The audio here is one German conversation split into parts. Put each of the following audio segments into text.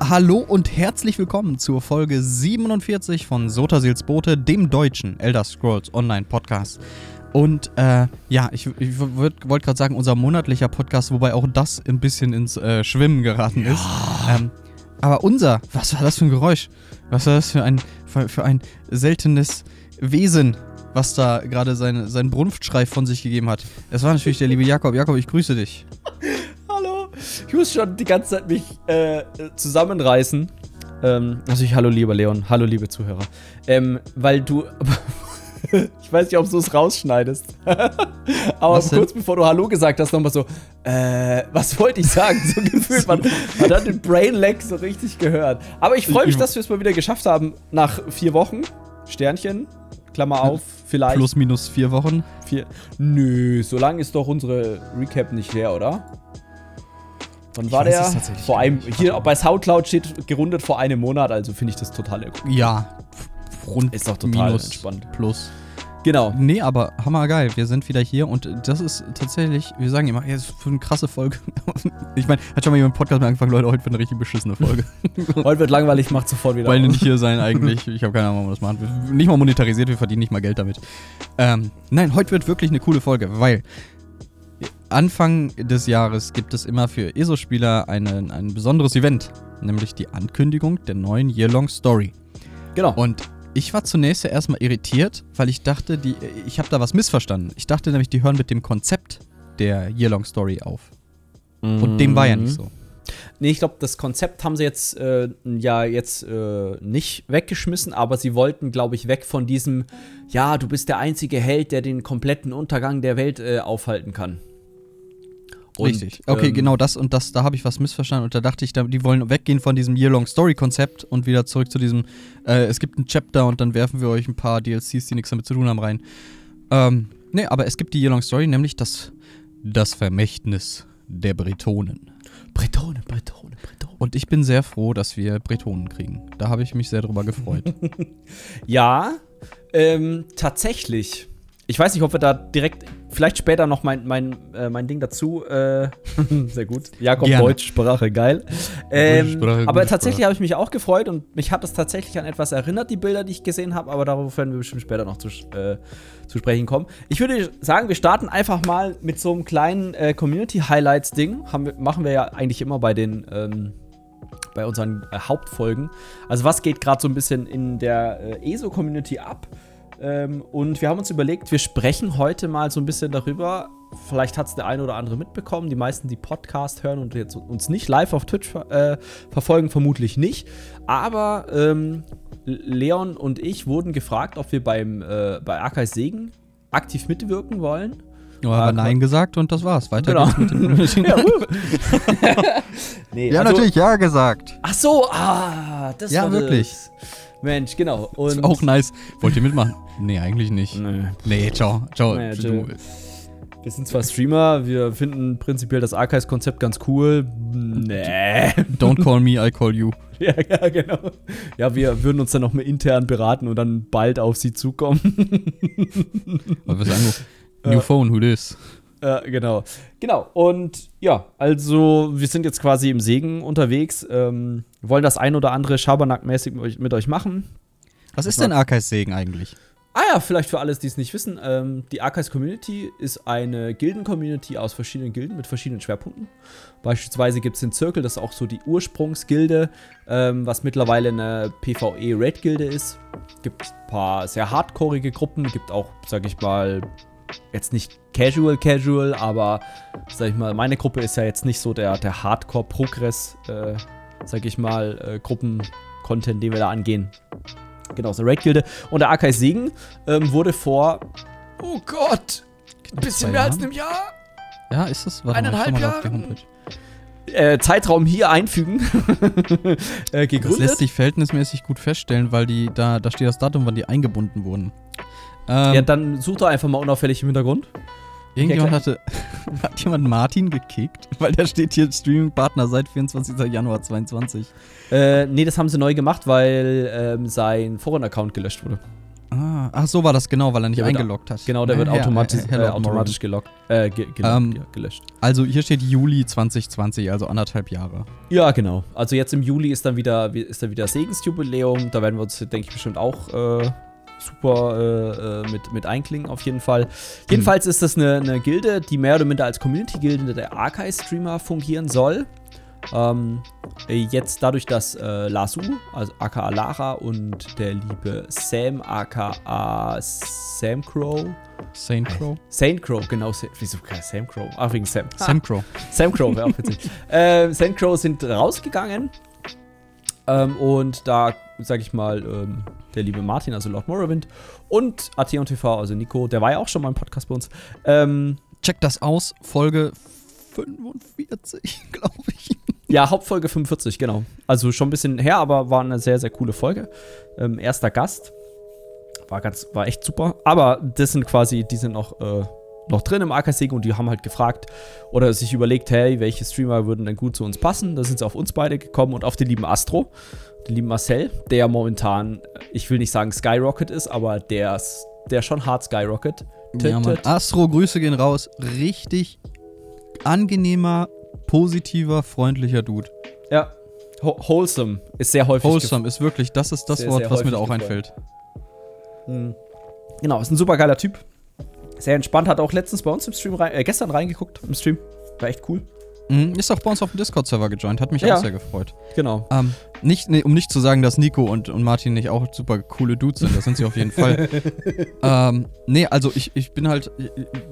Hallo und herzlich willkommen zur Folge 47 von Sotasils Bote, dem deutschen Elder Scrolls Online Podcast. Und äh, ja, ich, ich wollte gerade sagen, unser monatlicher Podcast, wobei auch das ein bisschen ins äh, Schwimmen geraten ist. Ähm, aber unser, was war das für ein Geräusch? Was war das für ein, für, für ein seltenes Wesen, was da gerade seine, seinen Brunftschrei von sich gegeben hat? Es war natürlich der liebe Jakob. Jakob, ich grüße dich. Ich muss schon die ganze Zeit mich äh, zusammenreißen. Ähm, also ich, hallo lieber Leon, hallo liebe Zuhörer. Ähm, weil du, ich weiß nicht, ob du es rausschneidest. Aber Was denn? kurz bevor du Hallo gesagt hast, nochmal so, äh, was wollte ich sagen? So gefühlt, man, man hat den Brain Lag so richtig gehört. Aber ich freue mich, dass wir es mal wieder geschafft haben nach vier Wochen. Sternchen, Klammer auf, vielleicht. Plus minus vier Wochen. Vier. Nö, so lang ist doch unsere Recap nicht her, oder? Wann Ich war der? Vor einem, hier bei Soundcloud steht gerundet vor einem Monat, also finde ich das total Ja, rund Ist doch total minus entspannt. plus. Genau. Nee, aber hammergeil. Wir sind wieder hier und das ist tatsächlich, wir sagen immer, ist für eine krasse Folge. ich meine, hat schon mal jemand im Podcast mit angefangen, Leute, heute wird eine richtig beschissene Folge. Heute wird langweilig, macht sofort wieder. Wollen nicht hier sein eigentlich. Ich habe keine Ahnung, warum wir das machen. Nicht mal monetarisiert, wir verdienen nicht mal Geld damit. Ähm, nein, heute wird wirklich eine coole Folge, weil Anfang des Jahres gibt es immer für ESO-Spieler eine- ein besonderes Event, nämlich die Ankündigung der neuen Yearlong Story. Genau. Und ich war zunächst ja erstmal irritiert, weil ich dachte, die, ich habe da was missverstanden. Ich dachte nämlich, die hören mit dem Konzept der Yearlong Story auf. Und dem war ja nicht so. Nee, ich glaube, das Konzept haben sie jetzt äh, ja jetzt äh, nicht weggeschmissen, aber sie wollten, glaube ich, weg von diesem, ja, du bist der einzige Held, der den kompletten Untergang der Welt äh, aufhalten kann. Und, Richtig. Okay, ähm, genau das und das, da habe ich was missverstanden und da dachte ich, da, die wollen weggehen von diesem Yearlong Story Konzept und wieder zurück zu diesem, äh, es gibt ein Chapter und dann werfen wir euch ein paar DLCs, die nichts damit zu tun haben, rein. Ähm, nee, aber es gibt die Yearlong Story, nämlich das, das Vermächtnis der Bretonen. Bretone, Bretone, Bretone. Und ich bin sehr froh, dass wir Bretonen kriegen. Da habe ich mich sehr drüber gefreut. Ja, ähm, tatsächlich. Ich weiß nicht, ob wir da direkt, vielleicht später noch mein, mein, äh, mein Ding dazu. Äh, sehr gut. Jakob, Gerne. Deutsch, Sprache, geil. Ähm, Sprache, aber tatsächlich habe ich mich auch gefreut und mich hat es tatsächlich an etwas erinnert, die Bilder, die ich gesehen habe, aber darauf werden wir bestimmt später noch zu, äh, zu sprechen kommen. Ich würde sagen, wir starten einfach mal mit so einem kleinen äh, Community-Highlights-Ding. Machen wir ja eigentlich immer bei den. Ähm, bei unseren äh, Hauptfolgen. Also was geht gerade so ein bisschen in der äh, ESO-Community ab? Ähm, und wir haben uns überlegt, wir sprechen heute mal so ein bisschen darüber. Vielleicht hat es der eine oder andere mitbekommen. Die meisten, die Podcast hören und jetzt uns nicht live auf Twitch äh, verfolgen, vermutlich nicht. Aber ähm, Leon und ich wurden gefragt, ob wir beim, äh, bei Arkais Segen aktiv mitwirken wollen. Ja, aber Nein gesagt und das war's. Weiter Genau. geht's mit dem. Ja, nee, Ja, also- natürlich ja gesagt. Ach so, ah, das Ja, war wirklich. Das. Mensch, genau. Ist Und auch nice. Wollt ihr mitmachen? Nee, eigentlich nicht. Nö. Nee, ciao. Ciao. Nee, Du- chill. Wir sind zwar Streamer, wir finden prinzipiell das Archives-Konzept ganz cool. Nee. Don't call me, I call you. ja, ja, genau. Ja, wir würden uns dann noch mal intern beraten und dann bald auf sie zukommen. Was wir sagen, New Äh. phone, who this? äh, genau. Genau. Und ja, also wir sind jetzt quasi im Segen unterwegs. Ähm, wollen das ein oder andere Schabernack-mäßig mit euch, machen. Was ist denn Archives Segen eigentlich? Ah ja, vielleicht für alles, die es nicht wissen. Ähm, die Archives Community ist eine Gilden-Community aus verschiedenen Gilden mit verschiedenen Schwerpunkten. Beispielsweise gibt es den Zirkel, das ist auch so die Ursprungsgilde, ähm, was mittlerweile eine PvE-Raid-Gilde ist. Gibt ein paar sehr hardcoreige Gruppen, gibt auch, sag ich mal, jetzt nicht casual, casual, aber sag ich mal, meine Gruppe ist ja jetzt nicht so der, der Hardcore-Progress, äh, sag ich mal, äh, Gruppen-Content, den wir da angehen. Genau, so eine Raid-Gilde. Und der Arkai Segen ähm, wurde vor, oh Gott, ein bisschen mehr als einem Jahr Ja, ist das? Warte Eineinhalb mal? Homepage. äh, Zeitraum hier einfügen, äh, Das gegründet. lässt sich verhältnismäßig gut feststellen, weil die da, da steht das Datum, wann die eingebunden wurden. Ähm, ja, dann such doch einfach mal unauffällig im Hintergrund. Irgendjemand ja, hatte. Hat jemand Martin gekickt? Weil der steht hier Streaming-Partner seit 24. Januar 22. Äh, nee, das haben sie neu gemacht, weil ähm, sein Foren-Account gelöscht wurde. Ah, ach, so war das genau, weil er nicht wird- eingeloggt hat. Genau, der wird Ja, ja, automatisch, äh, automatisch gelockt, äh, ge gelockt, Ähm, ja, gelöscht. Also hier steht Juli 2020, also anderthalb Jahre. Ja, genau. Also jetzt im Juli ist dann wieder, ist dann wieder Segensjubiläum. Da werden wir uns, denke ich, bestimmt auch äh, super äh, äh, mit, mit einklingen, auf jeden Fall. Jedenfalls ist das eine, eine Gilde, die mehr oder minder als Community-Gilde der Archive-Streamer fungieren soll. Ähm, äh, jetzt dadurch, dass äh, Lasu, also aka Lara und der liebe Sam, aka Sam Crow, Saint Crow? Saint Crow, genau, wieso kein Sam Crow? Ach, wegen Sam. Sam Crow. Sam Crow wäre auch witzig. ähm, Sam Crow sind rausgegangen. Ähm, und da, sag ich mal, ähm, der liebe Martin, also Lord Morrowind, und Atheon TV, also Nico, der war ja auch schon mal im Podcast bei uns. Ähm, Check das aus, Folge 45, glaube ich. ja, Hauptfolge 45, genau. Also schon ein bisschen her, aber war eine sehr, sehr coole Folge. Ähm, erster Gast. War ganz, war echt super. Aber das sind quasi, die sind noch, äh, noch drin im Arcasig und die haben halt gefragt oder sich überlegt, hey, welche Streamer würden denn gut zu uns passen? Da sind sie auf uns beide gekommen und auf den lieben Astro, den lieben Marcel, der momentan, ich will nicht sagen Skyrocket ist, aber der, der schon hart Skyrocket. Ja, Mann. Astro, Grüße gehen raus. Richtig angenehmer, positiver, freundlicher Dude. Ja. Ho wholesome ist sehr häufig. Wholesome ist wirklich, das ist das Sehr, Wort, sehr was mir da auch gefallen. einfällt. Mhm. Genau, ist ein super geiler Typ. Sehr entspannt, hat auch letztens bei uns im Stream rein, äh, gestern reingeguckt im Stream. War echt cool. Mhm, ist auch bei uns auf dem Discord-Server gejoint, hat mich Ja. auch sehr gefreut. Genau. Ähm, nicht, nee, um nicht zu sagen, dass Nico und, und Martin nicht auch super coole Dudes sind, das sind sie auf jeden Fall. ähm, nee, also ich, ich bin halt,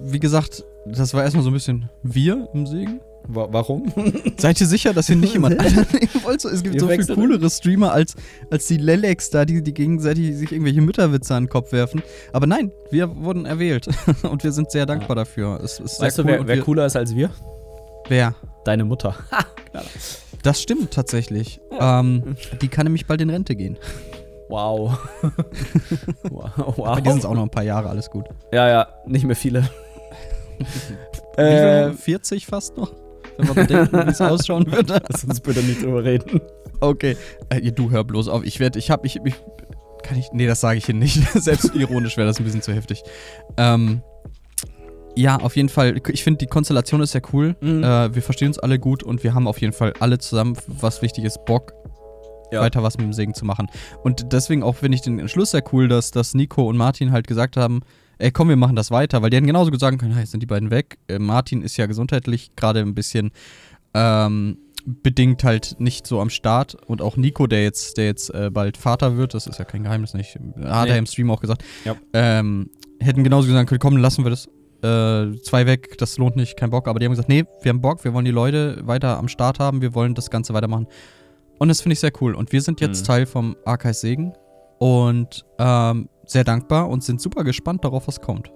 wie gesagt, das war erstmal so ein bisschen wir im Segen. Wa warum? Seid ihr sicher, dass ihr nicht jemand anderen nehmen wollt? Es gibt Wir so viel coolere Streamer als, als die Lelex da, die, die gegenseitig sich irgendwelche Mütterwitze an den Kopf werfen. Aber nein, wir wurden erwählt und wir sind sehr dankbar dafür. Es ist weißt sehr du, cool wer, wer cooler ist als wir? wer? Deine Mutter. Das stimmt tatsächlich. Ähm, die kann nämlich bald in Rente gehen. Wow. wow. Bei dir sind es auch noch ein paar Jahre, alles gut. Ja, ja, nicht mehr viele. Wie äh, viel? 40 fast noch? Wenn wir bedenken, wie es ausschauen würde. lass uns bitte nicht drüber reden. Okay. Äh, du hör bloß auf. Ich werde, ich hab, ich, ich, kann ich, nee, das sage ich hier nicht. Selbst ironisch wäre das ein bisschen zu heftig. Ähm, ja, auf jeden Fall. Ich finde, die Konstellation ist sehr cool. Mhm. Äh, wir verstehen uns alle gut und wir haben auf jeden Fall alle zusammen, was wichtig ist, Bock, Ja. weiter was mit dem Segen zu machen. Und deswegen auch finde ich den Entschluss sehr cool, dass, dass Nico und Martin halt gesagt haben, ey, komm, wir machen das weiter, weil die hätten genauso gut sagen können, hey, jetzt sind die beiden weg. Äh, Martin ist ja gesundheitlich gerade ein bisschen ähm, bedingt halt nicht so am Start und auch Nico, der jetzt, der jetzt äh, bald Vater wird, das ist ja kein Geheimnis, nicht, hat Nee. er im Stream auch gesagt, Ja. ähm, hätten genauso gesagt können, komm, lassen wir das. Äh, zwei weg, das lohnt nicht, kein Bock. Aber die haben gesagt, nee, wir haben Bock, wir wollen die Leute weiter am Start haben, wir wollen das Ganze weitermachen. Und das finde ich sehr cool. Und wir sind jetzt Mhm. Teil vom Archive Segen und ähm, sehr dankbar und sind super gespannt darauf, was kommt.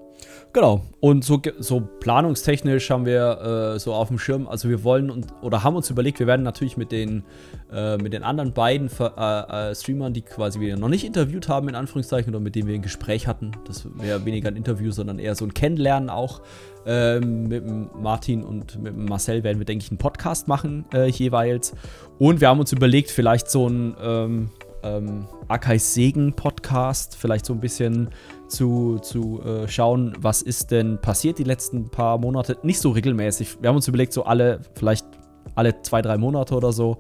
Genau. Und so, so planungstechnisch haben wir äh, so auf dem Schirm, also wir wollen und, oder haben uns überlegt, wir werden natürlich mit den, äh, mit den anderen beiden äh, äh, Streamern, die quasi wir noch nicht interviewt haben, in Anführungszeichen, oder mit denen wir ein Gespräch hatten, das wäre weniger ein Interview, sondern eher so ein Kennenlernen auch. Ähm, mit Martin und mit Marcel werden wir, denke ich, einen Podcast machen äh, jeweils. Und wir haben uns überlegt, vielleicht so ein ähm, ähm, Akai Segen Podcast, vielleicht so ein bisschen zu, zu äh, schauen, was ist denn passiert die letzten paar Monate. Nicht so regelmäßig. Wir haben uns überlegt, so alle, vielleicht alle zwei, drei Monate oder so.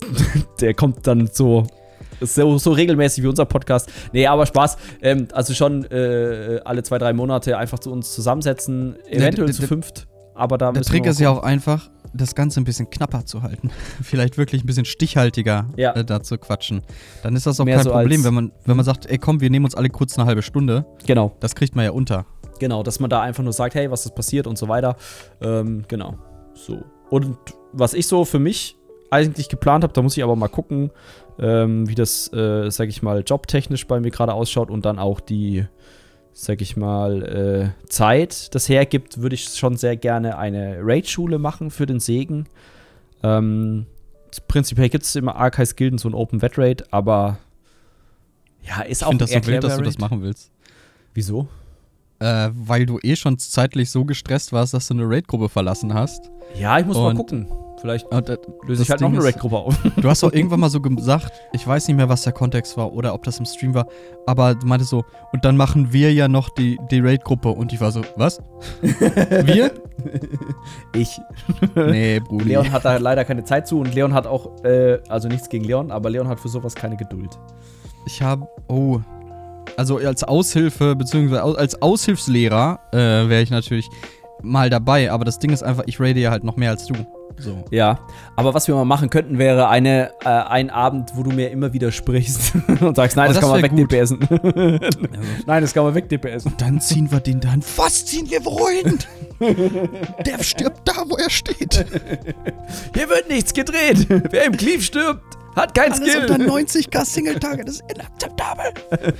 Der kommt dann so. So, so regelmäßig wie unser Podcast. Nee, aber Spaß. Ähm, also schon äh, alle zwei, drei Monate einfach zu uns zusammensetzen. Eventuell der- zu fünft. Aber da Der Trick ist ja auch einfach, das Ganze ein bisschen knapper zu halten. Vielleicht wirklich ein bisschen stichhaltiger Ja. äh, da zu quatschen. Dann ist das auch Mehr kein so Problem, wenn man, wenn man sagt, ey komm, wir nehmen uns alle kurz eine halbe Stunde. Genau. Das kriegt man ja unter. Genau, dass man da einfach nur sagt, hey, was ist passiert und so weiter. Ähm, genau. So. Und was ich so für mich eigentlich geplant habe, da muss ich aber mal gucken, ähm, wie das, äh, sag ich mal, jobtechnisch bei mir gerade ausschaut und dann auch die, sag ich mal, äh, Zeit das hergibt, würde ich schon sehr gerne eine Raid-Schule machen für den Segen. Ähm, prinzipiell gibt es immer Archives Gilden so ein Open Vet Raid, aber ja, ist Ich auch finde das so wild, dass du das machen willst. Wieso? Äh, weil du eh schon zeitlich so gestresst warst, dass du eine Raid-Gruppe verlassen hast. Ja, ich muss mal Und- gucken. Vielleicht Und, äh, löse ich halt noch Ding eine ist- Raid-Gruppe auf. Du hast auch irgendwann mal so gesagt, ich weiß nicht mehr, was der Kontext war oder ob das im Stream war, aber du meintest so, und dann machen wir ja noch die, die Raid-Gruppe. Und ich war so, was? wir? Ich. Nee, Brudi. Leon hat da leider keine Zeit zu und Leon hat auch, äh, also nichts gegen Leon, aber Leon hat für sowas keine Geduld. Ich habe, oh, also als Aushilfe, beziehungsweise als Aushilfslehrer äh, wäre ich natürlich mal dabei, aber das Ding ist einfach, ich raide ja halt noch mehr als du. So. Ja, aber was wir mal machen könnten, wäre eine, äh, ein Abend, wo du mir immer widersprichst und sagst, nein, Oh, das, das kann man weg-DPSen. nein, das kann man weg-DPSen. Dann ziehen wir den dann. Was ziehen wir wohin? Der stirbt da, wo er steht. Hier wird nichts gedreht. Wer im Cleave stirbt, hat kein Alles Skill. unter 90k Singletage, das ist inakzeptabel.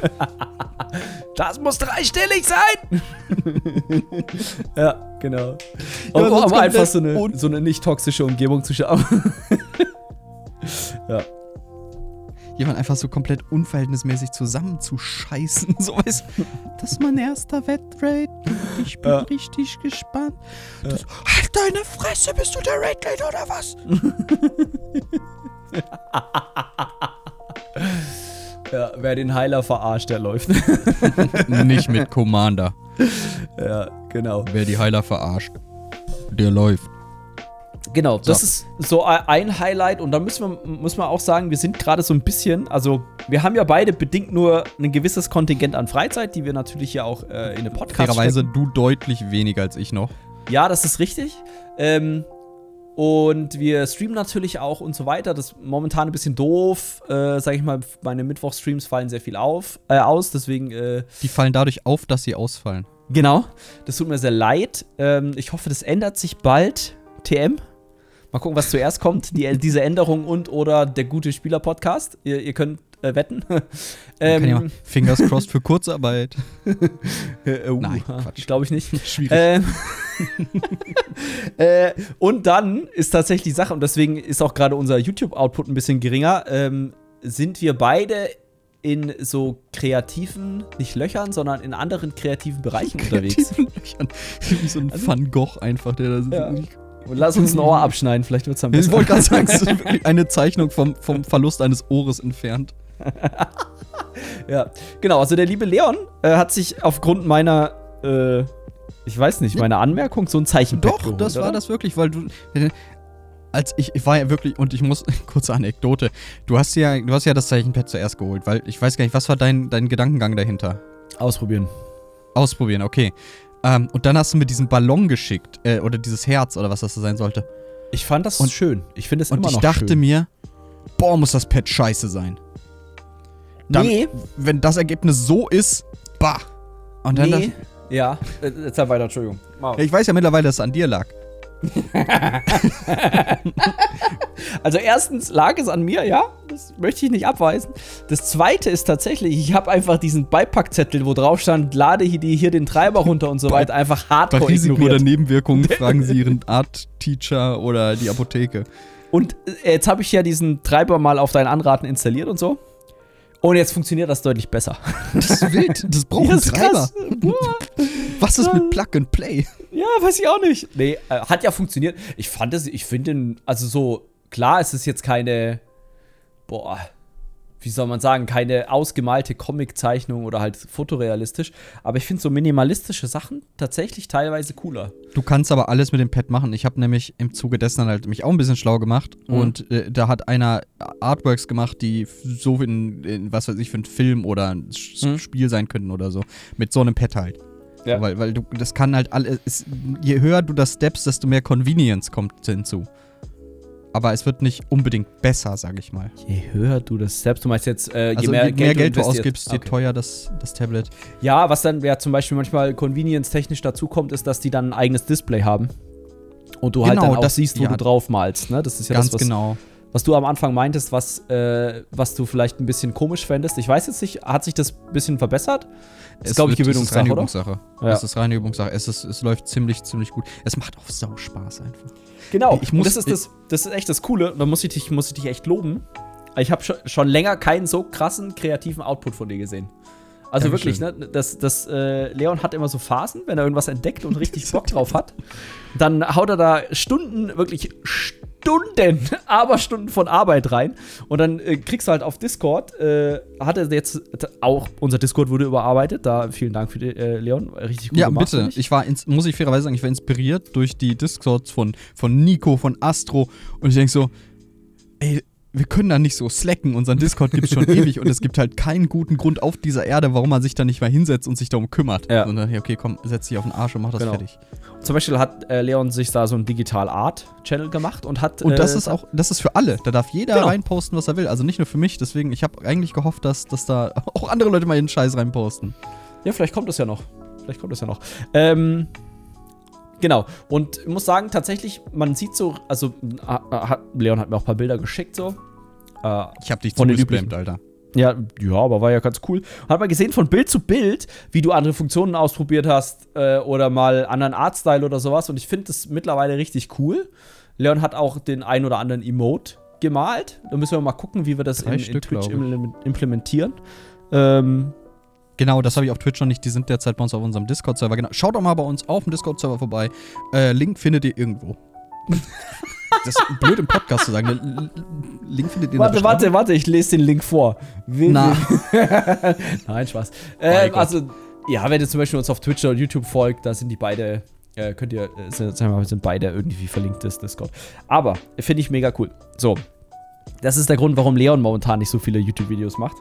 Das muss dreistellig sein. ja, genau. Ja, Um, sonst um kommt einfach so eine, so eine nicht toxische Umgebung zu schaffen. ja. Jemand einfach so komplett unverhältnismäßig zusammenzuscheißen. So du, das ist mein erster Wettrate. Ich bin Ja. richtig gespannt. Das, halt deine Fresse, bist du der Raid Leader oder was? Ja, wer den Heiler verarscht, der läuft. Nicht mit Commander. ja, genau. Wer die Heiler verarscht, der läuft. Genau, das So. ist so ein Highlight und da müssen wir, muss man auch sagen, wir sind gerade so ein bisschen, also wir haben ja beide bedingt nur ein gewisses Kontingent an Freizeit, die wir natürlich ja auch äh, in eine Podcast Fairerweise du deutlich weniger als ich noch. Ja, das ist richtig. Ähm, und wir streamen natürlich auch und so weiter. Das ist momentan ein bisschen doof. Äh, sag ich mal, meine Mittwoch-Streams fallen sehr viel auf, äh, aus. Deswegen, äh, Die fallen dadurch auf, dass sie ausfallen. genau. Das tut mir sehr leid. Ähm, ich hoffe, das ändert sich bald. TM. Mal gucken, was zuerst kommt. Die, diese Änderung und oder der gute Spieler-Podcast. Ihr, ihr könnt äh, wetten. Kann ja ähm, Fingers crossed für Kurzarbeit. äh, uh, Nein, Quatsch. Glaube ich nicht. Schwierig. Ähm, äh, und dann ist tatsächlich die Sache, und deswegen ist auch gerade unser YouTube-Output ein bisschen geringer, ähm, sind wir beide in so kreativen, nicht Löchern, sondern in anderen kreativen Bereichen unterwegs. Kreativen Löchern. Wie so ein Also- Van Gogh einfach, der da sitzt. Ja. Und lass uns ein Ohr abschneiden, vielleicht wird es dann Ich besser. wollte gerade sagen, es ist eine Zeichnung vom, vom Verlust eines Ohres entfernt. Ja, genau. Also der liebe Leon äh, hat sich aufgrund meiner, äh, ich weiß nicht, meiner Anmerkung so ein Zeichen Doch, das war das wirklich, weil du. Als ich, ich war ja wirklich, und ich muss, kurze Anekdote, du hast ja, du hast ja das Zeichenpad zuerst geholt, weil ich weiß gar nicht, was war dein, dein Gedankengang dahinter? Ausprobieren. Ausprobieren, okay. Ähm, und dann hast du mir diesen Ballon geschickt, äh, oder dieses Herz, oder was das sein sollte. Ich fand das Und- schön. Ich finde es Und immer ich noch dachte schön. mir, boah, muss das Pad scheiße sein. Dann, nee, Wenn das Ergebnis so ist, bah. Und dann nee. Ja, äh, jetzt weiter, Entschuldigung. Wow. Ich weiß ja mittlerweile, dass es an dir lag. Also erstens lag es an mir, ja, das möchte ich nicht abweisen. Das zweite ist tatsächlich, ich habe einfach diesen Beipackzettel, wo drauf stand, lade hier, die, hier den Treiber runter und so Bei- weiter, einfach Bei hardcore Risiken oder ignoriert. Nebenwirkungen fragen Sie Ihren Art-Teacher oder die Apotheke. Und äh, jetzt habe ich ja diesen Treiber mal auf dein Anraten installiert und so. Und jetzt funktioniert das deutlich besser. Das ist wild. Das braucht einen Das ist Treiber. Was ist mit Plug and Play? Ja, weiß ich auch nicht. Nee, äh, hat ja funktioniert. Ich fand es, ich finde den, also so, klar, es ist jetzt keine, boah, wie soll man sagen, keine ausgemalte Comiczeichnung oder halt fotorealistisch. Aber ich finde so minimalistische Sachen tatsächlich teilweise cooler. Du kannst aber alles mit dem Pad machen. Ich habe nämlich im Zuge dessen halt mich auch ein bisschen schlau gemacht. Mhm. Und äh, da hat einer Artworks gemacht, die so in, in, was weiß ich, für einen Film oder ein Mhm. Spiel sein könnten oder so. Mit so einem Pad halt. Ja. Weil, weil du, das kann halt alles. es- Je höher du das steppst, desto mehr Convenience kommt hinzu. Aber es wird nicht unbedingt besser, sag ich mal. Je höher du das selbst, du meinst jetzt, äh, je Also mehr, je mehr Geld, du investiert. ausgibst, je Okay. teuer das, das Tablet. Ja, was dann ja zum Beispiel manchmal convenience-technisch dazu kommt, ist, dass die dann ein eigenes Display haben. Und du halt Genau, dann auch das- siehst, wo ja. du drauf malst. Ne? Das ist ja Ganz das, was, genau. Was du am Anfang meintest, was, äh, was du vielleicht ein bisschen komisch fändest. Ich weiß jetzt nicht, hat sich das ein bisschen verbessert? Das ist, glaube ich, wird- es ist reine Gewöhnungssache, oder? Übungssache. Ja. Es ist reine Übungssache. Es, ist, es läuft ziemlich, ziemlich gut. Es macht auch sau Spaß einfach. Genau. Ich muss- das, ist das, das ist echt das Coole. Da muss ich dich, muss ich dich echt loben. Ich habe schon, schon länger keinen so krassen kreativen Output von dir gesehen. Also Dankeschön. wirklich, ne? Das, das, äh, Leon hat immer so Phasen, wenn er irgendwas entdeckt und richtig Bock drauf hat. Dann haut er da Stunden, wirklich Stunden, aber Stunden von Arbeit rein. Und dann äh, kriegst du halt auf Discord, äh, hat er jetzt auch, unser Discord wurde überarbeitet. Da vielen Dank für die, äh, Leon. Richtig gut Ja, gemacht, bitte. ich. War, ins, muss ich fairerweise sagen, ich war inspiriert durch die Discords von, von Nico, von Astro. Und ich denke so, ey, wir können da nicht so slacken. Unseren Discord gibt es schon ewig und es gibt halt keinen guten Grund auf dieser Erde, warum man sich da nicht mal hinsetzt und sich darum kümmert. Ja. Und dann, ja, okay, komm, setz dich auf den Arsch und mach das Genau. fertig. Zum Beispiel hat äh, Leon sich da so ein Digital Art Channel gemacht und hat. Und das äh, ist auch, das ist für alle. Da darf jeder Genau. reinposten, was er will. Also nicht nur für mich. Deswegen, ich habe eigentlich gehofft, dass, dass da auch andere Leute mal ihren Scheiß reinposten. Ja, vielleicht kommt es ja noch. Vielleicht kommt es ja noch. Ähm, genau. Und ich muss sagen, tatsächlich, man sieht so, also äh, hat, Leon hat mir auch ein paar Bilder geschickt so. Äh, Ich habe dich zugespammt, Alter. Ja, ja, aber war ja ganz cool. Hat man gesehen von Bild zu Bild, wie du andere Funktionen ausprobiert hast äh, oder mal anderen Artstyle oder sowas. Und ich finde das mittlerweile richtig cool. Leon hat auch den ein oder anderen Emote gemalt. Da müssen wir mal gucken, wie wir das in, in Stück, Twitch implementieren. Ähm, Genau, das habe ich auf Twitch noch nicht. Die sind derzeit bei uns auf unserem Discord-Server. Genau. Schaut doch mal bei uns auf dem Discord-Server vorbei. Äh, Link findet ihr irgendwo. das ist blöd im Podcast zu sagen. L- Link findet ihr in der Warte, warte, warte, ich lese den Link vor. Will- Na. Nein, Spaß. Ähm, also, ja, wenn ihr zum Beispiel uns auf Twitch oder YouTube folgt, da sind die beide, äh, könnt ihr, äh, sind, sagen wir mal, sind beide irgendwie verlinkt, das Discord. Aber, finde ich mega cool. So. Das ist der Grund, warum Leon momentan nicht so viele YouTube-Videos macht.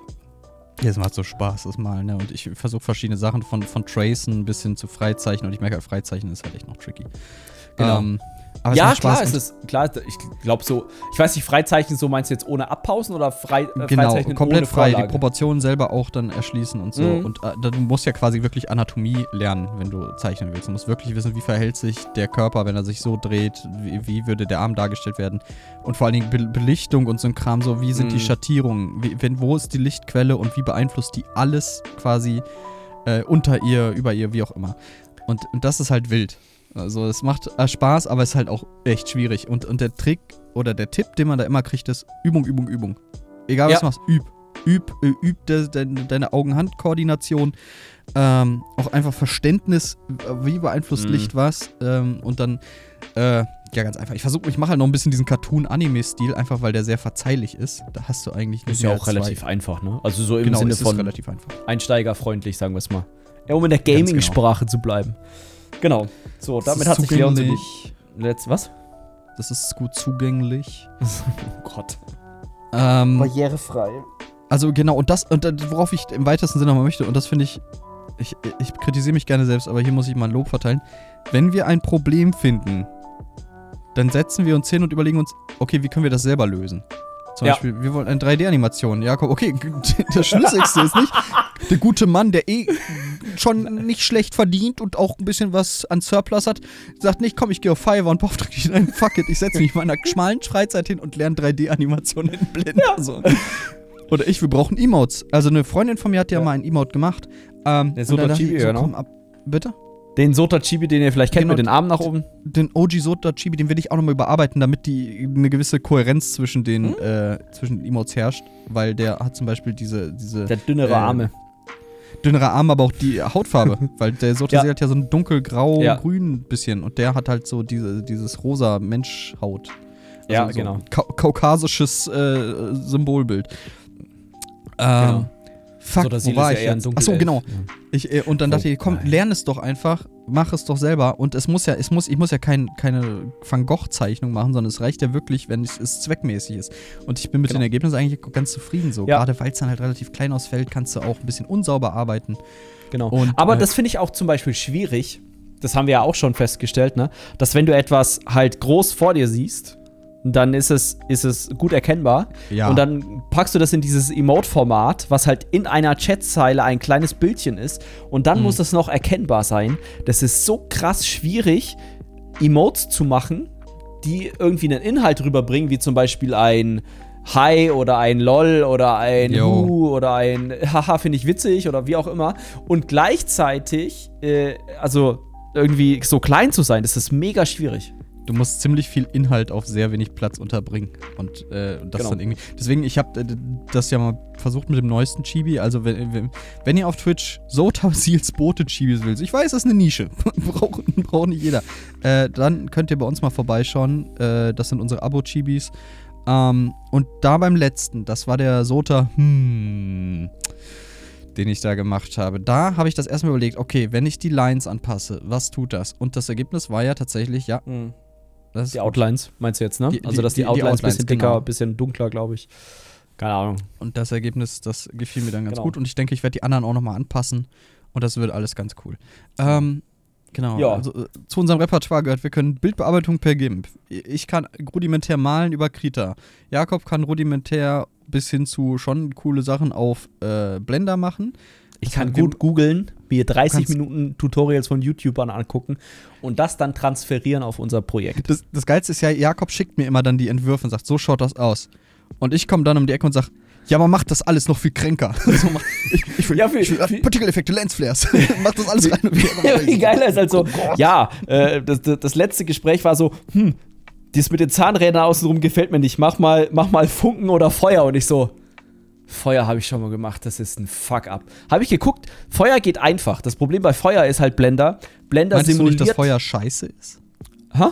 Ja, es macht so Spaß, das Mal, ne? Und ich versuche verschiedene Sachen von, von Tracen bis hin zu Freizeichen. Und ich merke, halt, Freizeichen ist halt echt noch tricky. Genau. Ähm, aber es ja, klar, es ist, klar, ich glaube so, ich weiß nicht, Freizeichen, so meinst du jetzt ohne Abpausen oder frei, äh, Genau, Freizeichnen komplett frei. Die Vorlage? Proportionen selber auch dann erschließen und so. Mhm. Und äh, du musst ja quasi wirklich Anatomie lernen, wenn du zeichnen willst. Du musst wirklich wissen, wie verhält sich der Körper, wenn er sich so dreht, wie, wie würde der Arm dargestellt werden. Und vor allen Dingen Be Belichtung und so ein Kram, so wie sind Mhm. die Schattierungen, wie, wenn, wo ist die Lichtquelle und wie beeinflusst die alles quasi äh, unter ihr, über ihr, wie auch immer. Und, und das ist halt wild. Also es macht äh, Spaß, aber es ist halt auch echt schwierig. Und, und der Trick oder der Tipp, den man da immer kriegt, ist Übung, Übung, Übung. Egal was Ja. du machst, üb. Üb, äh, üb de, de, deine Augen-Hand-Koordination. Ähm, auch einfach Verständnis, äh, wie beeinflusst Mhm. Licht was. Ähm, und dann, äh, ja, ganz einfach. Ich versuche, ich mache halt noch ein bisschen diesen Cartoon-Anime-Stil, einfach weil der sehr verzeihlich ist. Da hast du eigentlich nicht Ist ja auch relativ zwei. einfach, ne? Also so im Genau, Sinne von relativ einfach. einsteigerfreundlich, sagen wir es mal. Ja, um in der genau. Gaming-Sprache zu bleiben. Genau. So, Das damit hat sich Leon zugänglich. Letzt, was? Das ist gut zugänglich. Oh Gott. Ähm, Barrierefrei. Also genau, und das, und das, worauf ich im weitesten Sinne mal möchte, und das finde ich, ich, ich kritisiere mich gerne selbst, aber hier muss ich mal ein Lob verteilen. Wenn wir ein Problem finden, dann setzen wir uns hin und überlegen uns, okay, wie können wir das selber lösen? Zum Ja. Beispiel, wir wollen eine 3D-Animation. Jakob, okay, das Schlüssigste ist nicht, der gute Mann, der eh schon nicht schlecht verdient und auch ein bisschen was an Surplus hat, sagt nicht, komm, ich gehe auf Fiverr und beauftrage dich. Nein, fuck it, ich setze mich in meiner schmalen Freizeit hin und lerne 3D-Animationen in Blender. So. Oder ich, wir brauchen Emotes. Also eine Freundin von mir hat ja, Ja. mal ein Emote gemacht. Ähm, Der und dann dachte Sotachibi, ich so, genau. komm ab, bitte? Den Sota Chibi, den ihr vielleicht kennt, Genau. mit den Armen nach oben. Den OG Sota Chibi, den will ich auch nochmal überarbeiten, damit die eine gewisse Kohärenz zwischen den, Hm? äh, zwischen Emotes herrscht. Weil der hat zum Beispiel diese, diese Der dünnere Äh, Arme. dünnere Arme, aber auch die Hautfarbe. weil der Sota Ja. hat ja so ein dunkelgrau, Ja. bisschen. Und der hat halt so diese, dieses rosa Menschhaut. Ja, so genau. Kau kaukasisches äh, Symbolbild. Ähm, Genau. Fuck, Sotasil wo war ich jetzt? Achso, genau. Ja. Ich, äh, und dann Oh, dachte ich, komm, nein. lern es doch einfach, mach es doch selber. Und es muss ja, es muss, ich muss ja kein, keine Van Gogh-Zeichnung machen, sondern es reicht ja wirklich, wenn es, es zweckmäßig ist. Und ich bin mit Genau. den Ergebnissen eigentlich ganz zufrieden so. Ja. Gerade weil es dann halt relativ klein ausfällt, kannst du auch ein bisschen unsauber arbeiten. Genau. Und, Aber äh, das finde ich auch zum Beispiel schwierig. Das haben wir ja auch schon festgestellt, ne? Dass wenn du etwas halt groß vor dir siehst, dann ist es, ist es gut erkennbar. Ja. Und dann packst du das in dieses Emote-Format, was halt in einer Chatzeile ein kleines Bildchen ist. Und dann Mhm. muss es noch erkennbar sein. Das ist so krass schwierig, Emotes zu machen, die irgendwie einen Inhalt rüberbringen, wie zum Beispiel ein Hi oder ein LOL oder ein Jo. Hu oder ein Haha, finde ich witzig oder wie auch immer. Und gleichzeitig, äh, also irgendwie so klein zu sein, das ist mega schwierig. Du musst ziemlich viel Inhalt auf sehr wenig Platz unterbringen. Und äh, das Genau. dann irgendwie. Deswegen, ich habe äh, das ja mal versucht mit dem neuesten Chibi. Also, wenn, wenn, wenn ihr auf Twitch Sota Seals Boote Chibis willst, ich weiß, das ist eine Nische. braucht, braucht nicht jeder. Äh, dann könnt ihr bei uns mal vorbeischauen. Äh, das sind unsere Abo-Chibis. Ähm, und da beim letzten, das war der Sota, hm, den ich da gemacht habe. Da habe ich das erstmal überlegt, okay, wenn ich die Lines anpasse, was tut das? Und das Ergebnis war ja tatsächlich, ja, ist Die Outlines, meinst du jetzt, ne? Die- also, dass die, die- Outlines ein bisschen dicker, genau. bisschen dunkler, glaube ich. Keine Ahnung. Und das Ergebnis, das gefiel mir dann ganz Genau. gut. Und ich denke, ich werde die anderen auch nochmal anpassen. Und das wird alles ganz cool. Ähm, genau. Ja. Also, äh, zu unserem Repertoire gehört, wir können Bildbearbeitung per GIMP. Ich kann rudimentär malen über Krita. Jakob kann rudimentär bis hin zu schon coole Sachen auf äh, Blender machen. Ich kann gut googeln, mir 30 kannst- Minuten Tutorials von YouTubern angucken und das dann transferieren auf unser Projekt. Das, das Geilste ist ja, Jakob schickt mir immer dann die Entwürfe und sagt, so schaut das aus. Und ich komme dann um die Ecke und sage, ja, man macht das alles noch viel kränker. so, mach- ich, ich will, Ja, ich will Partikeleffekte, Lensflares. mach das alles rein. Wie geil ist halt so, ja, äh, das, das, das letzte Gespräch war so, hm, das mit den Zahnrädern außenrum gefällt mir nicht, mach mal, mach mal Funken oder Feuer und ich so, Feuer habe ich schon mal gemacht, das ist ein Fuck-up. Habe ich geguckt, Feuer geht einfach. Das Problem bei Feuer ist halt Blender. Blender Meintest du simuliert. nicht, dass Feuer scheiße ist? Hä?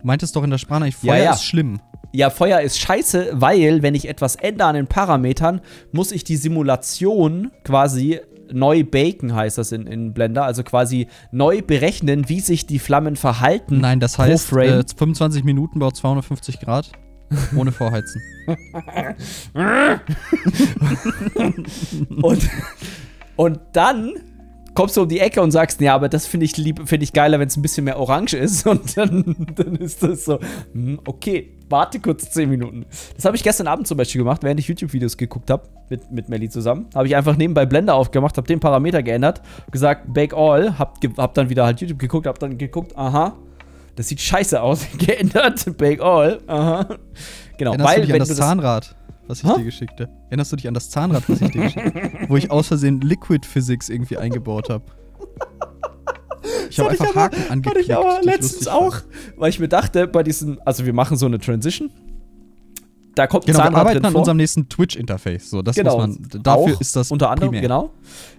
Du meintest doch in der Sprache, Ja, Feuer ja. ist schlimm. Ja, Feuer ist scheiße, weil wenn ich etwas ändere an den Parametern, muss ich die Simulation quasi neu baken, heißt das in, in Blender, also quasi neu berechnen, wie sich die Flammen verhalten. Nein, das heißt, äh, 25 Minuten bei 250 Grad. Ohne Vorheizen. Und, und dann kommst du um die Ecke und sagst, ja, aber das finde ich lieb, finde ich geiler, wenn es ein bisschen mehr orange ist. Und dann, dann ist das so, hm, okay, warte kurz 10 Minuten. Das habe ich gestern Abend zum Beispiel gemacht, während ich YouTube-Videos geguckt habe, mit, mit Melly zusammen. Habe ich einfach nebenbei Blender aufgemacht, habe den Parameter geändert, gesagt, Bake All, hab, ge- hab dann wieder halt YouTube geguckt, hab dann geguckt, aha, das sieht scheiße aus, geändert, Bake All, aha. Genau, Erinnerst du weil dich an wenn das du das Zahnrad, was ich Hä? dir geschickt habe? Erinnerst du dich an das Zahnrad, was ich dir geschickt habe? Wo ich aus Versehen Liquid Physics irgendwie eingebaut habe. Ich habe einfach ich aber- Haken angeklickt. ich aber letztens auch, fand. weil ich mir dachte, bei diesem, also wir machen so eine Transition. Da kommt ein Genau, wir Zahnrad arbeiten drin an vor. unserem nächsten Twitch-Interface. So, das Genau, muss man. Dafür auch ist das unter anderem, primär. genau.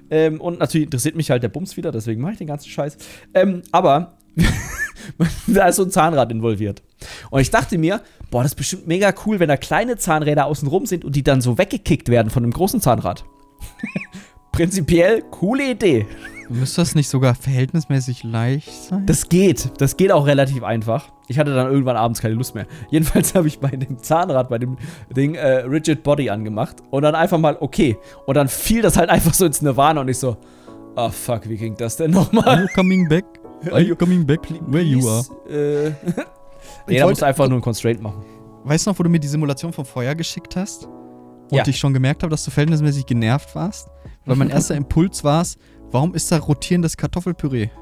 Ähm, und natürlich interessiert mich halt der Bums wieder, deswegen mache ich den ganzen Scheiß. Ähm, aber da ist so ein Zahnrad involviert. Und ich dachte mir, boah, das ist bestimmt mega cool, wenn da kleine Zahnräder außenrum sind und die dann so weggekickt werden von einem großen Zahnrad. Prinzipiell coole Idee. Müsste das nicht sogar verhältnismäßig leicht sein? Das geht. Das geht auch relativ einfach. Ich hatte dann irgendwann abends keine Lust mehr. Jedenfalls habe ich bei dem Zahnrad, bei dem Ding äh, Rigid Body angemacht und dann einfach mal okay. Und dann fiel das halt einfach so ins Nirvana und ich so, ah fuck, wie ging das denn Are nochmal? you coming back? Are you coming back where you are? Äh, musst du einfach nur ein Constraint machen. Weißt du noch, wo du mir die Simulation vom Feuer geschickt hast? Und Ja. ich schon gemerkt habe, dass du verhältnismäßig genervt warst? Weil mein erster Impuls war, warum ist da rotierendes Kartoffelpüree?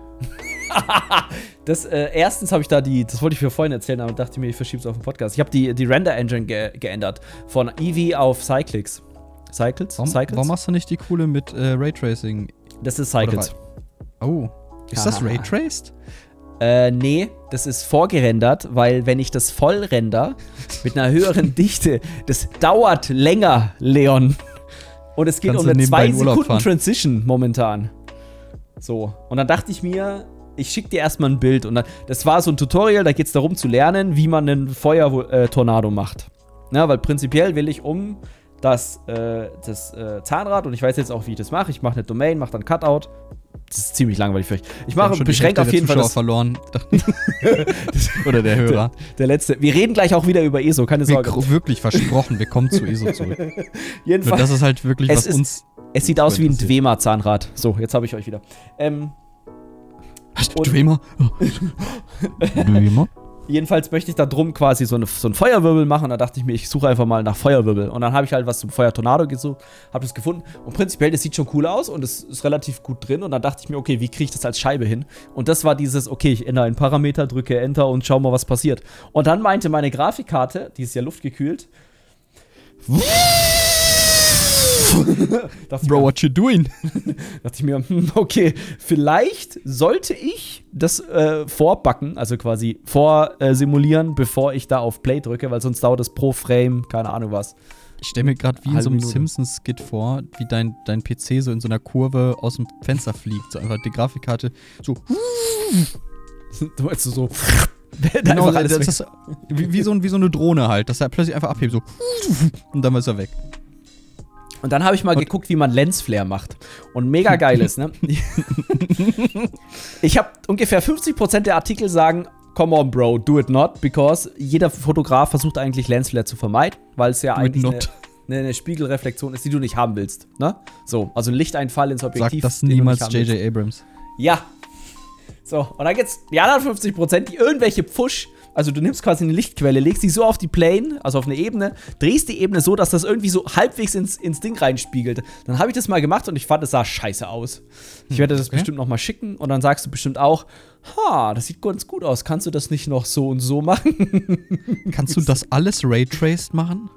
Das, äh, erstens habe ich da die, das wollte ich für vorhin erzählen, aber dachte mir, ich verschiebe es auf den Podcast. Ich habe die, die Render-Engine ge geändert. Von Eevee auf Cyclix. Cycles? Warum, Cycles? warum machst du nicht die coole mit äh, Raytracing? das ist Cycles. Oh. Ist das. Raytraced? Äh, nee, das ist vorgerendert, weil wenn ich das voll render mit einer höheren Dichte, das dauert länger, Leon. Und es geht Kannst um eine nebenbei 2 in Urlaub Sekunden fahren. Transition momentan. So. Und dann dachte ich mir, ich schicke dir erstmal ein Bild. Und dann, das war so ein Tutorial, da geht es darum zu lernen, wie man einen Feuertornado macht. Na, weil prinzipiell will ich um das, äh, das äh, Zahnrad, und ich weiß jetzt auch, wie ich das mache. Ich mache eine Domain, mache dann Cutout. Das ist ziemlich langweilig für euch. Ich Wir mache schon beschränkt auf der jeden Fall das, verloren. Oder der Hörer. der letzte. Wir reden gleich auch wieder über ESO, keine Wir, Sorge. gro- wirklich versprochen, wir kommen zu ESO zurück. Nur Jedenfalls, das ist halt wirklich, Es was ist- uns. es sieht aus wie ein. Dwema-Zahnrad. So, jetzt habe ich euch wieder. Ähm, Dwemer? Dwemer? Jedenfalls möchte ich da drum quasi so, eine, so einen Feuerwirbel machen. Da dachte ich mir, ich suche einfach mal nach Feuerwirbel. Und dann habe ich halt was zum Feuertornado gesucht, habe das gefunden. Und prinzipiell, das sieht schon cool aus und es ist relativ gut drin. Und dann dachte ich mir, okay, wie kriege ich das als Scheibe hin? Und das war dieses, okay, ich ändere einen Parameter, drücke Enter und schau mal, was passiert. Und dann meinte meine Grafikkarte, die ist ja luftgekühlt, Bro, mir, what you doing? dachte ich mir, hm, okay, vielleicht sollte ich das äh, vorbacken, also quasi vorsimulieren, bevor ich da auf Play drücke, weil sonst dauert das pro Frame, keine Ahnung was. Ich stelle mir gerade wie in so einem. Simpsons-Skit vor, wie dein, dein PC so in so einer Kurve aus dem Fenster fliegt. So einfach die Grafikkarte so. Du meinst du so. Genau, das ist wie, wie, so, wie so eine Drohne halt, dass er plötzlich einfach abhebt, so. Und dann ist er weg. Und dann habe ich mal geguckt, wie man Lensflare macht. Und mega geil ist, ne? ich habe ungefähr 50% der Artikel sagen, come on, Bro, do it not, because jeder Fotograf versucht eigentlich Lensflare zu vermeiden, weil es ja Do eigentlich eine, eine, eine Spiegelreflexion ist, die du nicht haben willst. Ne? So, also ein Lichteinfall ins Sagt Objektiv. das den du niemals. J.J. Abrams. Ja. So, und dann gibt's die anderen 50%, die irgendwelche Pfusch, also du nimmst quasi eine Lichtquelle, legst die so auf die Plane, also auf eine Ebene, drehst die Ebene so, dass das irgendwie so halbwegs ins, ins Ding reinspiegelt. Dann habe ich das mal gemacht und ich fand, es sah scheiße aus. Ich werde das okay. bestimmt noch mal schicken und dann sagst du bestimmt auch, ha, das sieht ganz gut aus. Kannst du das nicht noch so und so machen? Kannst du das alles raytraced machen?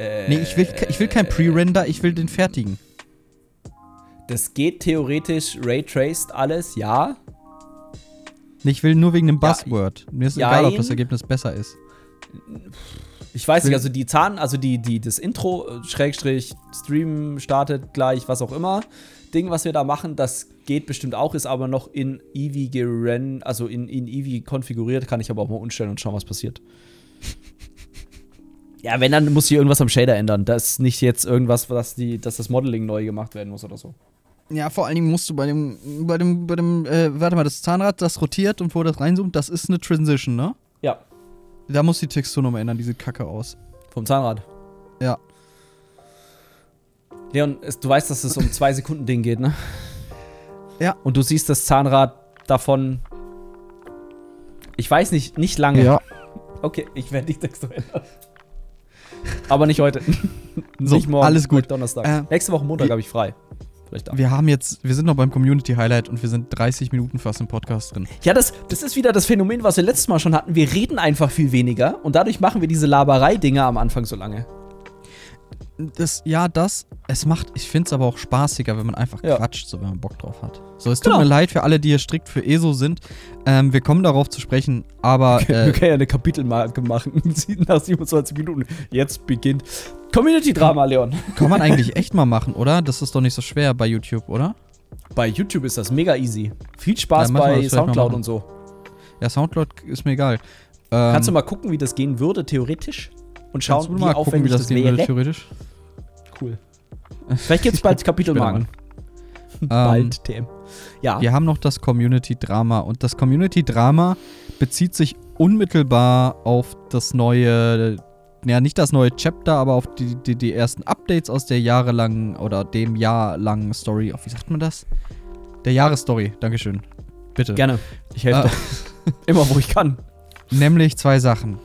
Äh, Nee, ich will, ich will kein Pre-Render, ich will den fertigen. Das geht theoretisch Raytraced alles, ja. Ich will nur wegen dem Ja, Buzzword. Mir ist egal, ob das Ergebnis besser ist. Ich weiß nicht, also die Zahn, also die, die, das Intro, äh, Schrägstrich, Stream startet gleich, was auch immer, Ding, was wir da machen, das geht bestimmt auch, ist aber noch in Eevee geren, also in, in Eevee konfiguriert, kann ich aber auch mal umstellen und schauen, was passiert. ja, wenn, dann muss hier irgendwas am Shader ändern. Das ist nicht jetzt irgendwas, dass, die, dass das Modeling neu gemacht werden muss oder so. Ja, vor allen Dingen musst du bei dem, bei dem, bei dem, äh, warte mal, das Zahnrad, das rotiert und wo das reinzoomt, das ist eine Transition, ne? Ja, Da muss die Textur nochmal ändern, die sieht kacke aus. vom Zahnrad. Ja. Leon, es, du weißt, dass es um zwei Sekunden Ding geht, ne? Ja. Und du siehst das Zahnrad davon. Ich weiß nicht, nicht lange. Okay, ich werde die Textur ändern. Aber nicht heute. So, nicht morgen. alles gut. Donnerstag. Äh, Nächste Woche Montag habe ich frei. Vielleicht da. Wir haben jetzt, wir sind noch beim Community Highlight und wir sind 30 Minuten fast im Podcast drin. Ja, das, das ist wieder das Phänomen, was wir letztes Mal schon hatten. Wir reden einfach viel weniger und dadurch machen wir diese Laberei-Dinger am Anfang so lange. Das, ja, das, es macht, ich finde es aber auch spaßiger, wenn man einfach Ja. quatscht, so wenn man Bock drauf hat. So, es tut Genau. mir leid für alle, die hier strikt für ESO sind. Ähm, wir kommen darauf zu sprechen, aber Wir äh, können ja eine Kapitelmarke machen. Nach 27 Minuten. Jetzt beginnt Community-Drama, Leon. kann man eigentlich echt mal machen, oder? Das ist doch nicht so schwer bei YouTube, oder? Bei YouTube ist das mega easy. Viel Spaß Ja, wir bei Soundcloud und so. Ja, Soundcloud ist mir egal. Ähm, Kannst du mal gucken, wie das gehen würde, theoretisch? Und schauen, wie mal gucken, aufwendig wie das, das, gehen wäre? würde, theoretisch? Cool. Vielleicht gibt es bald Kapitelmarken. Ähm, bald, TM. Ja. Wir haben noch das Community-Drama und das Community-Drama bezieht sich unmittelbar auf das neue, ja nicht das neue Chapter, aber auf die, die, die ersten Updates aus der jahrelangen oder dem jahrelangen Story. Auf wie sagt man das? Der Jahresstory, Dankeschön. Bitte. Gerne. Ich helfe Äh. Immer, wo ich kann. Nämlich zwei Sachen.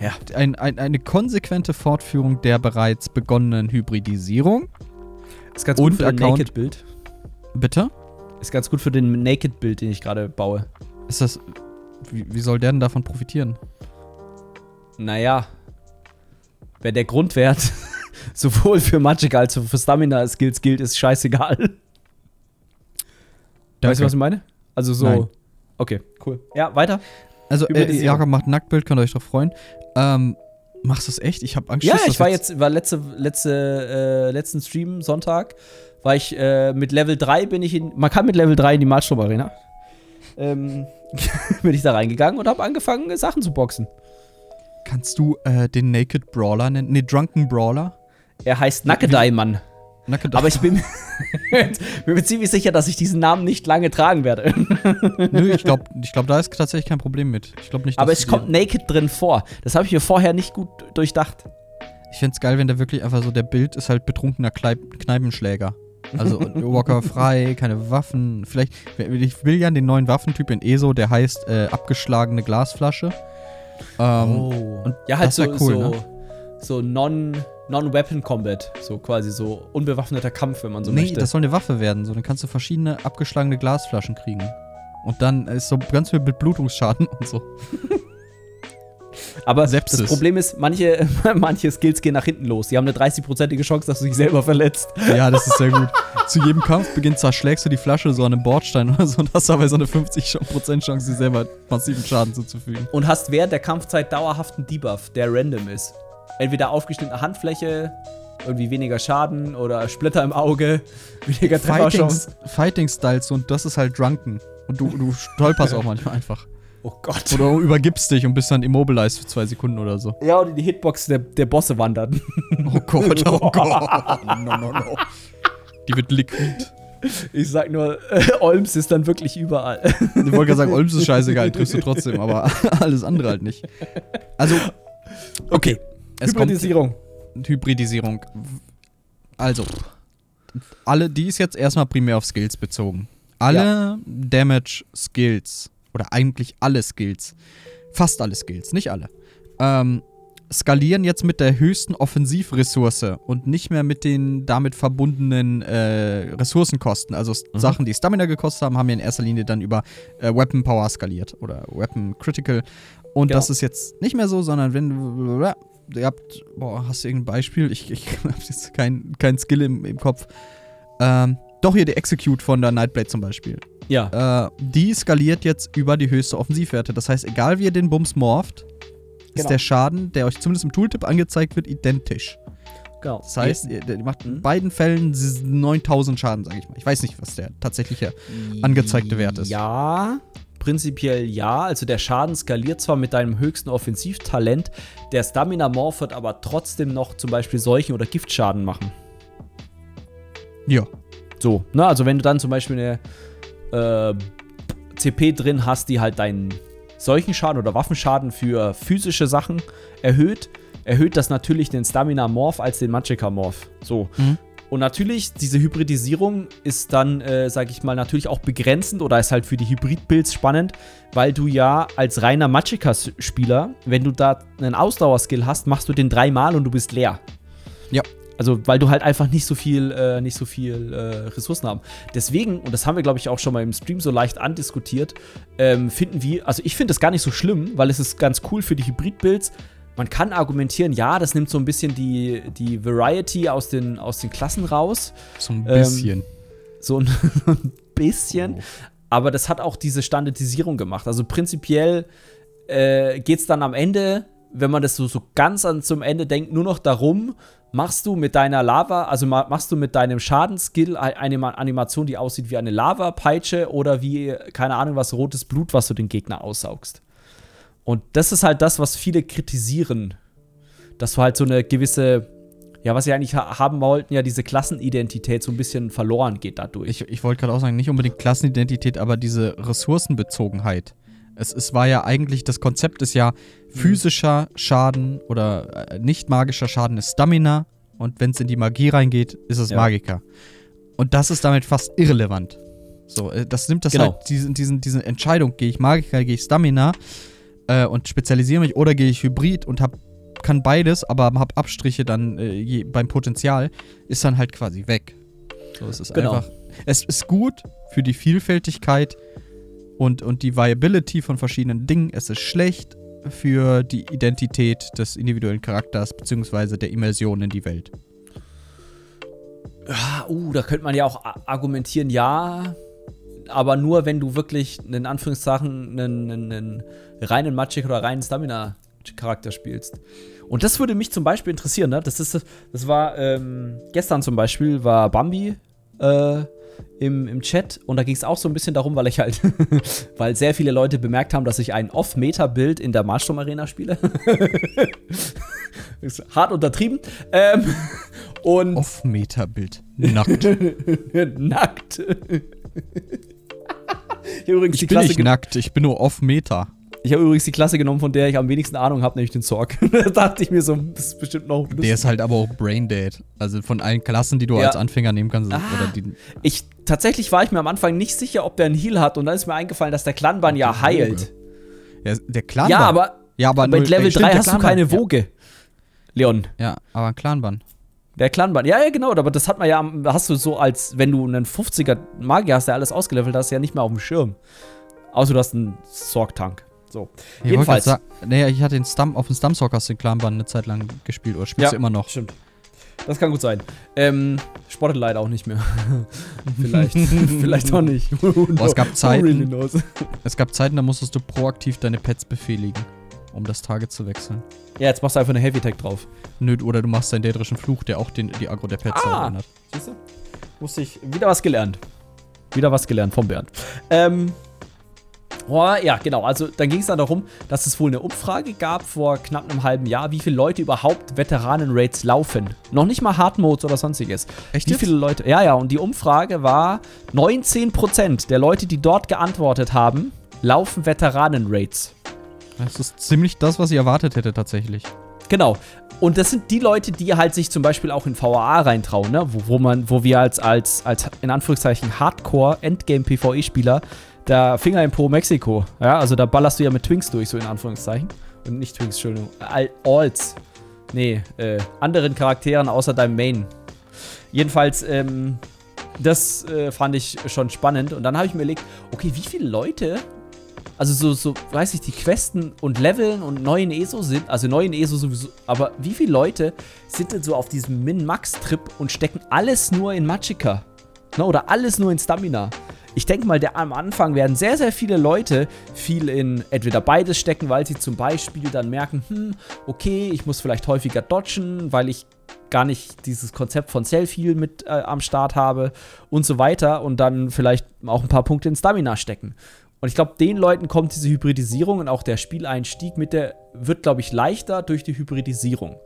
Ja. Ein, ein, eine konsequente Fortführung der bereits begonnenen Hybridisierung. Ist ganz Und gut für den Account- Naked-Bild. Bitte? Ist ganz gut für den Naked-Bild, den ich gerade baue. Ist das. Wie, wie soll der denn davon profitieren? Naja. Wenn der Grundwert sowohl für Magic als auch für Stamina-Skills gilt, ist scheißegal. Weißt du, was ich meine? Also so. Nein. Okay, cool. Ja, weiter. Also, äh, Jakob macht Nacktbild, könnt ihr euch doch freuen. Ähm, machst du es echt? Ich habe Angst, Ja, ich war jetzt, war letzte, letzte, äh, letzten Stream, Sonntag, war ich äh, mit Level 3 bin ich in, man kann mit Level 3 in die Marchtrom Arena. Ähm, bin ich da reingegangen und habe angefangen, Sachen zu boxen. Kannst du äh, den Naked Brawler nennen? Nee, Drunken Brawler? Er heißt Nackedei, Mann. Aber ich bin, bin mir ziemlich sicher, dass ich diesen Namen nicht lange tragen werde. Nö, ich glaube, ich glaub, da ist tatsächlich kein Problem mit. Ich glaube nicht, Aber es kommt Naked drin vor. Das habe ich mir vorher nicht gut durchdacht. Ich fände es geil, wenn der wirklich einfach so, der Bild ist halt betrunkener Kleib Kneipenschläger. Also Walker frei, keine Waffen. Vielleicht, ich will ja den neuen Waffentyp in ESO, der heißt äh, abgeschlagene Glasflasche. Ähm, und ja, halt so, cool, so, ne? so non, Non-Weapon Combat. So quasi so unbewaffneter Kampf, wenn man so nee, möchte. das soll eine Waffe werden. So, dann kannst du verschiedene abgeschlagene Glasflaschen kriegen. Und dann ist so ganz viel mit Blutungsschaden und so. Aber Sepsis. das Problem ist, manche, manche Skills gehen nach hinten los. Die haben eine 30-prozentige Chance, dass du dich selber verletzt. Ja, das ist sehr gut. Zu jedem Kampfbeginn zerschlägst du die Flasche so an einem Bordstein oder so und hast dabei so eine 50% Chance, dir selber massiven Schaden zuzufügen. Und hast während der Kampfzeit dauerhaft einen Debuff, der random ist. Entweder aufgeschnittene Handfläche, irgendwie weniger Schaden oder Splitter im Auge, weniger Trefferchance. Fighting, Styles und das ist halt Drunken. Und du, du stolperst auch manchmal einfach. Oh Gott. Oder übergibst dich und bist dann immobilized für zwei Sekunden oder so. Ja, oder die Hitbox der, der Bosse wandern. Oh Gott, oh Gott. No, no, no. Die wird liquid. Ich sag nur, äh, Olms ist dann wirklich überall. Ich wollte gerade sagen, Olms ist scheißegal, triffst du trotzdem, aber alles andere halt nicht. Also, okay. Es kommt Hybridisierung. Hybridisierung. Also, alle, die ist jetzt erstmal primär auf Skills bezogen. Alle Damage-Skills, oder eigentlich alle Skills, fast alle Skills, nicht alle, ähm, skalieren jetzt mit der höchsten Offensivressource und nicht mehr mit den damit verbundenen äh, Ressourcenkosten. Also Mhm. Sachen, die Stamina gekostet haben, haben wir in erster Linie dann über äh, Weapon Power skaliert oder Weapon Critical. Und Genau. das ist jetzt nicht mehr so, sondern wenn ihr habt, boah, hast du irgendein Beispiel? Ich, ich habe jetzt kein, kein Skill im, im Kopf. Ähm, doch hier die Execute von der Nightblade zum Beispiel. Ja. Äh, die skaliert jetzt über die höchste Offensivwerte. Das heißt, egal wie ihr den Bums morpht, ist Genau. der Schaden, der euch zumindest im Tooltip angezeigt wird, identisch. genau. Das heißt, ihr, der macht in Mhm. beiden Fällen s- 9000 Schaden, sage ich mal. Ich weiß nicht, was der tatsächliche angezeigte Wert ist. Ja, prinzipiell ja. Also der Schaden skaliert zwar mit deinem höchsten Offensivtalent, der Stamina Morph wird aber trotzdem noch zum Beispiel Seuchen- oder Giftschaden machen. Ja. So, ne, also wenn du dann zum Beispiel eine äh, CP drin hast, die halt deinen Seuchenschaden oder Waffenschaden für physische Sachen erhöht, erhöht das natürlich den Stamina Morph als den Magicka Morph. So. Mhm. Und natürlich, diese Hybridisierung ist dann, äh, sag ich mal, natürlich auch begrenzend oder ist halt für die Hybrid-Builds spannend, weil du ja als reiner Magicka-Spieler, wenn du da einen Ausdauerskill hast, machst du den dreimal und du bist leer. Ja. Also, weil du halt einfach nicht so viel, äh, nicht so viel äh, Ressourcen haben. Deswegen, und das haben wir, glaube ich, auch schon mal im Stream so leicht andiskutiert, ähm, finden wir, also ich finde das gar nicht so schlimm, weil es ist ganz cool für die Hybrid-Builds. Man kann argumentieren, ja, das nimmt so ein bisschen die, die Variety aus den, aus den Klassen raus. So ein Ähm, bisschen. So ein, ein bisschen. Oh. Aber das hat auch diese Standardisierung gemacht. Also prinzipiell äh, geht es dann am Ende, wenn man das so, so ganz an zum Ende denkt, nur noch darum, machst du mit deiner Lava, also ma machst du mit deinem Schadenskill ein- eine Ma- Animation, die aussieht wie eine Lava-Peitsche oder wie, keine Ahnung, was rotes Blut, was du den Gegner aussaugst. Und das ist halt das, was viele kritisieren. Dass du halt so eine gewisse, ja, was sie eigentlich ha haben wollten, ja, diese Klassenidentität so ein bisschen verloren geht dadurch. Ich, ich wollte gerade auch sagen, nicht unbedingt Klassenidentität, aber diese Ressourcenbezogenheit. Es, es war ja eigentlich, das Konzept ist ja physischer Schaden oder äh, nicht magischer Schaden ist Stamina und wenn es in die Magie reingeht, ist es Ja. Magiker. Und das ist damit fast irrelevant. So, äh, das nimmt das Genau. halt, diesen, diesen, diese Entscheidung, gehe ich Magiker, gehe ich Stamina äh, und spezialisiere mich oder gehe ich Hybrid und hab, kann beides, aber habe Abstriche dann äh, je, beim Potenzial, ist dann halt quasi weg. So, es ist Genau. einfach. Es ist gut für die Vielfältigkeit und, und die Viability von verschiedenen Dingen. Es ist schlecht für die Identität des individuellen Charakters beziehungsweise der Immersion in die Welt. Ah, uh, da könnte man ja auch argumentieren, ja, aber nur wenn du wirklich in Anführungszeichen einen, einen, einen reinen Magic oder reinen Stamina-Charakter spielst. Und das würde mich zum Beispiel interessieren, ne? Das ist, das war ähm, gestern zum Beispiel war Bambi äh, im, im Chat und da ging es auch so ein bisschen darum, weil ich halt, weil sehr viele Leute bemerkt haben, dass ich ein Off-Meta-Bild in der Marstrom Arena spiele. ist hart untertrieben. Ähm, und Off-Meta-Bild. Nackt. nackt. Ich habe übrigens, Ich bin nicht nackt, ich bin nur Off-Meta. ich hab übrigens die Klasse genommen, von der ich am wenigsten Ahnung habe, nämlich den Zorg. da dachte ich mir so, das ist bestimmt noch Der ist halt aber auch Braindead. Also von allen Klassen, die du Ja. als Anfänger nehmen kannst. Ah. Ich, tatsächlich war ich mir am Anfang nicht sicher, ob der einen Heal hat und dann ist mir eingefallen, dass der Clanban ja heilt. ja, der Clan. Ja, aber ja, aber mit Level äh, stimmt, 3 der hast du Clanban. keine Woge. Leon. Ja, ja, aber ein Clanban. Der Clanban. Ja, ja, genau, aber das hat man ja, hast du so als, wenn du einen 50er Magier hast, der alles ausgelevelt hast, ja nicht mehr auf dem Schirm. Außer du hast einen Sorg-Tank. So. Ich Jedenfalls. Sa naja, ich hatte den Stum auf dem Stumpsockers den Clanbahn eine Zeit lang gespielt. Oder spielst du immer noch? Stimmt. Das kann gut sein. Ähm, spottet leider auch nicht mehr. vielleicht. vielleicht auch nicht. Boah, es gab Zeiten, es gab Zeiten, da musstest du proaktiv deine Pets befehligen, um das Target zu wechseln. Ja, jetzt machst du einfach eine Heavy Tech drauf. Nö, oder du machst deinen dädrischen Fluch, der auch den, die Agro der Pets Ah. ändert. Siehst du? Musste ich wieder was gelernt. Wieder was gelernt vom Bernd. Ähm. Oh, ja, genau. Also, dann ging es dann darum, dass es wohl eine Umfrage gab vor knapp einem halben Jahr, wie viele Leute überhaupt Veteranen-Raids laufen. Noch nicht mal Hard Modes oder sonstiges. Echt Wie jetzt? viele Leute? Ja, ja, und die Umfrage war: 19% der Leute, die dort geantwortet haben, laufen Veteranen-Raids. Das ist ziemlich das, was ich erwartet hätte tatsächlich. Genau. Und das sind die Leute, die halt sich zum Beispiel auch in VAA reintrauen, ne? wo, wo, man, wo wir als, als, als in Anführungszeichen Hardcore-Endgame-PvE-Spieler der Finger im Po Mexiko, ja, also da ballerst du ja mit Twinks durch, so in Anführungszeichen. Und nicht Twinks, Entschuldigung, Al Alts. Nee, äh, anderen Charakteren außer deinem Main. Jedenfalls, ähm, das äh, fand ich schon spannend. Und dann habe ich mir überlegt, okay, wie viele Leute also so, so, weiß ich, die Questen und Leveln und neuen ESO sind, also neuen ESO sowieso, aber wie viele Leute sind denn so auf diesem Min-Max-Trip und stecken alles nur in Magicka? Ne, oder alles nur in Stamina? Ich denke mal, der, am Anfang werden sehr, sehr viele Leute viel in entweder beides stecken, weil sie zum Beispiel dann merken, hm, okay, ich muss vielleicht häufiger dodgen, weil ich gar nicht dieses Konzept von Self-Heal mit äh, am Start habe und so weiter und dann vielleicht auch ein paar Punkte in Stamina stecken. Und ich glaube, den Leuten kommt diese Hybridisierung und auch der Spieleinstieg mit der wird, glaube ich, leichter durch die Hybridisierung.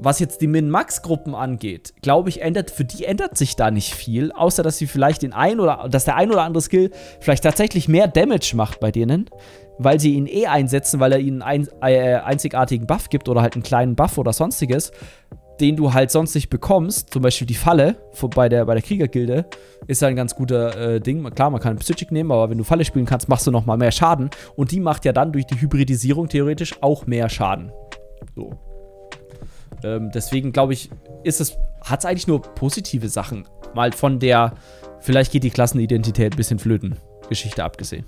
Was jetzt die Min-Max-Gruppen angeht, glaube ich, ändert, für die ändert sich da nicht viel, außer dass sie vielleicht den ein oder dass der ein oder andere Skill vielleicht tatsächlich mehr Damage macht bei denen, weil sie ihn eh einsetzen, weil er ihnen einen äh, einzigartigen Buff gibt oder halt einen kleinen Buff oder sonstiges, den du halt sonst nicht bekommst. Zum Beispiel die Falle vor- bei der, bei der Kriegergilde ist ja ein ganz guter äh, Ding. Klar, man kann Psychic nehmen, aber wenn du Falle spielen kannst, machst du noch mal mehr Schaden. Und die macht ja dann durch die Hybridisierung theoretisch auch mehr Schaden. So. Ähm, deswegen glaube ich, ist es, hat es eigentlich nur positive Sachen. Mal von der, vielleicht geht die Klassenidentität ein bisschen flöten, Geschichte abgesehen.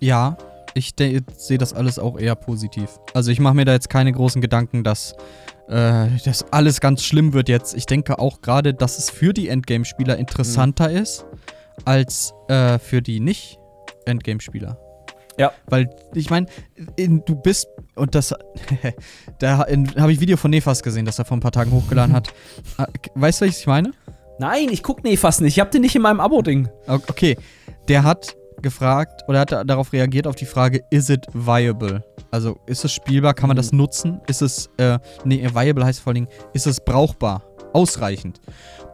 Ja, ich sehe das alles auch eher positiv. Also ich mache mir da jetzt keine großen Gedanken, dass äh, das alles ganz schlimm wird jetzt. Ich denke auch gerade, dass es für die Endgame-Spieler interessanter ist, als äh, für die Nicht-Endgame-Spieler. Ja. Weil, ich meine, du bist, und das, da habe ich Video von Nefas gesehen, das er vor ein paar Tagen hochgeladen hat. Äh, Weißt du, was ich meine? Nein, ich guck nee fast nicht. Ich hab den nicht in meinem Abo-Ding. Okay, der hat gefragt oder hat darauf reagiert auf die Frage, is it viable? Also ist es spielbar, kann man Mhm. das nutzen? Ist es, äh, nee, viable heißt vor allen Dingen, ist es brauchbar? Ausreichend?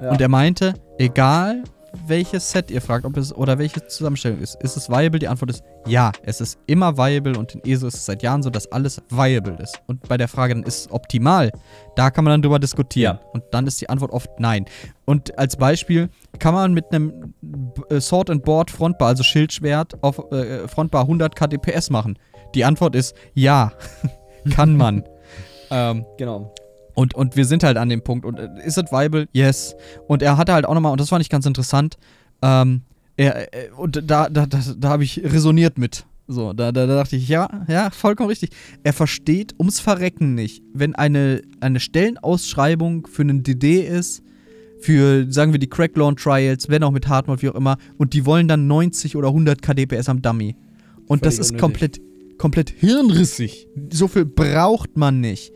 Ja. Und er meinte, egal welches Set ihr fragt, ob es oder welche Zusammenstellung ist, ist es viable? Die Antwort ist ja, es ist immer viable und in ESO ist es seit Jahren so, dass alles viable ist. Und bei der Frage, dann ist es optimal, da kann man dann drüber diskutieren. Ja. Und dann ist die Antwort oft nein. Und als Beispiel kann man mit einem äh, Sword and Board Frontbar, also Schildschwert, auf äh, Frontbar 100 KDPS machen? Die Antwort ist ja, kann man. ähm, Genau. und, und wir sind halt an dem Punkt. Und äh, ist it viable? Yes. Und er hatte halt auch nochmal, und das fand ich ganz interessant, ähm, er, äh, und da, da, da, da habe ich resoniert mit. So, da, da, da dachte ich, ja, ja, vollkommen richtig. Er versteht ums Verrecken nicht, wenn eine, eine Stellenausschreibung für einen DD ist, für, sagen wir, die Cracklawn Trials, wenn auch mit Hardmode, wie auch immer, und die wollen dann 90 oder 100 KDPS am Dummy. Und das Völlig ist unnötig. komplett, komplett hirnrissig. So viel braucht man nicht.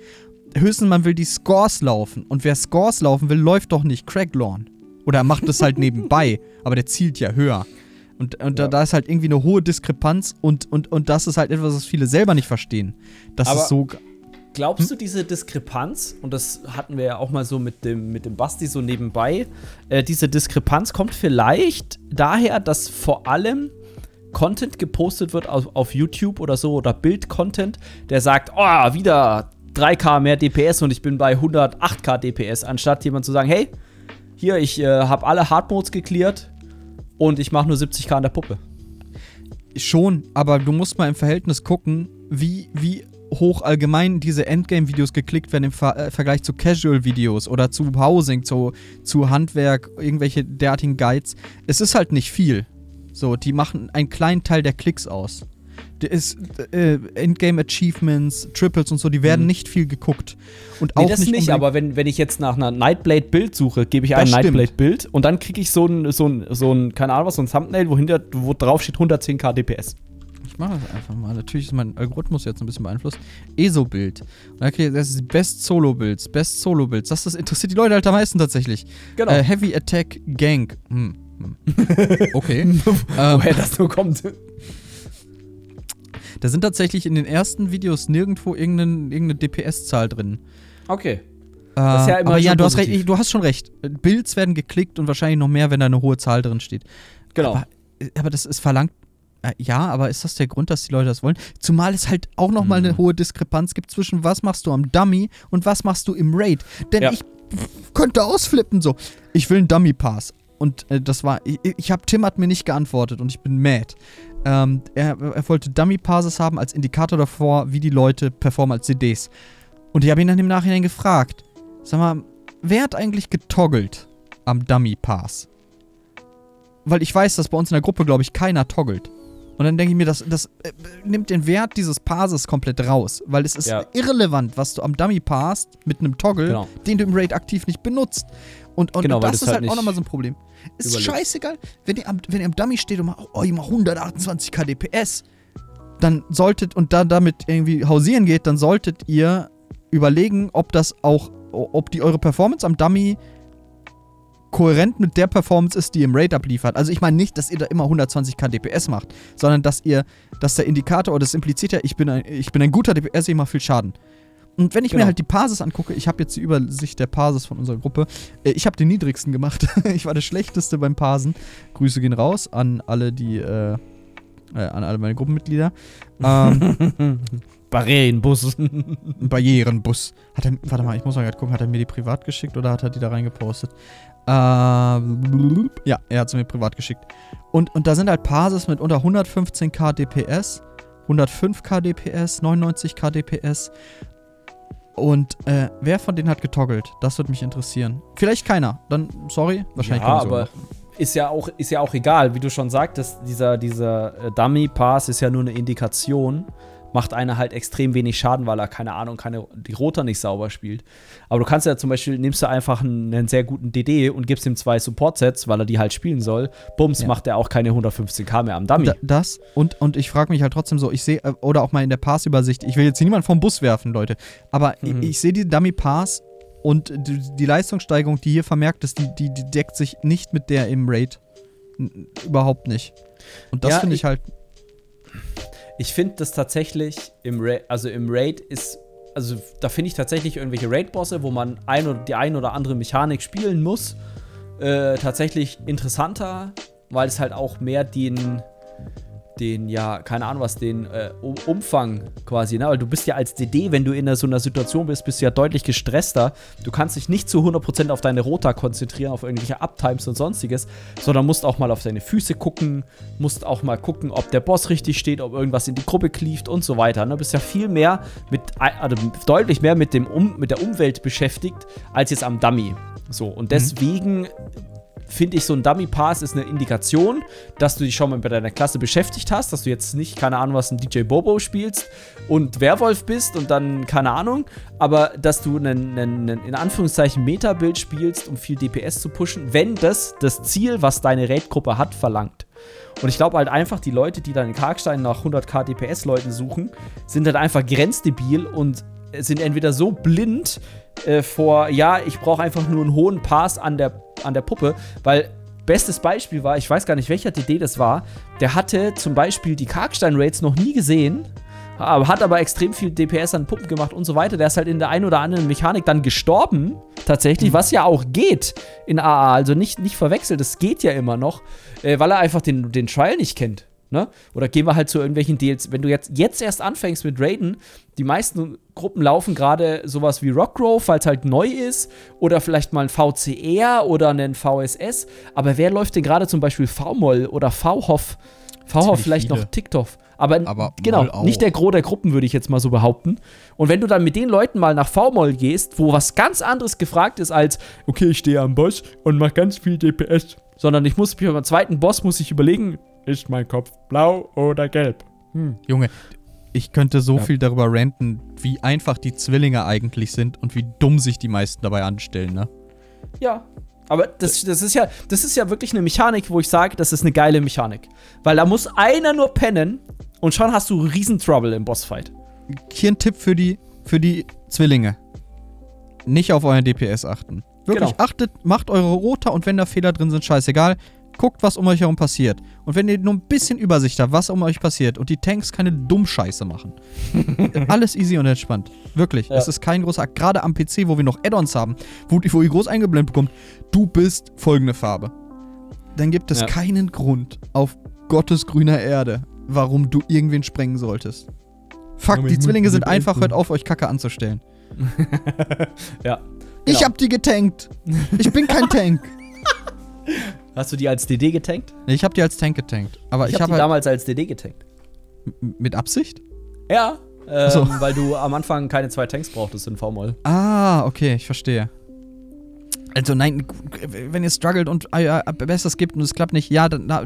Höchstens man will die Scores laufen. Und wer Scores laufen will, läuft doch nicht Cracklawn. Oder er macht es halt nebenbei, aber der zielt ja höher. Und, und da, Ja. da ist halt irgendwie eine hohe Diskrepanz und, und, und das ist halt etwas, was viele selber nicht verstehen. Das Aber- ist so. Glaubst du, diese Diskrepanz, und das hatten wir ja auch mal so mit dem, mit dem Basti so nebenbei, äh, diese Diskrepanz kommt vielleicht daher, dass vor allem Content gepostet wird auf, auf YouTube oder so, oder Bild-Content, der sagt, oh, wieder 3K mehr DPS und ich bin bei 108K DPS, anstatt jemand zu sagen, hey, hier, ich äh, habe alle Hardmodes geklärt und ich mache nur 70K an der Puppe. Schon, aber du musst mal im Verhältnis gucken, wie, wie hoch allgemein diese Endgame-Videos geklickt werden im Ver äh, Vergleich zu Casual-Videos oder zu Housing, zu, zu Handwerk, irgendwelche derartigen Guides. Es ist halt nicht viel. So, die machen einen kleinen Teil der Klicks aus. Ist äh, Endgame Achievements, Triples und so, die werden Mhm. nicht viel geguckt. Und Nee, auch das nicht, nicht, aber wenn, wenn ich jetzt nach einer Nightblade-Bild suche, gebe ich ein. Nightblade-Bild und dann kriege ich so ein, so ein, so ein, keine Ahnung was, so ein Thumbnail, wo, hinter, wo drauf steht 110k DPS. Ich mache das einfach mal. Natürlich ist mein Algorithmus jetzt ein bisschen beeinflusst. ESO-Bild. Und dann kriege ich das ist Best Solo-Builds, Best Solo-Builds. Das, das interessiert die Leute halt am meisten tatsächlich. Genau. Äh, Heavy Attack Gank. Hm. Hm. Okay. ähm, Woher das so kommt. da sind tatsächlich in den ersten Videos nirgendwo irgendein, irgendeine DPS-Zahl drin. Okay. Das ist ja immer aber ja, du hast, recht, du hast schon recht. Builds werden geklickt und wahrscheinlich noch mehr, wenn da eine hohe Zahl drin steht. Genau. Aber, äh, aber das ist verlangt. äh, Ja, aber ist das der Grund, dass die Leute das wollen? Zumal es halt auch nochmal Mhm. eine hohe Diskrepanz gibt zwischen was machst du am Dummy und was machst du im Raid. Denn Ja. ich könnte ausflippen so. Ich will einen Dummy Pass. Und äh, das war, ich, ich habe, Tim hat mir nicht geantwortet und ich bin mad. Ähm, er, er wollte Dummy Passes haben als Indikator davor, wie die Leute performen als CDs. Und ich habe ihn dann im Nachhinein gefragt, sag mal, wer hat eigentlich getoggelt am Dummy Pass? Weil ich weiß, dass bei uns in der Gruppe, glaube ich, keiner toggelt. Und dann denke ich mir, das, das äh, nimmt den Wert dieses Passes komplett raus. Weil es ist Ja. irrelevant, was du am Dummy passt mit einem Toggle, Genau. den du im Raid aktiv nicht benutzt. Und, und Genau, weil das ist halt halt auch nochmal so ein Problem. Ist überlebst. scheißegal, wenn ihr, am, wenn ihr am Dummy steht und macht, oh, ihr macht 128 kdps, dann solltet, und da damit irgendwie hausieren geht, dann solltet ihr überlegen, ob das auch, ob die eure Performance am Dummy kohärent mit der Performance ist, die ihr im Raid abliefert. Also ich meine nicht, dass ihr da immer 120 kdps macht, sondern dass ihr, dass der Indikator, oder das impliziert ja, ich bin ein, ich bin ein guter DPS, ich mache viel Schaden. Und wenn ich mir Genau. halt die Parses angucke, ich habe jetzt die Übersicht der Parses von unserer Gruppe. Äh, ich habe den niedrigsten gemacht. ich war der schlechteste beim Parsen. Grüße gehen raus an alle die, äh, äh, an alle meine Gruppenmitglieder. Ähm, Barrierenbus. Barrierenbus. Hat er, warte mal, ich muss mal gerade gucken, hat er mir die privat geschickt oder hat er die da reingepostet? Ähm, ja, er hat sie mir privat geschickt. Und, und da sind halt Parses mit unter 115k DPS, 105k DPS, 99k DPS. Und äh, wer von denen hat getoggelt? Das würde mich interessieren. Vielleicht keiner. Dann, sorry, wahrscheinlich ja, aber ist ja, auch, ist ja auch egal, wie du schon sagtest, dieser, dieser äh, Dummy-Pass ist ja nur eine Indikation. Macht einer halt extrem wenig Schaden, weil er, keine Ahnung, keine, die Roter nicht sauber spielt. Aber du kannst ja zum Beispiel, nimmst du einfach einen, einen sehr guten DD und gibst ihm zwei Support-Sets, weil er die halt spielen soll. Bums, Ja. macht er auch keine 115k mehr am Dummy. Da, das und, und ich frage mich halt trotzdem so, ich sehe, äh, oder auch mal in der Pass-Übersicht, ich will jetzt hier niemanden vom Bus werfen, Leute, aber Mhm. ich, ich sehe die Dummy-Pass und die, die Leistungssteigerung, die hier vermerkt ist, die, die, die deckt sich nicht mit der im Raid. N- Überhaupt nicht. Und das Ja, finde ich ich- halt. Ich finde das tatsächlich im Raid, also im Raid ist, also da finde ich tatsächlich irgendwelche Raid-Bosse, wo man ein oder die ein oder andere Mechanik spielen muss, äh, tatsächlich interessanter, weil es halt auch mehr den, den, ja, keine Ahnung was, den äh, um Umfang quasi, ne? Weil du bist ja als DD, wenn du in so einer Situation bist, bist du ja deutlich gestresster. Du kannst dich nicht zu 100% auf deine Rota konzentrieren, auf irgendwelche Uptimes und sonstiges, sondern musst auch mal auf deine Füße gucken, musst auch mal gucken, ob der Boss richtig steht, ob irgendwas in die Gruppe klieft und so weiter. Ne? Du bist ja viel mehr mit, also deutlich mehr mit, dem um, mit der Umwelt beschäftigt, als jetzt am Dummy. So, und deswegen finde ich, so ein Dummy Pass ist eine Indikation, dass du dich schon mal bei deiner Klasse beschäftigt hast, dass du jetzt nicht, keine Ahnung, was ein DJ Bobo spielst und Werwolf bist und dann, keine Ahnung, aber dass du einen, einen, einen in Anführungszeichen Meta-Bild spielst, um viel DPS zu pushen, wenn das das Ziel, was deine Raid-Gruppe hat, verlangt. Und ich glaube halt einfach, die Leute, die dann in Karkstein nach 100k DPS-Leuten suchen, sind halt einfach grenzdebil und sind entweder so blind äh, vor, ja, ich brauche einfach nur einen hohen Pass an der, an der Puppe, weil bestes Beispiel war, ich weiß gar nicht, welcher DD das war, der hatte zum Beispiel die Karkstein-Raids noch nie gesehen, hat aber extrem viel DPS an Puppen gemacht und so weiter. Der ist halt in der einen oder anderen Mechanik dann gestorben, tatsächlich, was ja auch geht in AA. Also nicht, nicht verwechselt, das geht ja immer noch, äh, weil er einfach den, den Trial nicht kennt. Ne? Oder gehen wir halt zu irgendwelchen Deals. Wenn du jetzt, jetzt erst anfängst mit Raiden, die meisten Gruppen laufen gerade sowas wie Rockgrove, weil es halt neu ist, oder vielleicht mal ein VCR oder einen VSS. Aber wer läuft denn gerade zum Beispiel V-Moll oder V-Hoff? V-Hoff vielleicht viele. noch TikTok. Aber, Aber genau, nicht der Gros der Gruppen, würde ich jetzt mal so behaupten. Und wenn du dann mit den Leuten mal nach V-Moll gehst, wo was ganz anderes gefragt ist als, okay, ich stehe am Boss und mach ganz viel DPS, sondern ich muss mich beim zweiten Boss muss ich überlegen, ist mein Kopf blau oder gelb? Hm. Junge, ich könnte so Ja. viel darüber ranten, wie einfach die Zwillinge eigentlich sind und wie dumm sich die meisten dabei anstellen, ne? Ja. Aber das, das, ist ja, das ist ja wirklich eine Mechanik, wo ich sage, das ist eine geile Mechanik. Weil da muss einer nur pennen und schon hast du riesen Trouble im Bossfight. Hier ein Tipp für die, für die Zwillinge. Nicht auf euren DPS achten. Wirklich, Genau. achtet, macht eure Roter und wenn da Fehler drin sind, scheißegal. Guckt, was um euch herum passiert. Und wenn ihr nur ein bisschen Übersicht habt, was um euch passiert und die Tanks keine Dummscheiße machen. Alles easy und entspannt. Wirklich. Ja. Es ist kein großer, gerade am PC, wo wir noch Add-ons haben, wo, wo ihr groß eingeblendet bekommt, du bist folgende Farbe. Dann gibt es Ja. keinen Grund auf Gottes grüner Erde, warum du irgendwen sprengen solltest. Fuck, Ja, die Zwillinge sind einfach, hört auf, euch Kacke anzustellen. Ja. Ich Genau. hab die getankt. Ich bin kein Tank. Hast du die als DD getankt? Nee, ich hab die als Tank getankt. Aber Ich, ich, habe hab die halt damals als DD getankt. mit Absicht? Ja. Ähm, so. Weil du am Anfang keine zwei Tanks brauchtest in V-Moll. Ah, okay, ich verstehe. Also nein, wenn ihr struggelt und euer Bestes gibt und es klappt nicht, ja, dann na,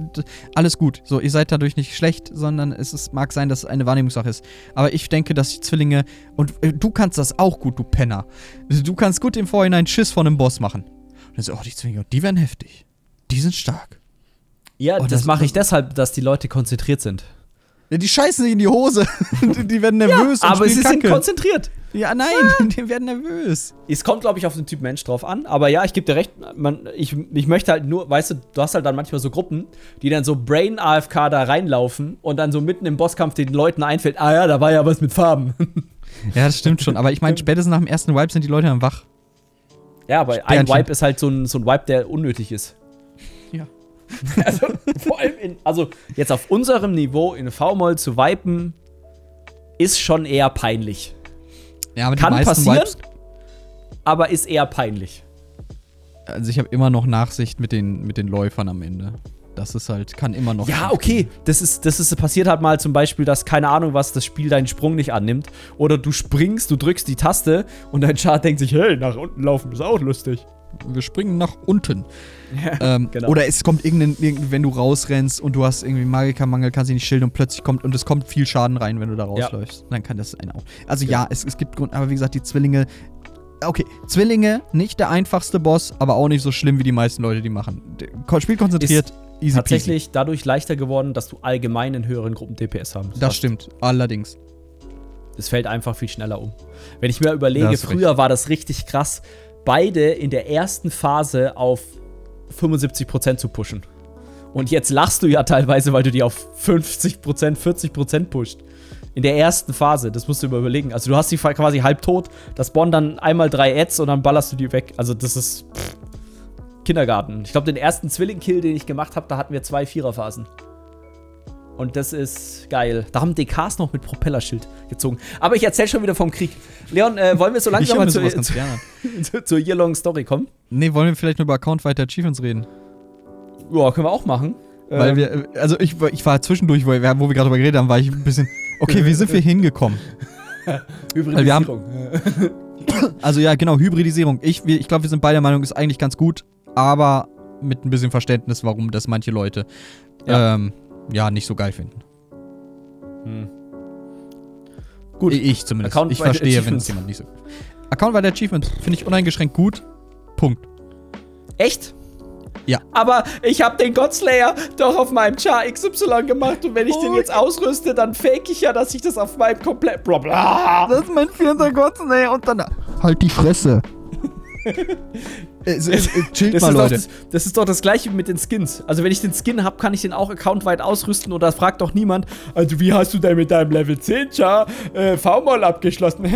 alles gut. So, ihr seid dadurch nicht schlecht, sondern es ist, mag sein, dass es eine Wahrnehmungssache ist. Aber ich denke, dass die Zwillinge und äh, du kannst das auch gut, du Penner. Du kannst gut im Vorhinein Schiss von einem Boss machen. Und dann so, oh, die Zwillinge, die werden heftig. Die sind stark. Ja, Oh, das, das- mache ich deshalb, dass die Leute konzentriert sind. Ja, die scheißen sich in die Hose. die werden nervös und aber sie spielen sind Kacke. konzentriert. Ja, nein, die werden nervös. Es kommt, glaube ich, auf den Typ Mensch drauf an. Aber ja, ich gebe dir recht. Man, ich, ich möchte halt nur, weißt du, du hast halt dann manchmal so Gruppen, die dann so Brain AFK da reinlaufen und dann so mitten im Bosskampf den Leuten einfällt, ah ja, da war ja was mit Farben. Ja, das stimmt schon. Aber ich meine, spätestens nach dem ersten Wipe sind die Leute dann wach. ja, aber ein Sternchen. Wipe ist halt so ein, so ein Wipe, der unnötig ist. Also, vor allem in, also jetzt auf unserem Niveau in V-Moll zu wipen, ist schon eher peinlich. Ja, aber Kann passieren, Wipes, aber ist eher peinlich. also ich habe immer noch Nachsicht mit den, mit den Läufern am Ende. Das ist halt, kann immer noch. Ja, okay. Das ist, das ist passiert halt mal zum Beispiel, dass keine Ahnung was, das Spiel deinen Sprung nicht annimmt. Oder du springst, du drückst die Taste und dein Chart denkt sich, hey, nach unten laufen ist auch lustig. Wir springen nach unten. ähm, genau. Oder es kommt irgendein, irgendein, wenn du rausrennst und du hast irgendwie Magikermangel, kannst dich nicht schilden und plötzlich kommt, und es kommt viel Schaden rein, wenn du da rausläufst. Dann kann das einen auch. Also ja, es, es gibt Grund, aber wie gesagt, die Zwillinge. Okay, Zwillinge, nicht der einfachste Boss, aber auch nicht so schlimm, wie die meisten Leute die machen. Spiel konzentriert, easy Tatsächlich dadurch leichter geworden, dass du allgemein in höheren Gruppen DPS haben. peasy. Das stimmt, allerdings. Es fällt einfach viel schneller um. Wenn ich mir überlege, früher war das richtig krass, beide in der ersten Phase auf 75% zu pushen. Und jetzt lachst du ja teilweise, weil du die auf 50%, 40% pusht. In der ersten Phase, das musst du mal überlegen. Also du hast die quasi halb tot, das Spawn dann einmal drei Ads und dann ballerst du die weg. Also das ist pff, Kindergarten. Ich glaube, den ersten Zwilling-Kill, den ich gemacht habe, da hatten wir zwei Viererphasen. Und das ist geil. Da haben DKs noch mit Propellerschild gezogen. Aber ich erzähl schon wieder vom Krieg. Leon, äh, wollen wir so langsam mal zu, ganz zu, gerne. zu, zur Year-Long Story kommen? Nee, wollen wir vielleicht nur über Account-Weite Achievements reden? Ja, können wir auch machen. Weil Ähm, wir, äh, also ich, war- ich war zwischendurch, wo wir, wir gerade drüber geredet haben, war ich ein bisschen, okay, wie sind wir hingekommen? wir haben- Also ja, genau, Hybridisierung. Ich, wir- ich glaube, wir sind beide der Meinung, ist eigentlich ganz gut, aber mit ein bisschen Verständnis, warum das manche Leute Ja. ähm, ja nicht so geil finden. Hm. Gut. Ich, ich zumindest. Account ich verstehe, wenn es jemand nicht so. Account by the Achievements finde ich uneingeschränkt gut. Punkt. Echt? Ja. Aber ich habe den Godslayer doch auf meinem Char XY gemacht und wenn ich den Oh. jetzt ausrüste, dann fake ich ja, dass ich das auf meinem komplett. Bla bla. Das ist mein vierter nee, und dann. Halt die Fresse. Es, chillt Das mal, Leute. das, das ist doch das gleiche mit den Skins. Also wenn ich den Skin habe, kann ich den auch accountweit ausrüsten oder fragt doch niemand, also wie hast du denn mit deinem Level 10 Char äh, V-Moll abgeschlossen?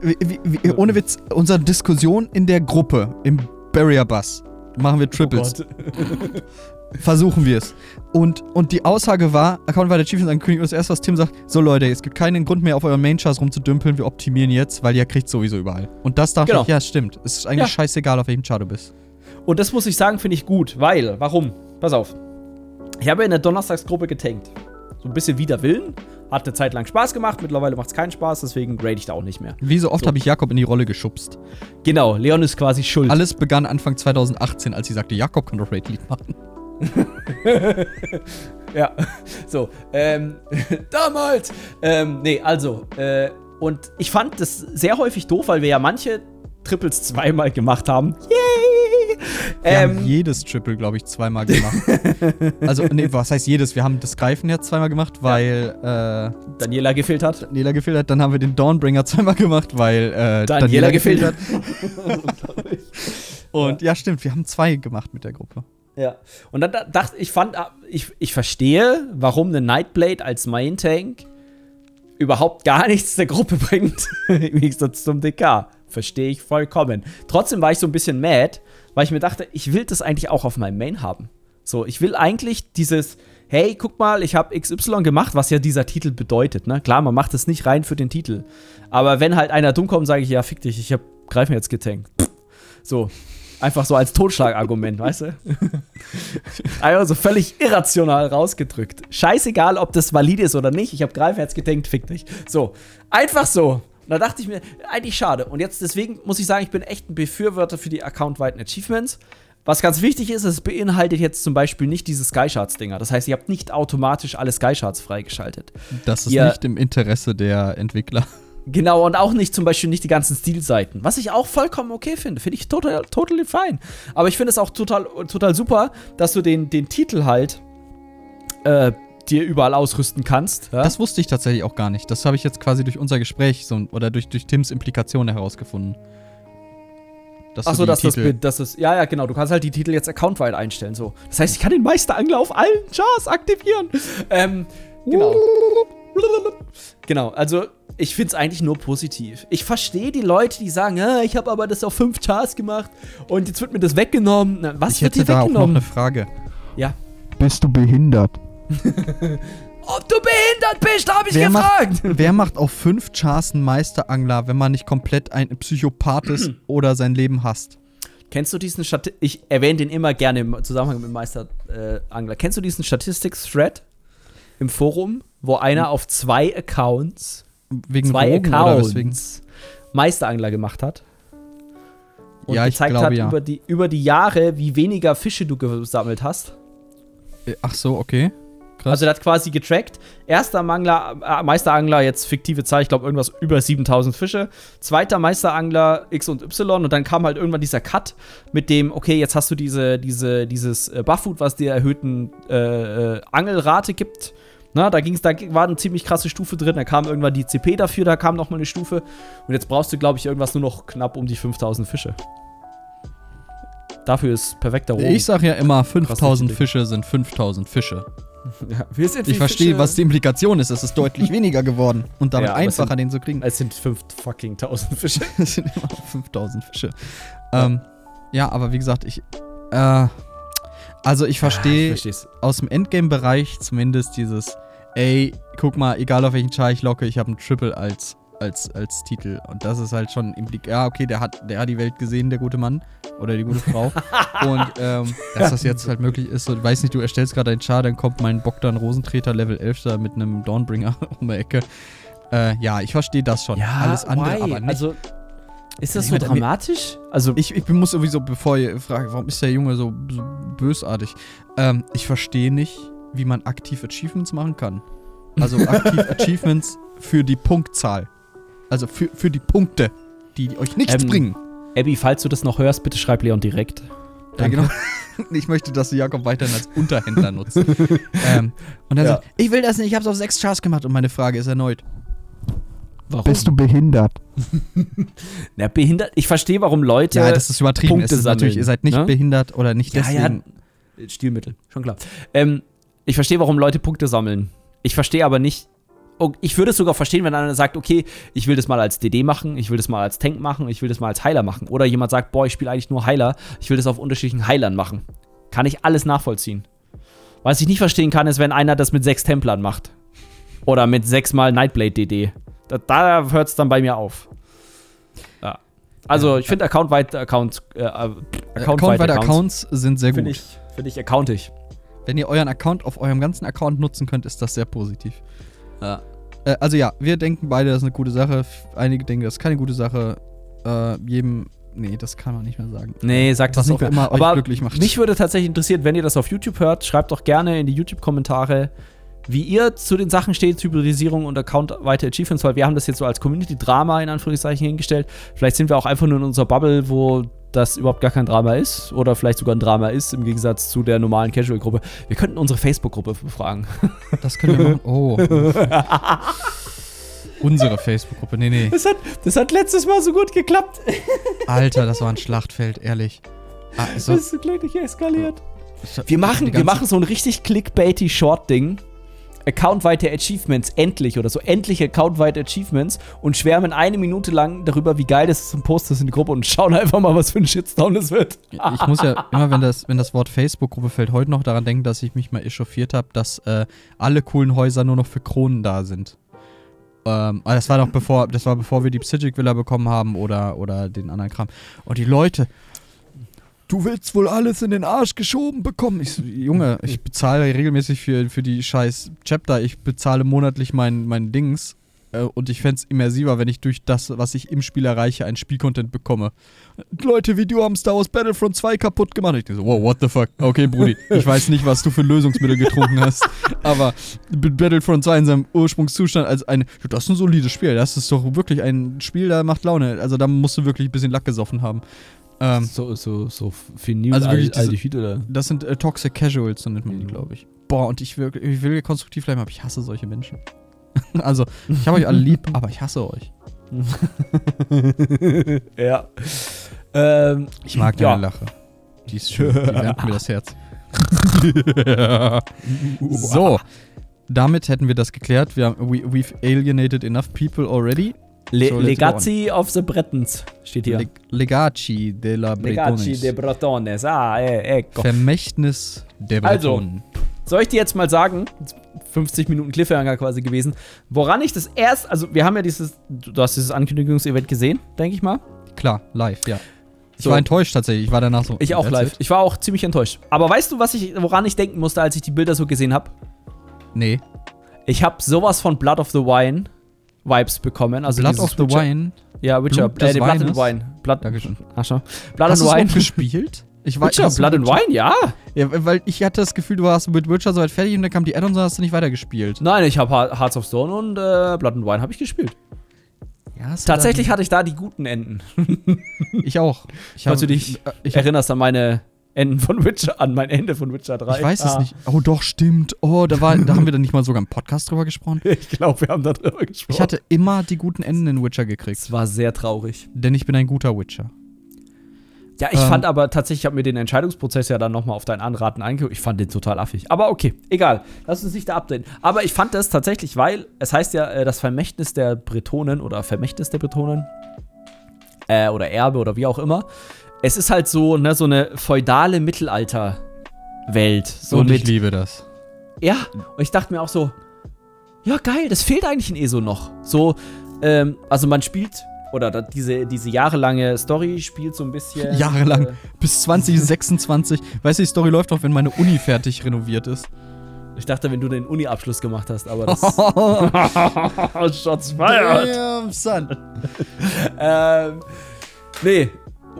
Wie, wie, ohne Witz, unsere Diskussion in der Gruppe, im Barrier Bus, machen wir Triples. Oh. Versuchen wir es. Und, und die Aussage war, Account weiter Achievements ankündigen und das erste, was Tim sagt, so Leute, es gibt keinen Grund mehr auf euren Main-Chars rumzudümpeln, wir optimieren jetzt, weil ihr kriegt sowieso überall. Und das dachte Genau. ich, ja, stimmt. Es ist eigentlich Ja. scheißegal, auf welchem Char du bist. Und das muss ich sagen, finde ich gut, weil, warum? Pass auf. Ich habe in der Donnerstagsgruppe getankt. So ein bisschen wider Willen. Hat eine Zeit lang Spaß gemacht, mittlerweile macht es keinen Spaß, deswegen grade ich da auch nicht mehr. Wie so oft So. habe ich Jakob in die Rolle geschubst. Genau, Leon ist quasi schuld. Alles begann Anfang 2018, als sie sagte, Jakob kann doch Raid Lead machen. ja, so. Ähm, damals. Ähm, nee, also. Äh, und ich fand das sehr häufig doof, weil wir ja manche Triples zweimal gemacht haben. Yay! Wir Ähm, haben jedes Triple, glaube ich, zweimal gemacht. also, nee, was heißt jedes? Wir haben das Greifen jetzt zweimal gemacht, weil äh, Daniela gefehlt hat. Daniela gefehlt hat. Dann haben wir den Dawnbringer zweimal gemacht, weil äh, Daniela gefehlt hat. Und ja. stimmt, wir haben zwei gemacht mit der Gruppe. Ja. Und dann da- dachte ich, fand, ah, ich, ich verstehe, warum eine Nightblade als Main Tank überhaupt gar nichts der Gruppe bringt. Im Gegensatz zum DK. Verstehe ich vollkommen. Trotzdem war ich so ein bisschen mad, weil ich mir dachte, ich will das eigentlich auch auf meinem Main haben. So, ich will eigentlich dieses, hey, guck mal, ich habe XY gemacht, was ja dieser Titel bedeutet. Ne? Klar, man macht es nicht rein für den Titel. Aber wenn halt einer dumm kommt, sage ich, ja, fick dich, ich hab, greif mir jetzt getankt. So. Einfach so als Totschlagargument, weißt du? Einfach so völlig irrational rausgedrückt. Scheißegal, ob das valide ist oder nicht. Ich habe Greifherz gedenkt, fick dich. So. Einfach so. Und da dachte ich mir, eigentlich schade. Und jetzt deswegen muss ich sagen, ich bin echt ein Befürworter für die accountweiten Achievements. Was ganz wichtig ist, es beinhaltet jetzt zum Beispiel nicht diese Skycharts-Dinger. Das heißt, ihr habt nicht automatisch alle Skycharts freigeschaltet. Das ist Ja. nicht im Interesse der Entwickler. Genau, und auch nicht zum Beispiel nicht die ganzen Stilseiten. Was ich auch vollkommen okay finde. Finde ich total, totally fine. Aber ich finde es auch total, total super, dass du den, den Titel halt äh, dir überall ausrüsten kannst. Ja? Das wusste ich tatsächlich auch gar nicht. Das habe ich jetzt quasi durch unser Gespräch so, oder durch, durch Tims Implikationen herausgefunden. Achso, dass das, dass das. Ja, ja, genau. Du kannst halt die Titel jetzt accountweit einstellen. So. Das heißt, ich kann den Meisterangler auf allen Chars aktivieren. Ähm, genau. Genau, also ich finde es eigentlich nur positiv. Ich verstehe die Leute, die sagen, ja, ich habe aber das auf fünf Chars gemacht und jetzt wird mir das weggenommen. Na, was Ich wird hätte dir da auch noch weggenommen? eine Frage. ja. Bist du behindert? Ob du behindert bist, habe ich Wer gefragt. macht, wer macht auf fünf Chars einen Meisterangler, wenn man nicht komplett ein Psychopath ist oder sein Leben hasst? Kennst du diesen Statistik? Ich erwähne den immer gerne im Zusammenhang mit Meisterangler. Äh. Kennst du diesen Statistics-Thread im Forum, wo einer auf zwei Accounts, Wegen zwei Drogen oder? Accounts Meisterangler gemacht hat? Und Ja, gezeigt glaube, hat ja. über, die, über die Jahre, wie weniger Fische du gesammelt hast. Äh, Ach so, okay. Krass. Also, der hat quasi getrackt. Erster Mangler, äh, Meisterangler, jetzt fiktive Zahl, ich glaube irgendwas über 7000 Fische. Zweiter Meisterangler X und Y. Und dann kam halt irgendwann dieser Cut mit dem, okay, jetzt hast du diese, diese, dieses äh, Bufffood, was dir erhöhten äh, äh, Angelrate gibt. Na, da ging's, da war eine ziemlich krasse Stufe drin. Da kam irgendwann die CP dafür, da kam noch mal eine Stufe. Und jetzt brauchst du, glaube ich, irgendwas nur noch knapp um die 5000 Fische. Dafür ist perfekter Rom. ich sag ja immer, 5000 Ding. Fische sind 5000 Fische. ja, Ich verstehe, was die Implikation ist. Es ist deutlich weniger geworden und damit Ja, einfacher, sind- den zu kriegen. Es sind 5 fucking 1000 Fische. Es sind immer noch 5000 Fische. Ähm, ja, aber wie gesagt, ich. Äh, also ich verstehe versteh's. aus dem Endgame-Bereich zumindest dieses, ey, guck mal, egal auf welchen Char ich locke, ich habe einen Triple als, als, als Titel. Und das ist halt schon implik. Ja, okay, der hat, der hat die Welt gesehen, der gute Mann. Oder die gute Frau. Und ähm, dass das jetzt halt möglich ist, ich weiß nicht, du erstellst gerade einen Char, dann kommt mein Bogdan Rosentreter Level 11 da mit einem Dawnbringer um die Ecke. Äh, ja, ich verstehe das schon. Alles andere why? aber nicht. Also, ist das so meine, dramatisch? Also, Ich, ich muss sowieso, bevor ihr fragt, warum ist der Junge so, so bösartig? Ähm, ich verstehe nicht, wie man aktiv Achievements machen kann. Also aktiv Achievements für die Punktzahl. Also für, für die Punkte, die euch nichts Ähm, bringen. Abby, falls du das noch hörst, bitte schreib Leon direkt. Ja, genau. Ich möchte, dass du Jakob weiterhin als Unterhändler nutzt. ähm, und dann Ja. sagt, ich will das nicht, ich habe es auf sechs Chars gemacht. Und meine Frage ist erneut, Warum? du behindert? Na, behindert. Ich verstehe, warum Leute. ja, das ist übertrieben. Punkte ist natürlich, sammeln, ihr seid nicht ne? behindert oder nicht ja, deswegen. ja, Stilmittel, schon klar. Ähm, ich verstehe, warum Leute Punkte sammeln. Ich verstehe aber nicht. oh, Ich würde es sogar verstehen, wenn einer sagt, okay, ich will das mal als DD machen, ich will das mal als Tank machen, ich will das mal als Heiler machen. Oder jemand sagt, boah, ich spiele eigentlich nur Heiler, ich will das auf unterschiedlichen Heilern machen. Kann ich alles nachvollziehen. Was ich nicht verstehen kann, ist, wenn einer das mit sechs Templern macht. Oder mit sechsmal Nightblade DD. Da, da hört es dann bei mir auf. Ja. Also, ich finde accountweite Accounts. Äh, äh, Accountweite Accounts sind sehr gut. Finde ich, find ich accountig. Wenn ihr euren Account auf eurem ganzen Account nutzen könnt, ist das sehr positiv. Ja. Äh, also ja, wir denken beide, das ist eine gute Sache. Einige denken, das ist keine gute Sache. Äh, jedem Nee, das kann man nicht mehr sagen. Nee, sagt das nicht auch mehr. immer euch Aber glücklich macht. mich würde tatsächlich interessieren, wenn ihr das auf YouTube hört, schreibt doch gerne in die YouTube-Kommentare, wie ihr zu den Sachen steht, Hybridisierung und Account-weite Achievements, weil wir haben das jetzt so als Community-Drama in Anführungszeichen hingestellt. Vielleicht sind wir auch einfach nur in unserer Bubble, wo das überhaupt gar kein Drama ist oder vielleicht sogar ein Drama ist im Gegensatz zu der normalen Casual-Gruppe. Wir könnten unsere Facebook-Gruppe befragen. Das können wir machen. Oh. Unsere Facebook-Gruppe. Nee, nee. Das hat, das hat letztes Mal so gut geklappt. Alter, das war ein Schlachtfeld, ehrlich. Ah, so, Das ist gleich eskaliert. ich- Wir machen, wir machen so ein richtig clickbaity Short-Ding. Accountweite Achievements, endlich oder so, endlich Accountweite Achievements und schwärmen eine Minute lang darüber, wie geil das ist und posten das in die Gruppe und schauen einfach mal, was für ein Shitstorm das wird. Ich muss ja immer, wenn das, wenn das Wort Facebook-Gruppe fällt, heute noch daran denken, dass ich mich mal echauffiert habe, dass äh, alle coolen Häuser nur noch für Kronen da sind. Ähm, aber das war noch bevor, das war bevor wir die Psychic Villa bekommen haben oder, oder den anderen Kram. Und die Leute, du willst wohl alles in den Arsch geschoben bekommen. Ich so, Junge, ich bezahle regelmäßig für, für die scheiß Chapter, ich bezahle monatlich mein, mein Dings. äh, Und ich fände es immersiver, wenn ich durch das, was ich im Spiel erreiche, ein Spielcontent bekomme. Leute wie du haben Star Wars Battlefront 2 kaputt gemacht. Ich denke so, wow, what the fuck? Okay, Brudi, ich weiß nicht, was du für Lösungsmittel getrunken hast, aber Battlefront 2 in seinem Ursprungszustand als ein, das ist ein solides Spiel. Das ist doch wirklich ein Spiel, da macht Laune. Also da musst du wirklich ein bisschen Lack gesoffen haben. Ähm, So, so, so Vinyl, Also wirklich diese- Aldehyd oder? das sind äh, Toxic Casuals, so nennt man die, Mhm. glaube ich. Boah, und ich will, ich will konstruktiv bleiben, aber ich hasse solche Menschen. also, ich habe euch alle lieb, aber ich hasse euch. ja. Ähm, Ich mag Ja. deine Lache. Die ist schön, die wärmt mir das Herz. so, damit hätten wir das geklärt. Wir haben, we, we've alienated enough people already. Le So, Legacy of the Bretons steht hier. Legaci della Legacy Bretones. de Bretones. Ah, eh, ecco. Vermächtnis der Also, Bretonen. Soll ich dir jetzt mal sagen, 50 Minuten Cliffhanger quasi gewesen, woran ich das erst, also wir haben ja dieses, du hast dieses Ankündigungsevent gesehen, denke ich mal. Klar, live, ja. Ich So. war enttäuscht tatsächlich. Ich war danach so. Ich auch live. it? Ich war auch ziemlich enttäuscht. Aber weißt du, was ich, woran ich denken musste, als ich die Bilder so gesehen habe? Nee. Ich habe sowas von Blood of the Wine Vibes bekommen. Also Blood of the Witcher- Wine. Ja, Witcher. Blut äh, Blood and Weines? Wine. Blood, Dankeschön. Ach schon. Blood Hast and Wine. gespielt? Ich weiß, Witcher, Blood and Wine, ja. Ja, weil ich hatte das Gefühl, du warst mit Witcher soweit fertig und dann kam die Add-ons und hast du nicht weitergespielt. Nein, ich habe Hearts of Stone und äh, Blood and Wine habe ich gespielt. Ja, Tatsächlich hatte ich da die guten Enden. Ich auch. Ich Falls du dich äh, ich, hab, Erinnerst an meine Enden von Witcher, an mein Ende von Witcher 3. ich weiß es Ah. nicht. Oh, doch, stimmt. Oh, da, war, da haben wir dann nicht mal sogar im Podcast drüber gesprochen. Ich glaube, wir haben darüber gesprochen. Ich hatte immer die guten Enden in Witcher gekriegt. es war sehr traurig. Denn ich bin ein guter Witcher. Ja, ich Ähm. fand aber tatsächlich, ich habe mir den Entscheidungsprozess ja dann nochmal auf dein Anraten angeguckt. Ich fand den total affig. Aber okay, egal. Lass uns nicht da abdrehen. Aber ich fand das tatsächlich, weil es heißt ja äh, das Vermächtnis der Bretonen oder Vermächtnis der Bretonen. Äh, oder Erbe oder wie auch immer. Es ist halt so, ne, so eine feudale Mittelalter-Welt. So und ich mit liebe das. Ja, und ich dachte mir auch so, ja geil, das fehlt eigentlich in ESO noch. So, ähm, also man spielt, oder diese, diese jahrelange Story spielt so ein bisschen. Jahrelang. Äh, Bis 2026. weißt du, die Story läuft auch, wenn meine Uni fertig renoviert ist. ich dachte, wenn du den Uni-Abschluss gemacht hast, aber das. Shots fired! Damn, son. ähm, nee.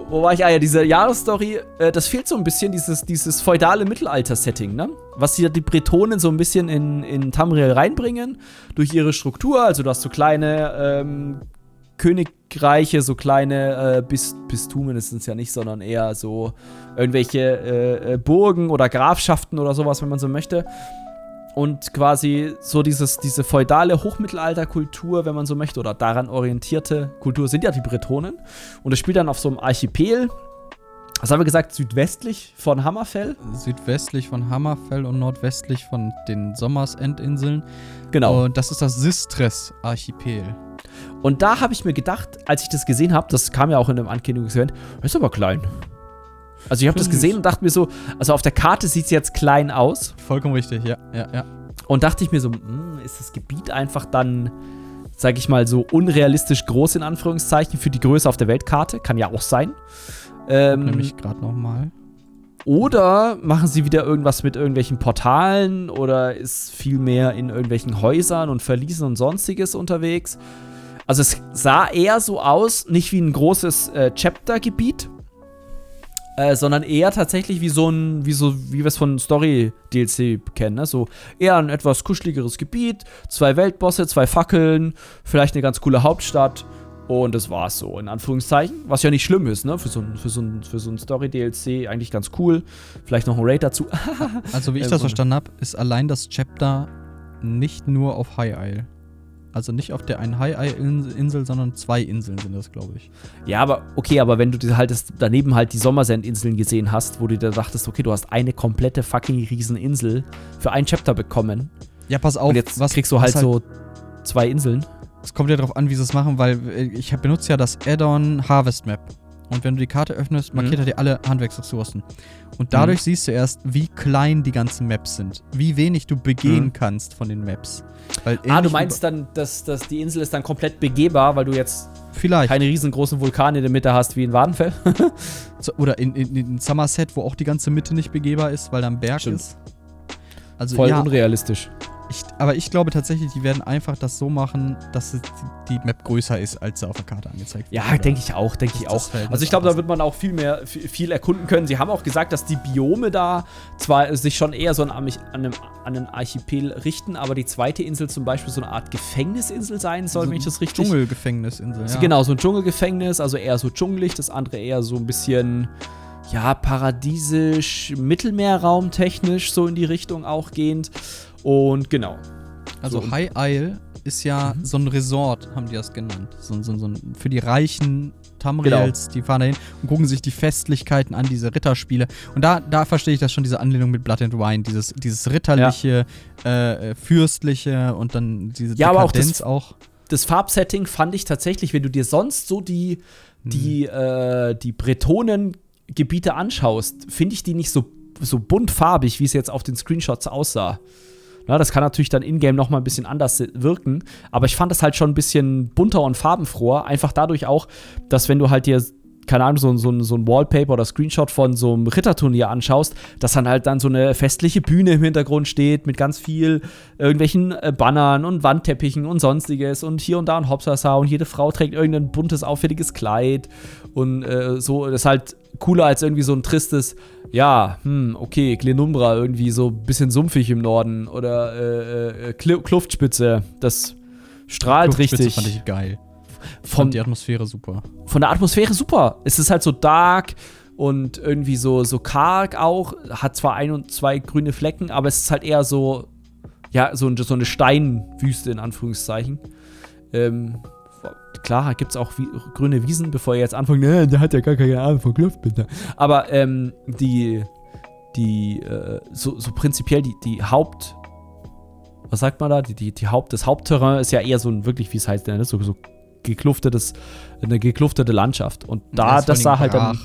Wo war ich? Ah ja, diese Jahresstory, äh, das fehlt so ein bisschen, dieses, dieses feudale Mittelalter-Setting, ne? Was hier die Bretonen so ein bisschen in, in Tamriel reinbringen, durch ihre Struktur. Also, du hast so kleine ähm, Königreiche, so kleine äh, Bis Bistümen ist es ja nicht, sondern eher so irgendwelche äh, äh, Burgen oder Grafschaften oder sowas, wenn man so möchte. Und quasi so dieses, diese feudale Hochmittelalterkultur, wenn man so möchte, oder daran orientierte Kultur sind ja die Bretonen. Und es spielt dann auf so einem Archipel, was haben wir gesagt, südwestlich von Hammerfell. Südwestlich von Hammerfell und nordwestlich von den Sommersendinseln. Genau. Und das ist das Sistres-Archipel. Und da habe ich mir gedacht, als ich das gesehen habe, das kam ja auch in dem Ankündigungsevent, ist aber klein. Also ich habe das gesehen und dachte mir so, also auf der Karte sieht es jetzt klein aus. Vollkommen richtig, ja, ja, ja. Und dachte ich mir so, hm, ist das Gebiet einfach dann, sag ich mal, so unrealistisch groß in Anführungszeichen für die Größe auf der Weltkarte? Kann ja auch sein. Ähm, Nämlich gerade nochmal. oder machen sie wieder irgendwas mit irgendwelchen Portalen oder ist viel mehr in irgendwelchen Häusern und Verliesen und sonstiges unterwegs? Also es sah eher so aus, nicht wie ein großes äh, Chapter-Gebiet, äh, sondern eher tatsächlich wie so ein, wie so, wie wir es von Story-DLC kennen, ne? So eher ein etwas kuscheligeres Gebiet, zwei Weltbosse, zwei Fackeln, vielleicht eine ganz coole Hauptstadt. Und das war's so, in Anführungszeichen. Was ja nicht schlimm ist, ne? Für so ein, für so ein, für so ein Story-DLC eigentlich ganz cool. Vielleicht noch ein Raid dazu. Also, wie ich das so eine- verstanden habe, ist allein das Chapter nicht nur auf High Isle. Also nicht auf der einen High Isle Insel, sondern zwei Inseln sind das, glaube ich. Ja, aber okay, aber wenn du dir halt das, daneben halt die Sommersendinseln gesehen hast, wo du dir dachtest, okay, du hast eine komplette fucking Rieseninsel für ein Chapter bekommen. Ja, pass auf, und jetzt was kriegst du was halt so zwei Inseln. Es kommt ja darauf an, wie sie es machen, weil äh, ich benutze ja das Add-on Harvest Map. Und wenn du die Karte öffnest, Mhm. markiert er dir alle Handwerksressourcen. Und dadurch siehst du erst, wie klein die ganzen Maps sind. Wie wenig du begehen Mhm. kannst von den Maps. Weil Ah, du meinst dann, dass, dass die Insel ist dann komplett begehbar, weil du jetzt vielleicht. keine riesengroßen Vulkane in der Mitte hast wie in Wadenfell? Oder in, in, in Somerset, wo auch die ganze Mitte nicht begehbar ist, weil da ein Berg Stimmt. ist. Also Voll ja, unrealistisch. Ich, aber ich glaube tatsächlich, die werden einfach das so machen, dass die, Map größer ist, als sie auf der Karte angezeigt Ja, Oder- denke ich auch, denke ich auch. Also ich glaube, da wird man auch viel mehr, viel, erkunden können. Sie haben auch gesagt, dass die Biome da zwar sich schon eher so an, an, einem, an einen Archipel richten, aber die zweite Insel zum Beispiel so eine Art Gefängnisinsel sein soll, so wenn ich das richtig... Dschungelgefängnisinsel, ja. Genau, so ein Dschungelgefängnis, also eher so dschungelig, das andere eher so ein bisschen, ja, paradiesisch, Mittelmeerraum technisch, so in die Richtung auch gehend. Und genau. Also So. High Isle ist ja Mhm. so ein Resort, haben die das genannt. So, so, so ein, für die reichen Tamriels, die fahren dahin und gucken sich die Festlichkeiten an, diese Ritterspiele. Und da, da verstehe ich das schon, diese Anlehnung mit Blood and Wine, dieses, dieses ritterliche, äh, äh, fürstliche und dann diese Ja, aber auch das- auch. das Farbsetting fand ich tatsächlich, wenn du dir sonst so die, die, äh, die Bretonen-Gebiete anschaust, finde ich die nicht so, so buntfarbig, wie es jetzt auf den Screenshots aussah. Na, das kann natürlich dann in-game noch mal ein bisschen anders wirken, aber ich fand das halt schon ein bisschen bunter und farbenfroher, einfach dadurch auch, dass wenn du halt dir keine Ahnung, so, so, so ein Wallpaper oder Screenshot von so einem Ritterturnier anschaust, dass dann halt dann so eine festliche Bühne im Hintergrund steht mit ganz viel irgendwelchen äh, Bannern und Wandteppichen und sonstiges und hier und da ein Hopsasa und jede Frau trägt irgendein buntes, auffälliges Kleid. Und äh, so, das ist halt cooler als irgendwie so ein tristes, ja, hm, okay, Glenumbra irgendwie so ein bisschen sumpfig im Norden oder äh, äh, Kl Kluftspitze, das strahlt Kluftspitze richtig. fand ich geil. Fand die Atmosphäre super. von der Atmosphäre super. Es ist halt so dark und irgendwie so, so karg auch. Hat zwar ein und zwei grüne Flecken, aber es ist halt eher so, ja, so, so eine Steinwüste in Anführungszeichen. Ähm, klar, gibt es auch wie, grüne Wiesen, bevor ihr jetzt anfangt, ne, der hat ja gar keine Ahnung von Luftbilder. Aber ähm, die, die, äh, so, so prinzipiell die, die Haupt, was sagt man da? Die, die, die Haupt, das Hauptterrain ist ja eher so ein, wirklich, wie es heißt, ne? so, so gekluftetes, eine gekluftete Landschaft. Und da, das allen sah halt dann.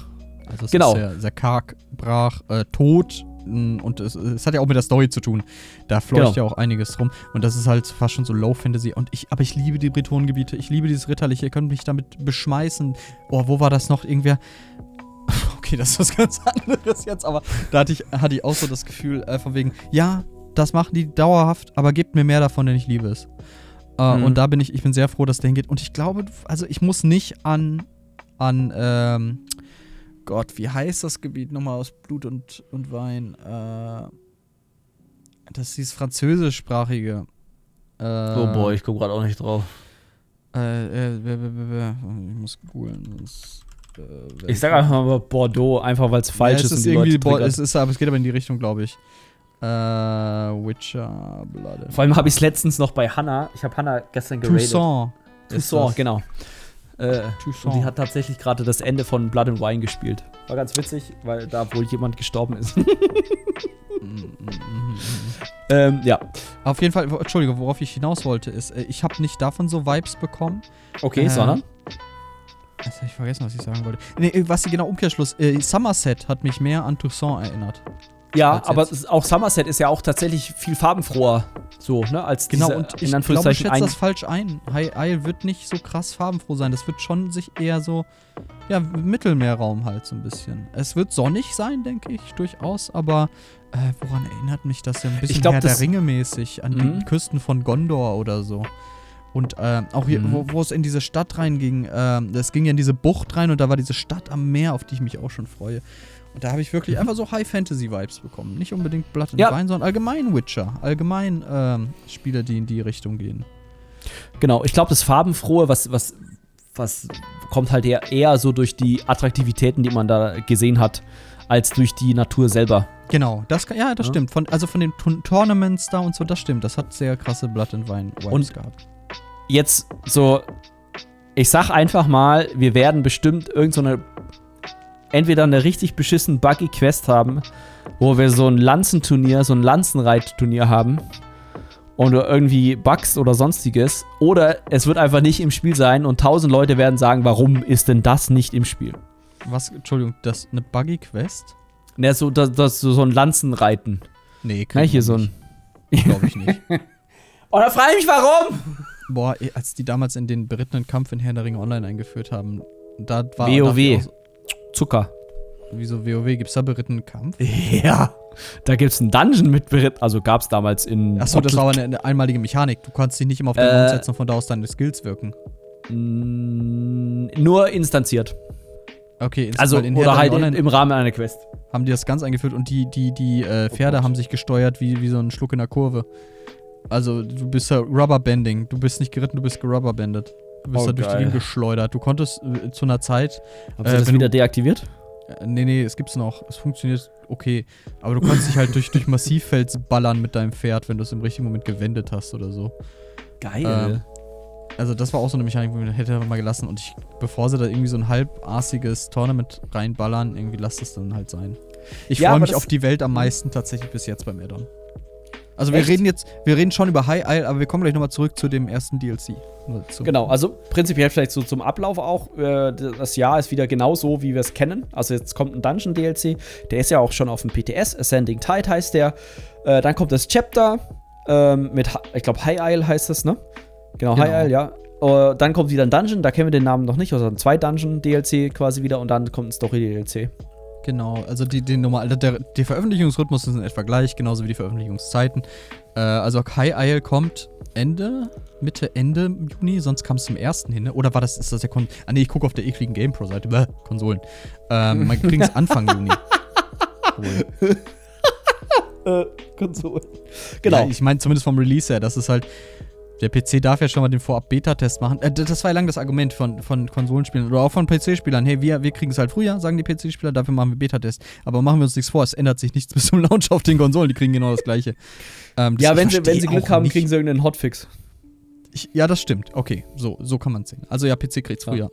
Also Genau. ist sehr, sehr karg, brach, äh, tot. Mh, Und es, es hat ja auch mit der Story zu tun. Da fleucht Genau. ja auch einiges rum. Und das ist halt fast schon so Low Fantasy. Und ich, aber ich liebe die Bretonengebiete. Ich liebe dieses Ritterliche. Ihr könnt mich damit beschmeißen. Oh, wo war das noch? Irgendwer. Okay, das ist was ganz anderes jetzt, aber da hatte ich, hatte ich auch so das Gefühl, äh, von wegen, ja, das machen die dauerhaft, aber gebt mir mehr davon, denn ich liebe es. Äh, Mhm. Und da bin ich, ich bin sehr froh, dass der hingeht. Und ich glaube, also ich muss nicht an, an, ähm, Gott, wie heißt das Gebiet nochmal aus Blut und, und Wein? Äh, das ist dieses französischsprachige. Äh, Oh boy, ich komme gerade auch nicht drauf. Äh, äh, w- w- ich muss googeln. äh, Ich sag einfach mal Bordeaux, einfach weil es falsch ja, ist es ist irgendwie, triggert. es ist, aber es geht aber in die Richtung, glaube ich. Äh, Witcher, Blood. Vor allem habe ich es letztens noch bei Hannah, ich habe Hannah gestern geradet. Toussaint. Toussaint, genau. Äh, und die hat tatsächlich gerade das Ende von Blood and Wine gespielt. War ganz witzig, weil da wohl jemand gestorben ist. Mm, mm, mm. ähm, ja. Auf jeden Fall, Entschuldige, worauf ich hinaus wollte, ist, äh, ich habe nicht davon so Vibes bekommen. Okay, Äh, sondern? Jetzt habe ich vergessen, was ich sagen wollte. Nee, äh, was genau Umkehrschluss. Äh, Somerset hat mich mehr an Toussaint erinnert. Ja, aber ist- auch Somerset ist ja auch tatsächlich viel farbenfroher. So, ne? Als Genau, diese, und ich in glaube, ich schätze das falsch ein. High Isle wird nicht so krass farbenfroh sein. Das wird schon sich eher so, ja, Mittelmeerraum halt so ein bisschen. Es wird sonnig sein, denke ich, durchaus, aber äh, woran erinnert mich das denn? Ein bisschen glaub, Herr der Ringe mäßig, an Mhm. die Küsten von Gondor oder so. Und äh, auch hier, Mhm. wo, wo es in diese Stadt reinging, das ging ja in diese Bucht rein und da war diese Stadt am Meer, auf die ich mich auch schon freue. Und da habe ich wirklich einfach so High-Fantasy-Vibes bekommen. Nicht unbedingt Blood and Ja. Wine, sondern allgemein Witcher. Allgemein ähm, Spiele, die in die Richtung gehen. Genau, ich glaube, das Farbenfrohe, was, was, was kommt halt eher, eher so durch die Attraktivitäten, die man da gesehen hat, als durch die Natur selber. Genau, das kann- ja, das Ja. stimmt. Von, also von den Tour- Tournaments da und so, das stimmt. Das hat sehr krasse Blood and Wine Vibes Und- gehabt. Jetzt so, ich sag einfach mal, wir werden bestimmt irgend so eine, entweder eine richtig beschissen buggy Quest haben, wo wir so ein Lanzenturnier, so ein Lanzenreitturnier haben und irgendwie Bugs oder sonstiges, oder es wird einfach nicht im Spiel sein und tausend Leute werden sagen, warum ist denn das nicht im Spiel? Was, Entschuldigung, das eine Buggy Quest? Ne, so, das, das, so ein Lanzenreiten. Nee, Ne, hier so ein. Glaube ich nicht. Und da frage ich mich, warum? Boah, als die damals in den berittenen Kampf in Herr der Ringe Online eingeführt haben, da war. WoW. Zucker. Wieso WoW? Gibt's da berittenen Kampf? Ja. Da gibt's einen Dungeon mit Beritt. Also gab's damals in. Achso, das war aber eine, eine einmalige Mechanik. Du konntest dich nicht immer auf den Äh. Grund setzen und von da aus deine Skills wirken. Mm, Nur instanziert. Okay, ist- Also, weil in oder der halt Online im Rahmen einer Quest. haben die das ganz eingeführt und die, die, die äh, Pferde Gott. haben sich gesteuert wie, wie so ein Schluck in der Kurve. Also, du bist ja Rubberbanding. Du bist nicht geritten, du bist gerubberbandet. Du bist Oh, da durch die. Gegend geschleudert. Du konntest äh, zu einer Zeit Haben Äh, sie das wieder deaktiviert? Äh, Nee, nee, es gibt's noch. Es funktioniert okay. Aber du kannst dich halt durch, durch Massivfels ballern mit deinem Pferd, wenn du es im richtigen Moment gewendet hast oder so. Geil. Ähm, Also das war auch so eine Mechanik, die hätte er mal gelassen. Und ich, bevor sie da irgendwie so ein halbarsiges Tournament reinballern, irgendwie lasst es dann halt sein. Ich Ja, freue mich das- auf die Welt am meisten tatsächlich bis jetzt beim Addon. Also wir Echt? reden jetzt, wir reden schon über High Isle, aber wir kommen gleich nochmal zurück zu dem ersten DLC. Zu- Genau, also prinzipiell vielleicht so zum Ablauf auch. Äh, das Jahr ist wieder genau so, wie wir es kennen. Also jetzt kommt ein Dungeon-DLC, der ist ja auch schon auf dem PTS, Ascending Tide heißt der. Äh, dann kommt das Chapter ähm, mit, ich glaube, High Isle heißt es, ne? Genau, Genau. High Isle, ja. Äh, dann kommt wieder ein Dungeon, da kennen wir den Namen noch nicht, also ein zwei Dungeon-DLC quasi wieder und dann kommt ein Story-DLC. Genau, also die, die normal, der, der Veröffentlichungsrhythmus ist in etwa gleich, genauso wie die Veröffentlichungszeiten. Äh, also High Isle kommt Ende, Mitte, Ende Juni, sonst kam es zum ersten hin, ne? Oder war das, ist das der Kon Ah nee, ich gucke auf der ekligen GamePro-Seite, Bäh, Konsolen. Ähm, man kriegt es Anfang Juni. Cool. Äh, Konsole. Genau. Ja, ich meine zumindest vom Release her, das ist halt. Der PC darf ja schon mal den Vorab-Beta-Test machen. Äh, das war ja lang das Argument von, von Konsolenspielern oder auch von PC-Spielern. Hey, wir, wir kriegen es halt früher, sagen die PC-Spieler, dafür machen wir Beta-Test. Aber machen wir uns nichts vor, es ändert sich nichts bis zum Launch auf den Konsolen, die kriegen genau das gleiche. Ähm, das- ja, wenn sie, wenn sie Glück haben, nicht- kriegen sie irgendeinen Hotfix. Ich, ja, das stimmt. Okay, so, so kann man es sehen. Also ja, PC kriegt's Ja.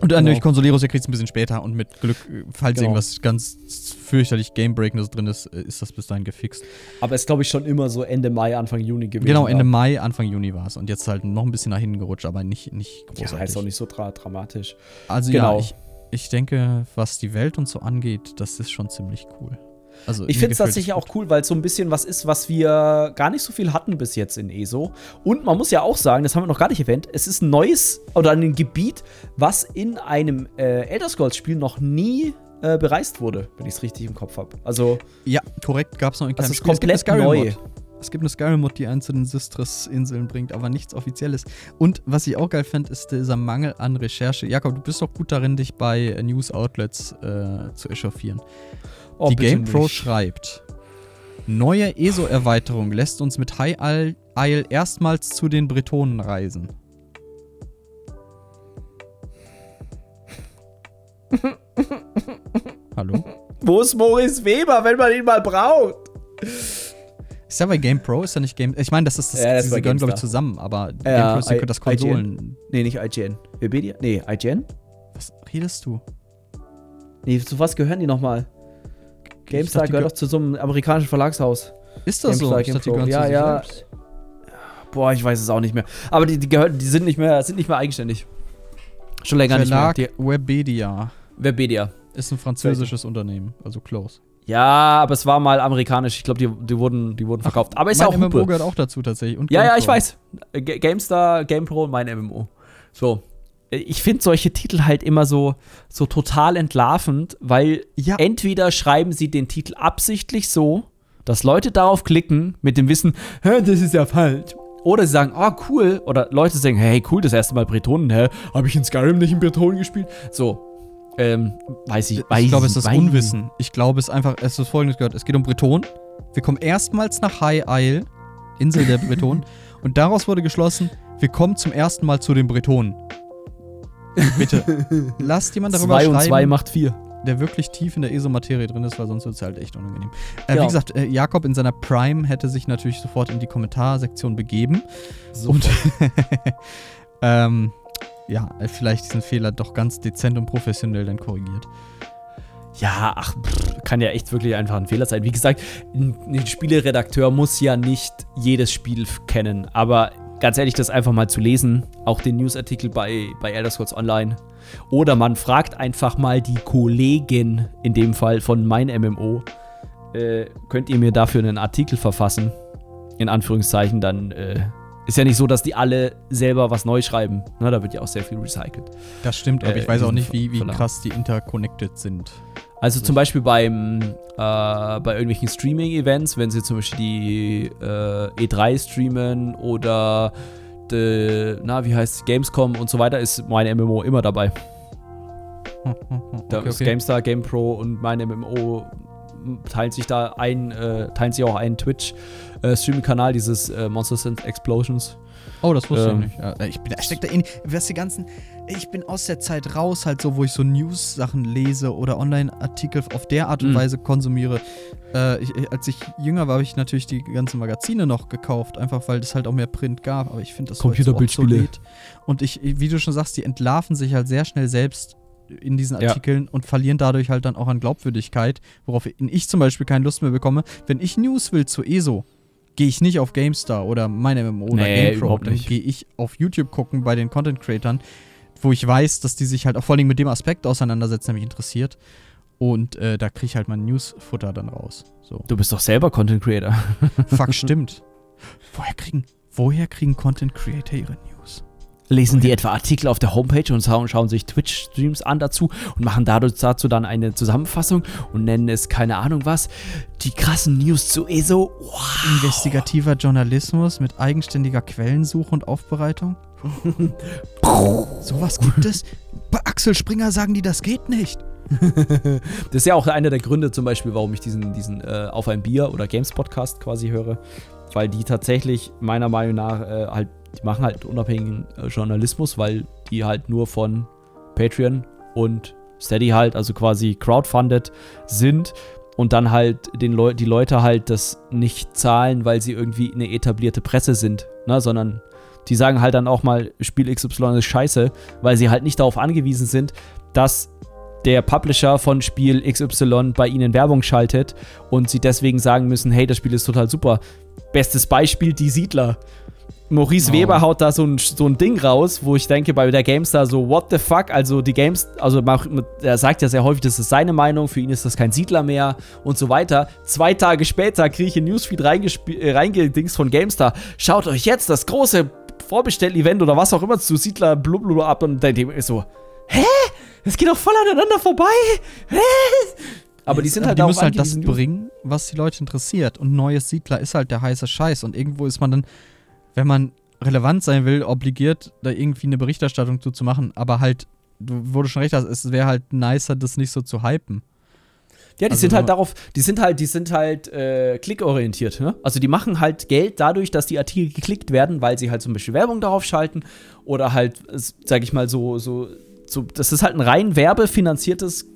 Und dann Genau. durch Consoleros, ihr kriegt es ein bisschen später und mit Glück, äh, falls Genau. irgendwas ganz fürchterlich Gamebreakendes drin ist, äh, ist das bis dahin gefixt. Aber es ist, glaube ich, schon immer so Ende Mai, Anfang Juni gewesen. Genau, Ende da. Mai, Anfang Juni war es. Und jetzt halt noch ein bisschen nach hinten gerutscht, aber nicht, nicht Ja, großartig. ist auch nicht so dra dramatisch. also genau. ja, ich, ich denke, was die Welt und so angeht, das ist schon ziemlich cool. Also, Ich finde es tatsächlich auch cool, weil es so ein bisschen was ist, was wir gar nicht so viel hatten bis jetzt in ESO. Und man muss ja auch sagen, das haben wir noch gar nicht erwähnt, es ist ein neues oder ein Gebiet, was in einem äh, Elder Scrolls-Spiel noch nie äh, bereist wurde, wenn ich es richtig im Kopf habe. Also, Ja, korrekt, gab es noch in keinem ist Spiel. Es gibt eine komplett neu. Es gibt eine Skyrim-Mod, die einen zu den Sistris-Inseln bringt, aber nichts Offizielles. Und was ich auch geil fand, ist dieser Mangel an Recherche. Jakob, du bist doch gut darin, dich bei äh, News-Outlets äh, zu echauffieren. Oh, die GamePro schreibt: Neue ESO-Erweiterung lässt uns mit High Isle erstmals zu den Bretonen reisen. Hallo? Wo ist Maurice Weber, wenn man ihn mal braucht? Ist ja bei GamePro, ist ja nicht Game. Ich meine, das ist das, Ja, das sie gehören, glaube ich, zusammen, aber Ja, GamePro ist ja I- das Konsolen. Nee, nicht IGN. Webedia? Nee, IGN? Was redest du? Nee, zu was gehören die nochmal? GameStar dachte, gehört doch zu so einem amerikanischen Verlagshaus. Ist das so? GameStar, dachte, die GamePro. gehören Ja, ja. selbst. Boah, ich weiß es auch nicht mehr. Aber die, die, gehören, die sind, nicht mehr, sind nicht mehr eigenständig. Schon länger Verlag nicht mehr. Webedia Die, Webedia. ist ein französisches Unternehmen, also close. Ja, aber es war mal amerikanisch. Ich glaube, die, die, wurden, die wurden verkauft. aber ist ja auch MMO Hupe. gehört auch dazu tatsächlich. Und Ja, ja, ich weiß. Ga- GameStar, GamePro und mein MMO. So. Ich finde solche Titel halt immer so, so total entlarvend, weil Ja, entweder schreiben sie den Titel absichtlich so, dass Leute darauf klicken mit dem Wissen, Hä, das ist ja falsch. Oder sie sagen, oh cool, oder Leute sagen, hey cool, das erste Mal Bretonen, hä? Habe ich in Skyrim nicht in Bretonen gespielt? So, ähm, weiß ich, weiß Ich glaube, es ist weiß- Unwissen. Ich glaube, es ist einfach, es ist folgendes gehört. Es geht um Bretonen. Wir kommen erstmals nach High Isle, Insel der Bretonen. und daraus wurde geschlossen, wir kommen zum ersten Mal zu den Bretonen. Bitte, lasst jemand darüber Zwei und schreiben, zwei macht vier. der wirklich tief in der ESO-Materie drin ist, weil sonst wird es halt echt unangenehm. Äh, Ja. Wie gesagt, äh, Jakob in seiner Prime hätte sich natürlich sofort in die Kommentarsektion begeben. So. Und ähm, ja, vielleicht diesen Fehler doch ganz dezent und professionell dann korrigiert. Ja, ach, pff, kann ja echt wirklich einfach ein Fehler sein. Wie gesagt, ein, ein Spieleredakteur muss ja nicht jedes Spiel kennen, aber ganz ehrlich, das einfach mal zu lesen, auch den Newsartikel bei, bei Elder Scrolls Online. Oder man fragt einfach mal die Kollegin, in dem Fall von mein MMO, äh, könnt ihr mir dafür einen Artikel verfassen? In Anführungszeichen, dann äh, ist ja nicht so, dass die alle selber was neu schreiben. Na, da wird ja auch sehr viel recycelt. Das stimmt, aber Äh, ich weiß auch nicht, wie, wie krass die interconnected sind. Also zum Beispiel beim, äh, bei irgendwelchen Streaming-Events, wenn sie zum Beispiel die äh, E3 streamen oder de, na, wie heißt Gamescom und so weiter, ist mein MMO immer dabei. Hm, hm, hm, Da okay, ist okay. GameStar, GamePro und mein MMO teilen sich da ein, äh, teilen sich auch einen Twitch-Streaming-Kanal, dieses äh, Monsters and Explosions. Oh, das wusste ähm, ich nicht. Ja, ich bin, ich steck da in, was die ganzen, ich bin aus der Zeit raus, halt so, wo ich so News-Sachen lese oder Online-Artikel auf der Art und Mhm. Weise konsumiere. Äh, ich, als ich jünger war, habe ich natürlich die ganzen Magazine noch gekauft, einfach weil es halt auch mehr Print gab. Aber ich finde das so Computerbildspiele. obsolet. Und ich, wie du schon sagst, die entlarven sich halt sehr schnell selbst in diesen Ja. Artikeln und verlieren dadurch halt dann auch an Glaubwürdigkeit, worauf ich zum Beispiel keine Lust mehr bekomme. Wenn ich News will zu ESO, gehe ich nicht auf GameStar oder meine MMO oder Nee, GamePro. überhaupt Dann gehe ich auf YouTube gucken bei den Content Creatern, wo ich weiß, dass die sich halt auch vor allem mit dem Aspekt auseinandersetzen, der mich interessiert. Und äh, da kriege ich halt mein Newsfutter dann raus. So. Du bist doch selber Content Creator. Fuck, stimmt. Woher kriegen, woher kriegen Content Creator ihre News? Lesen die etwa Artikel auf der Homepage und schauen, schauen sich Twitch-Streams an dazu und machen dadurch dazu dann eine Zusammenfassung und nennen es keine Ahnung was. Die krassen News zu ESO. Wow. Investigativer Journalismus mit eigenständiger Quellensuche und Aufbereitung? Sowas gibt es? Bei Axel Springer sagen die, das geht nicht. Das ist ja auch einer der Gründe zum Beispiel, warum ich diesen, diesen äh, Auf ein Bier oder Games Podcast quasi höre. Weil die tatsächlich meiner Meinung nach äh, halt, die machen halt unabhängigen äh, Journalismus, weil die halt nur von Patreon und Steady halt, also quasi crowdfunded sind und dann halt den Leu die Leute halt das nicht zahlen, weil sie irgendwie eine etablierte Presse sind, ne, sondern die sagen halt dann auch mal, Spiel XY ist scheiße, weil sie halt nicht darauf angewiesen sind, dass der Publisher von Spiel XY bei ihnen Werbung schaltet und sie deswegen sagen müssen, hey, das Spiel ist total super. Bestes Beispiel, die Siedler. Maurice Oh. Weber haut da so ein, so ein Ding raus, wo ich denke, bei der GameStar so, what the fuck? Also die Games, also er sagt ja sehr häufig, das ist seine Meinung, für ihn ist das kein Siedler mehr und so weiter. Zwei Tage später kriege ich in Newsfeed äh, reingedings von GameStar. Schaut euch jetzt das große Vorbestell-Event oder was auch immer zu Siedler blubblub ab und dann denke ich so, hä? Das geht doch voll aneinander vorbei. Hä? Aber die sind halt die auch müssen halt das bringen, was die Leute interessiert. Und neues Siedler ist halt der heiße Scheiß. Und irgendwo ist man dann, wenn man relevant sein will, obligiert, da irgendwie eine Berichterstattung zu, zu machen. Aber halt, du wurde schon recht, hast, es wäre halt nicer, das nicht so zu hypen. Ja, die Also sind halt darauf, die sind halt, die sind halt äh, klickorientiert, ne? Also die machen halt Geld dadurch, dass die Artikel geklickt werden, weil sie halt zum Beispiel Werbung darauf schalten oder halt, sag ich mal, so, so, so, das ist halt ein rein werbefinanziertes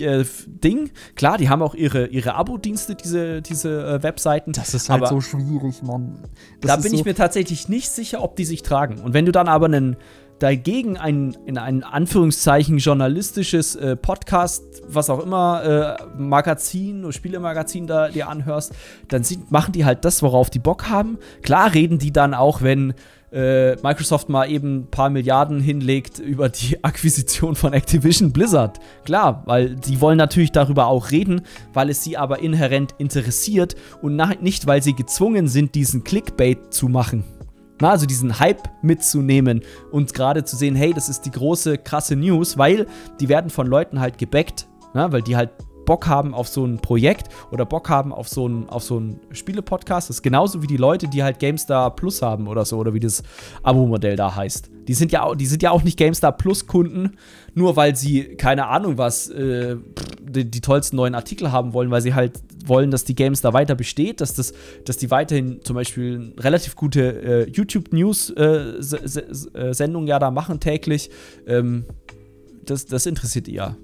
äh, Ding. Klar, die haben auch ihre, ihre Abo-Dienste, diese, diese äh, Webseiten. Das ist halt so schwierig, Mann. da bin ich mir tatsächlich nicht sicher, ob die sich tragen. Und wenn du dann aber einen dagegen ein, in ein Anführungszeichen journalistisches äh, Podcast, was auch immer, äh, Magazin oder Spielemagazin da dir anhörst, dann sind, machen die halt das, worauf die Bock haben. Klar reden die dann auch, wenn äh, Microsoft mal eben ein paar Milliarden hinlegt über die Akquisition von Activision Blizzard. Klar, weil die wollen natürlich darüber auch reden, weil es sie aber inhärent interessiert und nicht, weil sie gezwungen sind, diesen Clickbait zu machen. Na, also diesen Hype mitzunehmen und gerade zu sehen, hey, das ist die große, krasse News, weil die werden von Leuten halt gebackt, na, weil die halt Bock haben auf so ein Projekt oder Bock haben auf so ein, auf so ein Spiele-Podcast. Das ist genauso wie die Leute, die halt GameStar Plus haben oder so, oder wie das Abo-Modell da heißt. Die sind ja, die sind ja auch nicht GameStar Plus-Kunden, nur weil sie, keine Ahnung was, äh, die, die, tollsten neuen Artikel haben wollen, weil sie halt wollen, dass die GameStar weiter besteht, dass, das, dass die weiterhin zum Beispiel relativ gute äh, YouTube-News-Sendungen äh, äh ja da machen täglich. Ähm, das, das interessiert ihr.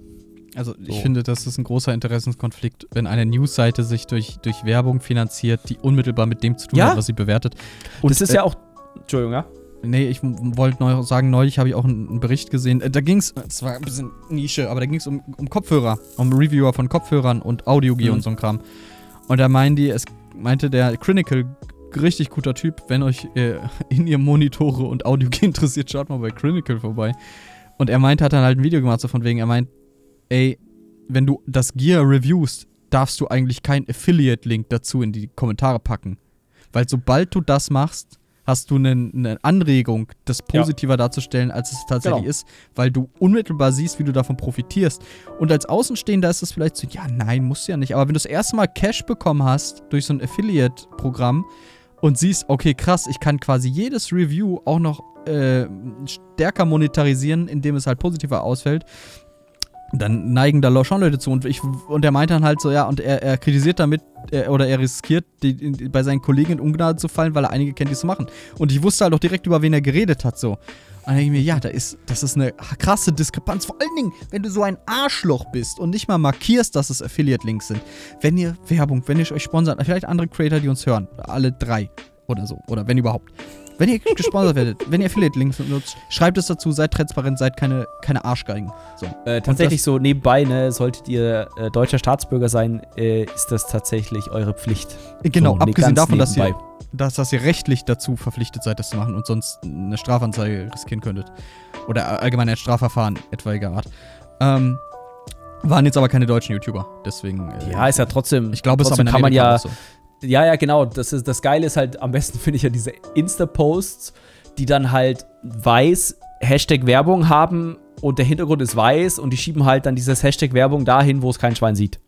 Also ich so. finde, das ist ein großer Interessenskonflikt, wenn eine Newsseite sich durch, durch Werbung finanziert, die unmittelbar mit dem zu tun ja? hat, was sie bewertet. Und das ist äh, ja auch. Entschuldigung, ja? Nee, ich wollte neu sagen, neulich habe ich auch einen Bericht gesehen. Äh, da ging es, es war ein bisschen Nische, aber da ging es um, um Kopfhörer, um Reviewer von Kopfhörern und Audiogear mhm. und so ein Kram. Und da meinen die, es meinte der Clinical, richtig guter Typ, wenn euch äh, in ihr Monitore und Audiogear interessiert, schaut mal bei Clinical vorbei. Und er meinte, hat dann halt ein Video gemacht, so von wegen, er meint, ey, wenn du das Gear reviewst, darfst du eigentlich keinen Affiliate-Link dazu in die Kommentare packen. Weil sobald du das machst, hast du eine, eine Anregung, das positiver ja. darzustellen, als es tatsächlich genau. ist, weil du unmittelbar siehst, wie du davon profitierst. Und als Außenstehender ist es vielleicht so, ja, nein, musst du ja nicht. Aber wenn du das erste Mal Cash bekommen hast durch so ein Affiliate-Programm und siehst, okay, krass, ich kann quasi jedes Review auch noch äh, stärker monetarisieren, indem es halt positiver ausfällt, dann neigen da schon Leute zu. Und, ich, und er meint dann halt so, ja, und er, er kritisiert damit, er, oder er riskiert, die, die, bei seinen Kollegen in Ungnade zu fallen, weil er einige kennt, die es machen. Und ich wusste halt auch direkt, über wen er geredet hat, so. Und dann denke ich mir, ja, da ist, das ist eine krasse Diskrepanz. Vor allen Dingen, wenn du so ein Arschloch bist und nicht mal markierst, dass es Affiliate-Links sind. Wenn ihr Werbung, wenn ihr euch sponsert, vielleicht andere Creator, die uns hören, alle drei oder so, oder wenn überhaupt. Wenn ihr gesponsert werdet, wenn ihr Affiliate-Links nutzt, schreibt es dazu, seid transparent, seid keine, keine Arschgeigen. So. Äh, tatsächlich so nebenbei, ne, solltet ihr äh, deutscher Staatsbürger sein, äh, ist das tatsächlich eure Pflicht. Genau, so, abgesehen davon, dass ihr, dass, dass ihr rechtlich dazu verpflichtet seid, das zu machen und sonst eine Strafanzeige riskieren könntet. Oder allgemein ein Strafverfahren etwaiger Art. Ähm, waren jetzt aber keine deutschen YouTuber, deswegen. Äh, ja, ist ja trotzdem. Ich glaube, es aber kann man ja. So. Ja, ja, genau. Das, ist, das Geile ist halt, am besten finde ich ja diese Insta-Posts, die dann halt weiß Hashtag Werbung haben und der Hintergrund ist weiß und die schieben halt dann dieses Hashtag Werbung dahin, wo es kein Schwein sieht.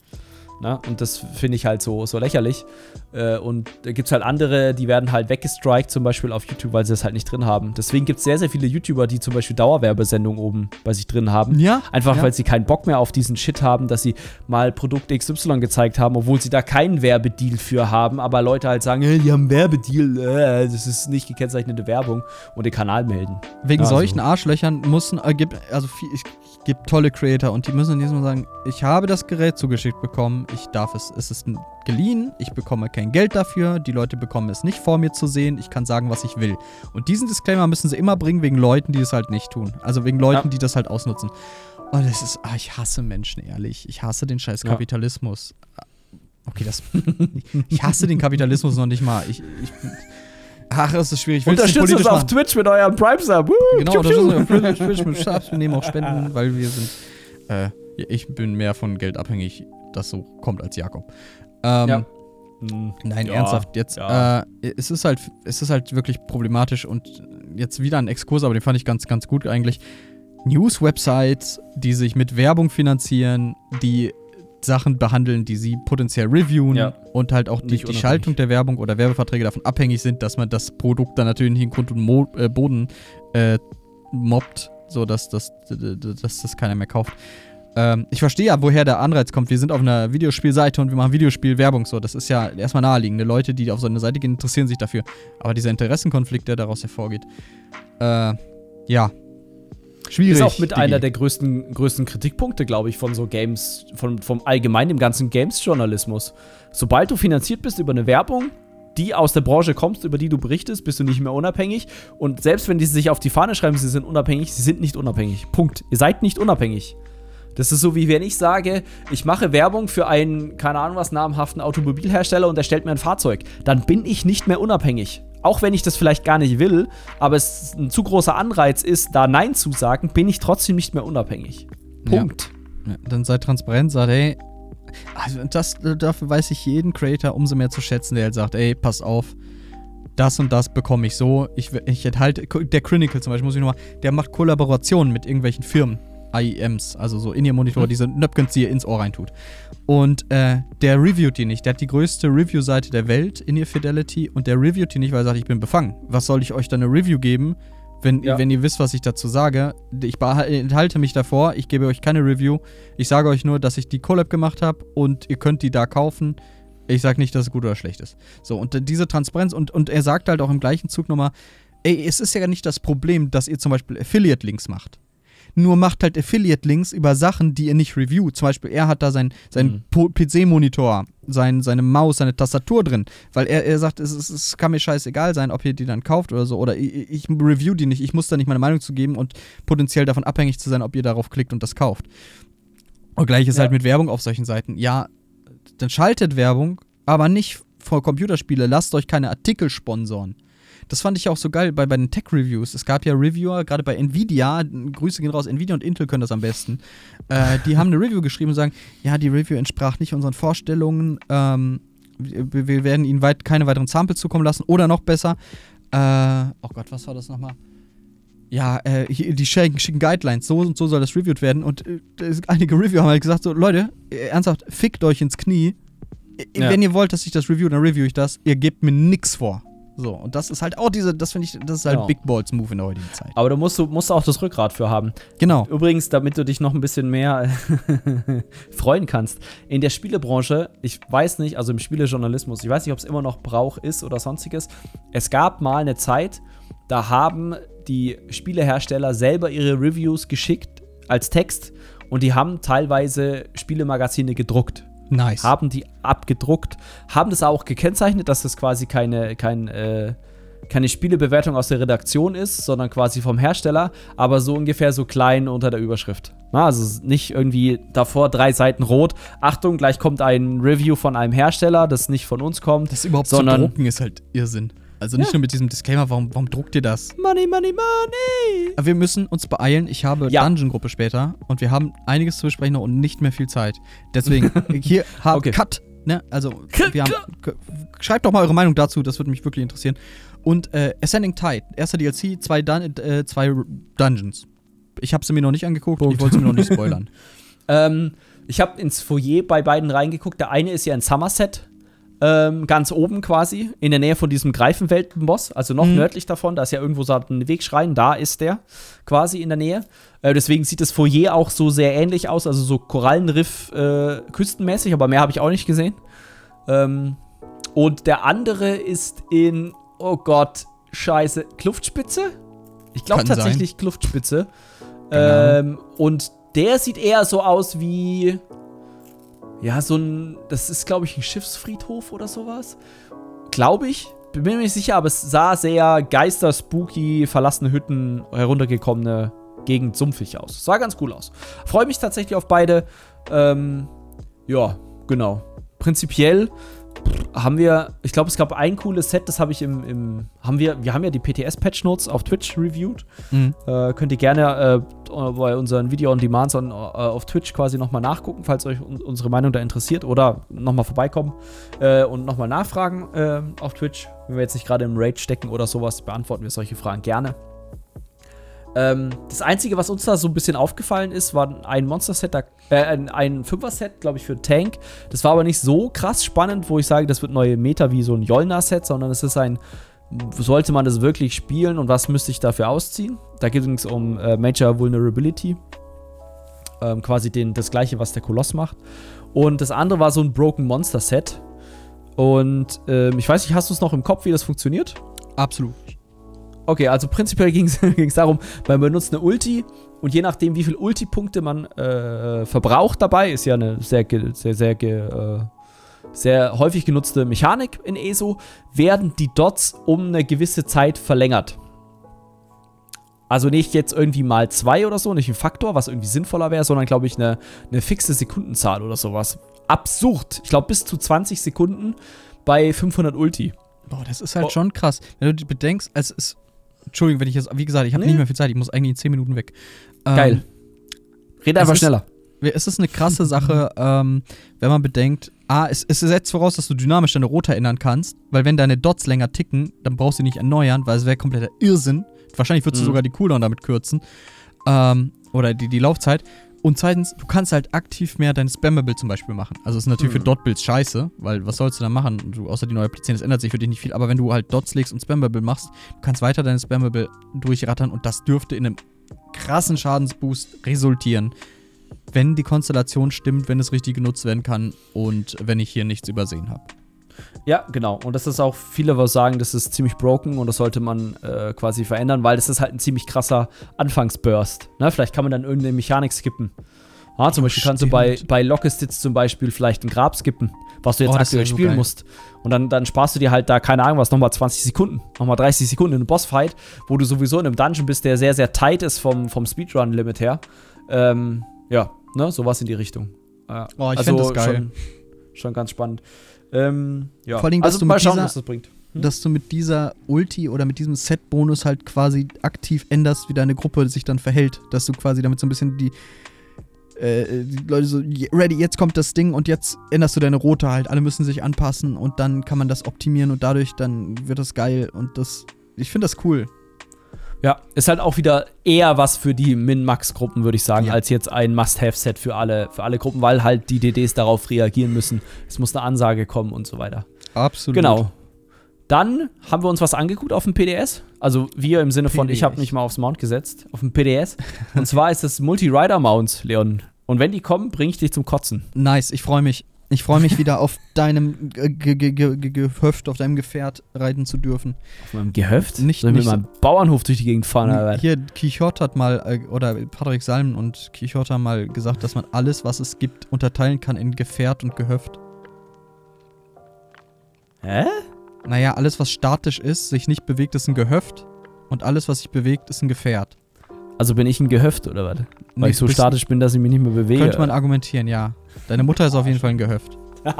Ne? Und das finde ich halt so, so lächerlich. Äh, und da gibt es halt andere, die werden halt weggestrikt, zum Beispiel auf YouTube, weil sie das halt nicht drin haben. Deswegen gibt es sehr, sehr viele YouTuber, die zum Beispiel Dauerwerbesendungen oben bei sich drin haben. Ja. Einfach ja. weil sie keinen Bock mehr auf diesen Shit haben, dass sie mal Produkt XY gezeigt haben, obwohl sie da keinen Werbedeal für haben. Aber Leute halt sagen, hey, die haben einen Werbedeal, äh, das ist nicht gekennzeichnete Werbung und den Kanal melden. Wegen ja, solchen so. Arschlöchern müssen, äh, gibt, also viel, ich, gibt tolle Creator und die müssen jedes Mal sagen, ich habe das Gerät zugeschickt bekommen, ich darf es, es ist geliehen, ich bekomme kein Geld dafür, die Leute bekommen es nicht vor mir zu sehen, ich kann sagen, was ich will. Und diesen Disclaimer müssen sie immer bringen wegen Leuten, die es halt nicht tun. Also wegen Leuten, ja. die das halt ausnutzen. Und es ist, ah, ich hasse Menschen, ehrlich. Ich hasse den scheiß Kapitalismus. Ja. Okay, das. ich hasse den Kapitalismus noch nicht mal. Ich, ich Ach, es ist schwierig. Unterstützt uns auf Twitch mit eurem Prime-Sub. Genau, unterstützt uns auf Twitch mit Subs. Wir nehmen auch Spenden, weil wir sind. Äh, ich bin mehr von Geld abhängig, das so kommt als Jakob. Ähm, ja. Hm, Nein, ja, ernsthaft. Jetzt, ja. äh, es ist halt, es ist halt wirklich problematisch und jetzt wieder ein Exkurs, aber den fand ich ganz, ganz gut eigentlich. News-Websites, die sich mit Werbung finanzieren, die Sachen behandeln, die sie potenziell reviewen ja. und halt auch die, die Schaltung der Werbung oder Werbeverträge davon abhängig sind, dass man das Produkt dann natürlich in Grund und Mo äh, Boden äh, mobbt, sodass das, dass das keiner mehr kauft. Ähm, ich verstehe ja, woher der Anreiz kommt. Wir sind auf einer Videospielseite und wir machen Videospielwerbung so. Das ist ja erstmal naheliegende. Leute, die auf so eine Seite gehen, interessieren sich dafür. Aber dieser Interessenkonflikt, der daraus hervorgeht, äh, ja, Schwierig. Ist auch mit einer der größten, größten Kritikpunkte, glaube ich, von so Games, von, vom allgemein dem ganzen Games-Journalismus. Sobald du finanziert bist über eine Werbung, die aus der Branche kommst, über die du berichtest, bist du nicht mehr unabhängig. Und selbst wenn die sich auf die Fahne schreiben, sie sind unabhängig, sie sind nicht unabhängig. Punkt. Ihr seid nicht unabhängig. Das ist so, wie wenn ich sage, ich mache Werbung für einen, keine Ahnung was, namhaften Automobilhersteller und er stellt mir ein Fahrzeug. Dann bin ich nicht mehr unabhängig auch wenn ich das vielleicht gar nicht will, aber es ein zu großer Anreiz ist, da Nein zu sagen, bin ich trotzdem nicht mehr unabhängig. Punkt. Ja. Ja, dann sei transparent, sag, hey, also das, dafür weiß ich jeden Creator umso mehr zu schätzen, der halt sagt, ey, pass auf, das und das bekomme ich so. Ich, ich halt, der Chronicle zum Beispiel, muss ich nochmal, der macht Kollaborationen mit irgendwelchen Firmen. IEMs, also so In-Ear-Monitore, Mhm. diese Nöpkens, die ihr ins Ohr reintut. Und äh, der reviewt die nicht. Der hat die größte Review-Seite der Welt, In-Ear Fidelity, und der reviewt die nicht, weil er sagt, ich bin befangen. Was soll ich euch dann eine Review geben, wenn, Ja. wenn ihr wisst, was ich dazu sage? Ich enthalte mich davor, ich gebe euch keine Review. Ich sage euch nur, dass ich die Collab gemacht habe und ihr könnt die da kaufen. Ich sage nicht, dass es gut oder schlecht ist. So, und äh, diese Transparenz, und, und er sagt halt auch im gleichen Zug nochmal, ey, es ist ja nicht das Problem, dass ihr zum Beispiel Affiliate-Links macht. Nur macht halt Affiliate-Links über Sachen, die ihr nicht reviewt. Zum Beispiel, er hat da sein, sein Mhm. PC-Monitor, sein, seine Maus, seine Tastatur drin. Weil er, er sagt, es, ist- es kann mir scheißegal sein, ob ihr die dann kauft oder so. Oder ich, ich review die nicht. Ich muss da nicht meine Meinung zu geben und potenziell davon abhängig zu sein, ob ihr darauf klickt und das kauft. Und gleich ist Ja. halt mit Werbung auf solchen Seiten. Ja, dann schaltet Werbung, aber nicht vor Computerspiele. Lasst euch keine Artikel sponsoren. Das fand ich auch so geil bei, bei den Tech-Reviews. Es gab ja Reviewer, gerade bei Nvidia, Grüße gehen raus, Nvidia und Intel können das am besten. Äh, die haben eine Review geschrieben und sagen, ja, die Review entsprach nicht unseren Vorstellungen. Ähm, wir, wir werden ihnen weit, keine weiteren Samples zukommen lassen. Oder noch besser, äh, oh Gott, was war das nochmal? Ja, äh, die schicken, schicken Guidelines, so und so soll das reviewed werden. Und äh, einige Reviewer haben halt gesagt, so, Leute, äh, ernsthaft, fickt euch ins Knie. Äh, Ja. Wenn ihr wollt, dass ich das review, dann review ich das. Ihr gebt mir nix vor. So, und das ist halt auch diese, das finde ich, das ist halt Genau. Big Balls Move in der heutigen Zeit. Aber du musst, du musst auch das Rückgrat für haben. Genau. Übrigens, damit du dich noch ein bisschen mehr freuen kannst. In der Spielebranche, ich weiß nicht, also im Spielejournalismus, ich weiß nicht, ob es immer noch Brauch ist oder sonstiges. Es gab mal eine Zeit, da haben die Spielehersteller selber ihre Reviews geschickt als Text und die haben teilweise Spielemagazine gedruckt Nice. haben die abgedruckt, haben das auch gekennzeichnet, dass das quasi keine, kein, äh, keine Spielebewertung aus der Redaktion ist, sondern quasi vom Hersteller, aber so ungefähr so klein unter der Überschrift. Na, also nicht irgendwie davor drei Seiten rot. Achtung, gleich kommt ein Review von einem Hersteller, das nicht von uns kommt. das überhaupt sondern- zu drucken ist halt Irrsinn. Also nicht Ja. nur mit diesem Disclaimer, warum, warum druckt ihr das? Money, money, money. Wir müssen uns beeilen. Ich habe Ja. Dungeon-Gruppe später und wir haben einiges zu besprechen und nicht mehr viel Zeit. Deswegen, hier, hart Okay. Cut. Ne? Also, Cut, wir haben, schreibt doch mal eure Meinung dazu, das würde mich wirklich interessieren. Und äh, Ascending Tide, erster DLC, zwei, Dun äh, zwei Dungeons. Ich habe sie mir noch nicht angeguckt und ich wollte sie mir noch nicht spoilern. Ähm, ich habe ins Foyer bei beiden reingeguckt. Der eine ist ja in Somerset, ähm, ganz oben quasi, in der Nähe von diesem Greifenwelten-Boss, also noch Mhm. nördlich davon. Da ist ja irgendwo so ein Wegschrein, da ist der quasi in der Nähe. Äh, deswegen sieht das Foyer auch so sehr ähnlich aus, also so Korallenriff äh, küstenmäßig, aber mehr habe ich auch nicht gesehen. Ähm, und der andere ist in, oh Gott, scheiße, Kluftspitze? Ich glaube Kann sein. tatsächlich Kluftspitze. Keine Ähm, und der sieht eher so aus wie. Ja, so ein. Das ist, glaube ich, ein Schiffsfriedhof oder sowas. Glaube ich. Bin mir nicht sicher, aber es sah sehr geister-spooky, verlassene Hütten, heruntergekommene Gegend sumpfig aus. Sah ganz cool aus. Freue mich tatsächlich auf beide. Ähm, ja, genau. Prinzipiell haben wir, ich glaube, es gab ein cooles Set, das habe ich im, im, haben wir, wir haben ja die PTS-Patch Notes auf Twitch reviewed. Mhm. Äh, könnt ihr gerne äh, bei unseren Video-on-Demands on, äh, auf Twitch quasi nochmal nachgucken, falls euch un unsere Meinung da interessiert oder nochmal vorbeikommen äh, und nochmal nachfragen äh, auf Twitch. Wenn wir jetzt nicht gerade im Rage stecken oder sowas, beantworten wir solche Fragen gerne. Ähm, das Einzige, was uns da so ein bisschen aufgefallen ist, war ein Monster-Set, äh, ein, ein Fünfer-Set, glaube ich, für Tank. Das war aber nicht so krass spannend, wo ich sage, das wird neue Meta wie so ein Jolna-Set, sondern es ist ein, sollte man das wirklich spielen und was müsste ich dafür ausziehen? Da ging es um äh, Major Vulnerability. Ähm, quasi den, das gleiche, was der Koloss macht. Und das andere war so ein Broken Monster Set. Und ähm, ich weiß nicht, hast du es noch im Kopf, wie das funktioniert? Absolut. Okay, also prinzipiell ging es darum, man benutzt eine Ulti und je nachdem, wie viele Ulti-Punkte man äh, verbraucht dabei, ist ja eine sehr, sehr, sehr, äh, sehr häufig genutzte Mechanik in ESO, werden die Dots um eine gewisse Zeit verlängert. Also nicht jetzt irgendwie mal zwei oder so, nicht ein Faktor, was irgendwie sinnvoller wäre, sondern glaube ich eine, eine fixe Sekundenzahl oder sowas. Absurd. Ich glaube bis zu 20 Sekunden bei 500 Ulti. Boah, das ist halt Oh. schon krass. Wenn du bedenkst, es ist. Entschuldigung, wenn ich jetzt. Wie gesagt, ich habe Nee. nicht mehr viel Zeit, ich muss eigentlich in 10 Minuten weg. Ähm, Geil. Rede es einfach ist- schneller. Es ist eine krasse Sache, ähm, wenn man bedenkt, A, es, es setzt voraus, dass du dynamisch deine Rote ändern kannst, weil wenn deine Dots länger ticken, dann brauchst du die nicht erneuern, weil es wäre kompletter Irrsinn. Wahrscheinlich würdest du Mhm. sogar die Cooldown damit kürzen. Ähm, oder die, die Laufzeit. Und zweitens, du kannst halt aktiv mehr dein Spammable zum Beispiel machen. Also ist natürlich Mhm. für Dot-Builds scheiße, weil was sollst du da machen? Du, außer die neu applizieren, das ändert sich für dich nicht viel. Aber wenn du halt Dots legst und Spammable machst, du kannst weiter deine Spammable durchrattern und das dürfte in einem krassen Schadensboost resultieren, wenn die Konstellation stimmt, wenn es richtig genutzt werden kann und wenn ich hier nichts übersehen habe. Ja, genau. Und das ist auch, viele was sagen, das ist ziemlich broken und das sollte man äh, quasi verändern, weil das ist halt ein ziemlich krasser Anfangsburst. Ne? Vielleicht kann man dann irgendeine Mechanik skippen. Ja, zum Beispiel kannst du bei, bei Lockestitz zum Beispiel vielleicht ein Grab skippen, was du jetzt Oh, aktuell spielen geil. musst. Und dann, dann sparst du dir halt da, keine Ahnung was, nochmal 20 Sekunden, nochmal 30 Sekunden in einem Bossfight, wo du sowieso in einem Dungeon bist, der sehr, sehr tight ist vom, vom Speedrun-Limit her. Ähm, ja, ne, sowas in die Richtung. Ja. Oh, ich find das geil. Schon, schon ganz spannend. Ähm, ja. Vor allem, dass also du mal mit schauen, dieser- was das bringt. Hm? dass du mit dieser Ulti oder mit diesem Set-Bonus halt quasi aktiv änderst, wie deine Gruppe sich dann verhält. Dass du quasi damit so ein bisschen die, äh, die Leute so, "Yeah, ready, jetzt kommt das Ding und jetzt änderst du deine Rote halt. Alle müssen sich anpassen und dann kann man das optimieren und dadurch dann wird das geil und das, ich finde das cool. Ja, ist halt auch wieder eher was für die Min-Max-Gruppen, würde ich sagen, Ja. als jetzt ein Must-Have-Set für alle, für alle Gruppen, weil halt die DDs darauf reagieren müssen. Es muss eine Ansage kommen und so weiter. Absolut. Genau. Dann haben wir uns was angeguckt auf dem PDS. Also wir im Sinne von, ich habe PDS. mich mal aufs Mount gesetzt, auf dem PDS. und zwar ist das Multi-Rider-Mount, Leon. Und wenn die kommen, bringe ich dich zum Kotzen. Nice, ich freue mich. Ich freue mich wieder auf deinem Ge- Ge- Ge- Ge- Gehöft, auf deinem Gefährt reiten zu dürfen. Auf meinem Gehöft? Nicht- Soll ich mit nicht so- meinem Bauernhof durch die Gegend fahren? Alter? Hier, Quichotte hat mal, äh, oder Patrick Salm und Quichotte haben mal gesagt, dass man alles, was es gibt, unterteilen kann in Gefährt und Gehöft. Hä? Naja, alles, was statisch ist, sich nicht bewegt, ist ein Gehöft. Und alles, was sich bewegt, ist ein Gefährt. Also bin ich ein Gehöft oder was? Weil Nee, ich so statisch bin, dass ich mich nicht mehr bewege. Könnte man argumentieren, ja. Deine Mutter ist auf jeden Fall ein Gehöft.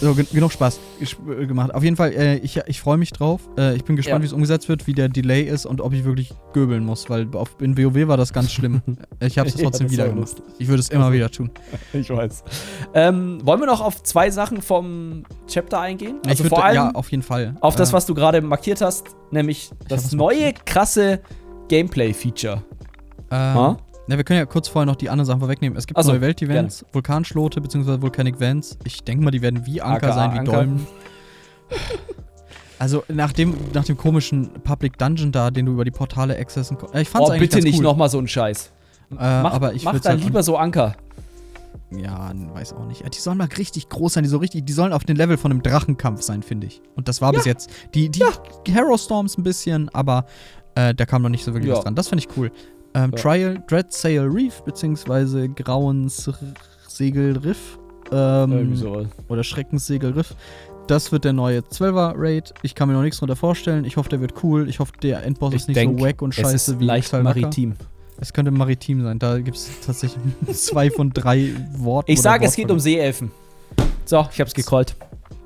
So, gen genug Spaß äh, gemacht. Auf jeden Fall, äh, ich, ich freue mich drauf. Äh, ich bin gespannt, Ja. wie es umgesetzt wird, wie der Delay ist und ob ich wirklich göbeln muss, weil auf, in WoW war das ganz schlimm. ich habe es Ja, trotzdem das wieder gemacht. Ich würde es immer wieder tun. Ich weiß. Ähm, wollen wir noch auf zwei Sachen vom Chapter eingehen? ich Also würd, vor allem ja, auf jeden Fall. auf das, Äh, was du gerade markiert hast, nämlich das neue krasse Gameplay-Feature. Ähm, Na, wir können ja kurz vorher noch die anderen Sachen vorwegnehmen. Es gibt so, neue Weltevents, Vulkanschlote bzw. Volcanic Vents. Ich denke mal, die werden wie Anker AKA sein, wie Anker. Dolmen. Also nach dem, nach dem komischen Public Dungeon da, den du über die Portale accessen konntest. Ich fand's Oh, eigentlich bitte nicht cool. nochmal so einen Scheiß. Äh, Mach, aber ich mach dann halt lieber so Anker. Ja, weiß auch nicht. Ja, Die sollen mal richtig groß sein, die so richtig, die sollen auf dem Level von einem Drachenkampf sein, finde ich. Und das war bis jetzt. Die, die Hero Storms ein bisschen, aber äh, da kam noch nicht so wirklich Ja. was dran. Das finde ich cool. Ähm, Ja. Trial, Dread Sail Reef, beziehungsweise Grauens R- Segel Riff. Ähm. Oder Schreckenssegel Riff. Das wird der neue 12er Raid. Ich kann mir noch nichts drunter vorstellen. Ich hoffe, der wird cool. Ich hoffe, der Endboss Ich ist nicht denk, so wack und Es scheiße ist wie leicht maritim. Es könnte maritim sein. Da gibt es tatsächlich zwei von drei Worten. Ich sage, es geht um. Seeelfen. So, ich hab's gecallt.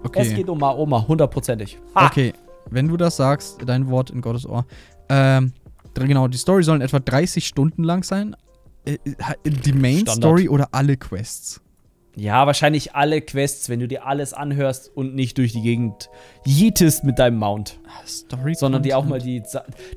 Okay. Es geht um Maoma, hundertprozentig. Ha! Okay, wenn du das sagst, dein Wort in Gottes Ohr. Ähm, genau, die Story sollen etwa 30 Stunden lang sein. Äh, äh, Die Main Standard. Story oder alle Quests? Ja, wahrscheinlich alle Quests, wenn du dir alles anhörst und nicht durch die Gegend jietest mit deinem Mount. Story Sondern die auch mal die.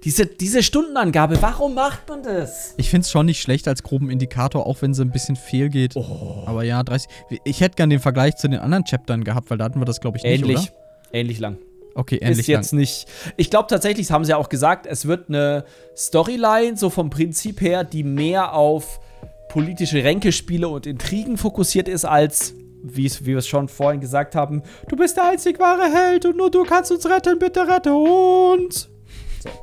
Diese, diese Stundenangabe, warum macht man das? Ich finde es schon nicht schlecht als groben Indikator, auch wenn sie ein bisschen fehl geht. Oh. Aber ja, 30. Ich hätte gern den Vergleich zu den anderen Chaptern gehabt, weil da hatten wir das, glaube ich, nicht. Ähnlich. Oder? Ähnlich lang. Okay, ähnlich. ist jetzt nicht. Ich glaube tatsächlich, das haben sie ja auch gesagt, es wird eine Storyline, so vom Prinzip her, die mehr auf politische Ränkespiele und Intrigen fokussiert ist, als, wie wir es schon vorhin gesagt haben, du bist der einzig wahre Held und nur du kannst uns retten, bitte rette uns. lang.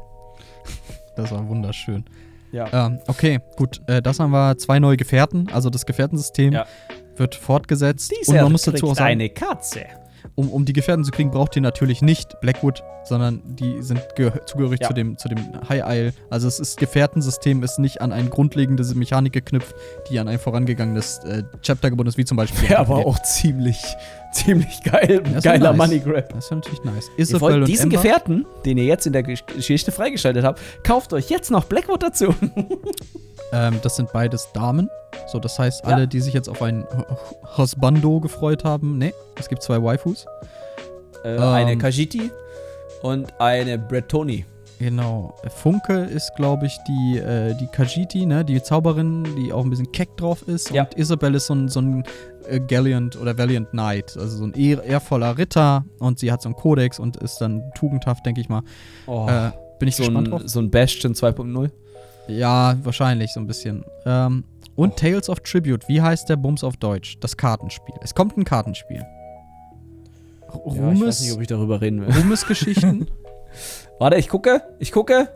Das war wunderschön. Ja. Ähm, okay, gut. Äh, das haben wir zwei neue Gefährten. Also das Gefährtensystem Ja. wird fortgesetzt. Dieser und man muss dazu auch sagen, eine Katze. Um, um die Gefährten zu kriegen, braucht ihr natürlich nicht Blackwood, sondern die sind gehö- zugehörig Ja. zu, dem, zu dem High Isle. Also es ist Gefährtensystem ist nicht an eine grundlegende Mechanik geknüpft, die an ein vorangegangenes äh, Chapter gebunden ist, wie zum Beispiel. Wäre aber auch ziemlich, ziemlich geil. Das geiler nice. Money Grab. Das ist natürlich nice. Ihr Isabel wollt und diesen Ember, Gefährten, den ihr jetzt in der Gesch- Geschichte freigeschaltet habt, kauft euch jetzt noch Blackwood dazu. ähm, das sind beides Damen. So, das heißt, Ja. alle, die sich jetzt auf ein H- Husbando gefreut haben, nee, es gibt zwei Waifus. Äh, Ähm. eine Kajiti und eine Bretoni. Genau. Funke ist, glaube ich, die, äh, die Kajiti, ne? Die Zauberin, die auch ein bisschen keck drauf ist. Ja. Und Isabel ist so ein, so ein äh, Gallant oder Valiant Knight, also so ein ehr ehrvoller Ritter. Und sie hat so einen Kodex und ist dann tugendhaft, denke ich mal. Oh, Äh, bin ich so, gespannt drauf. ein, so ein Bastion 2.0. Ja, wahrscheinlich so ein bisschen. Ähm, und Tales of Tribute. Wie heißt der Bums auf Deutsch? Das Kartenspiel. Es kommt ein Kartenspiel. R- Ja, ich weiß Ruhmes, nicht, ob ich darüber reden will. Ruhmes-Geschichten. Warte, ich gucke, ich gucke.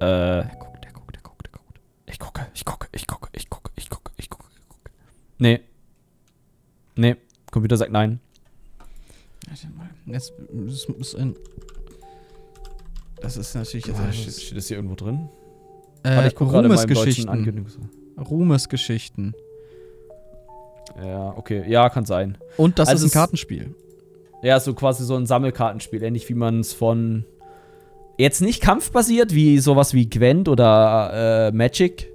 Äh, der guckt, der guckt, der guckt, der guckt. ich gucke, ich gucke, ich gucke, ich gucke, ich gucke, ich gucke, ich gucke. Nee. Nee, Computer sagt nein. Warte mal. Jetzt das muss ein. Das ist natürlich jetzt. Ah, steht, das hier irgendwo drin? äh, Warte, ich gucke gerade in meinem deutschen Ruhmesgeschichten. Ja, okay. Ja, kann sein. Und das Also ist ein Kartenspiel. Ja, so quasi so ein Sammelkartenspiel, ähnlich wie man es von. Jetzt nicht kampfbasiert, wie sowas wie Gwent oder äh, Magic.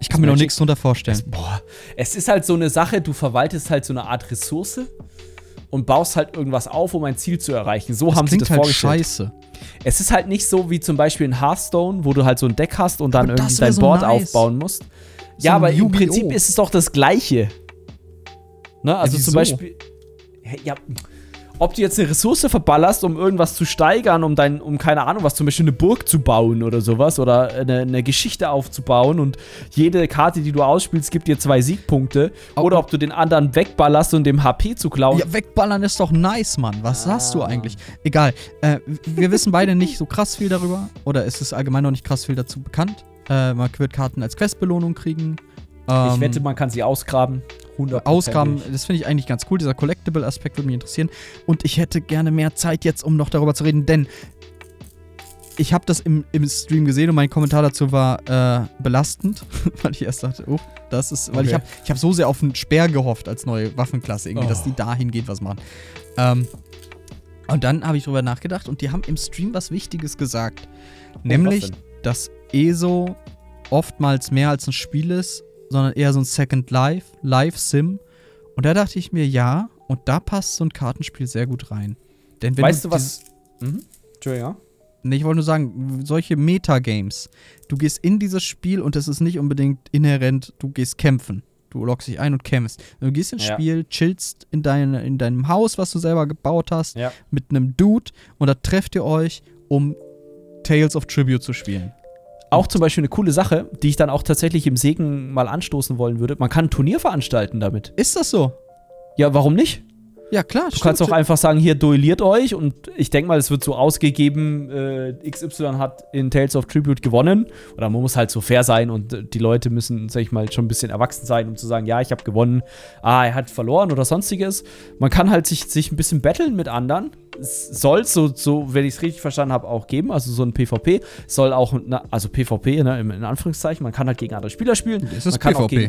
Ich kann mir noch Magic- nichts drunter vorstellen. Es, boah, es ist halt so eine Sache, du verwaltest halt so eine Art Ressource und baust halt irgendwas auf, um ein Ziel zu erreichen. So das haben sie das halt vorgestellt. scheiße. Es ist halt nicht so wie zum Beispiel in Hearthstone, wo du halt so ein Deck hast und dann Aber irgendwie dein so Board nice. aufbauen musst. So ja, aber im! Prinzip ist es doch das Gleiche. Ne? Also wieso? zum Beispiel. Ja, ob du jetzt eine Ressource verballerst, um irgendwas zu steigern, um dein, um keine Ahnung was, zum Beispiel eine Burg zu bauen oder sowas oder eine, eine Geschichte aufzubauen und jede Karte, die du ausspielst, gibt dir zwei Siegpunkte. Au- oder ob du den anderen wegballerst und dem HP zu klauen. Ja, wegballern ist doch nice, Mann. Was Ah. sagst du eigentlich? Egal. Äh, wir wissen beide nicht so krass viel darüber. Oder es ist allgemein noch nicht krass viel dazu bekannt. Äh, man wird Karten als Questbelohnung kriegen. Ähm, ich wette, man kann sie ausgraben. 100 Ausgaben, das finde ich eigentlich ganz cool. Dieser Collectible-Aspekt würde mich interessieren. Und ich hätte gerne mehr Zeit jetzt, um noch darüber zu reden, denn ich habe das im, im Stream gesehen und mein Kommentar dazu war äh, belastend, weil ich erst dachte, oh, das ist, weil ich Okay. habe ich hab so sehr auf einen Speer gehofft als neue Waffenklasse, irgendwie, Oh. dass die dahin geht, was machen. Ähm, und dann habe ich drüber nachgedacht und die haben im Stream was Wichtiges gesagt. nämlich, was denn? dass ESO oftmals mehr als ein Spiel ist, sondern eher so ein Second Life, Live-Sim. Und da dachte ich mir, ja, und da passt so ein Kartenspiel sehr gut rein. Denn wenn Weißt du was? Mhm. Entschuldigung. Nee, ich wollte nur sagen, solche Metagames. Du gehst in dieses Spiel und es ist nicht unbedingt inhärent, du gehst kämpfen. Du loggst dich ein und kämpfst. Du gehst ins Ja. Spiel, chillst in, dein, in deinem Haus, was du selber gebaut hast, Ja. mit einem Dude und da trefft ihr euch, um Tales of Tribute zu spielen. Auch zum Beispiel eine coole Sache, die ich dann auch tatsächlich im Segen mal anstoßen wollen würde. Man kann ein Turnier veranstalten damit. Ist das so? Ja, warum nicht? Ja, klar. Du kannst auch einfach sagen, hier duelliert euch und ich denke mal, es wird so ausgegeben, äh, XY hat in Tales of Tribute gewonnen. Oder man muss halt so fair sein und äh, die Leute müssen, sag ich mal, schon ein bisschen erwachsen sein, um zu sagen, ja, ich habe gewonnen, ah, er hat verloren oder sonstiges. Man kann halt sich, sich ein bisschen battlen mit anderen. Es soll so, so wenn ich es richtig verstanden habe, auch geben. Also so ein PvP soll auch, na, also PvP, ne, in, Anführungszeichen, man kann halt gegen andere Spieler spielen. Es ist man kann Auch PvP. gegen,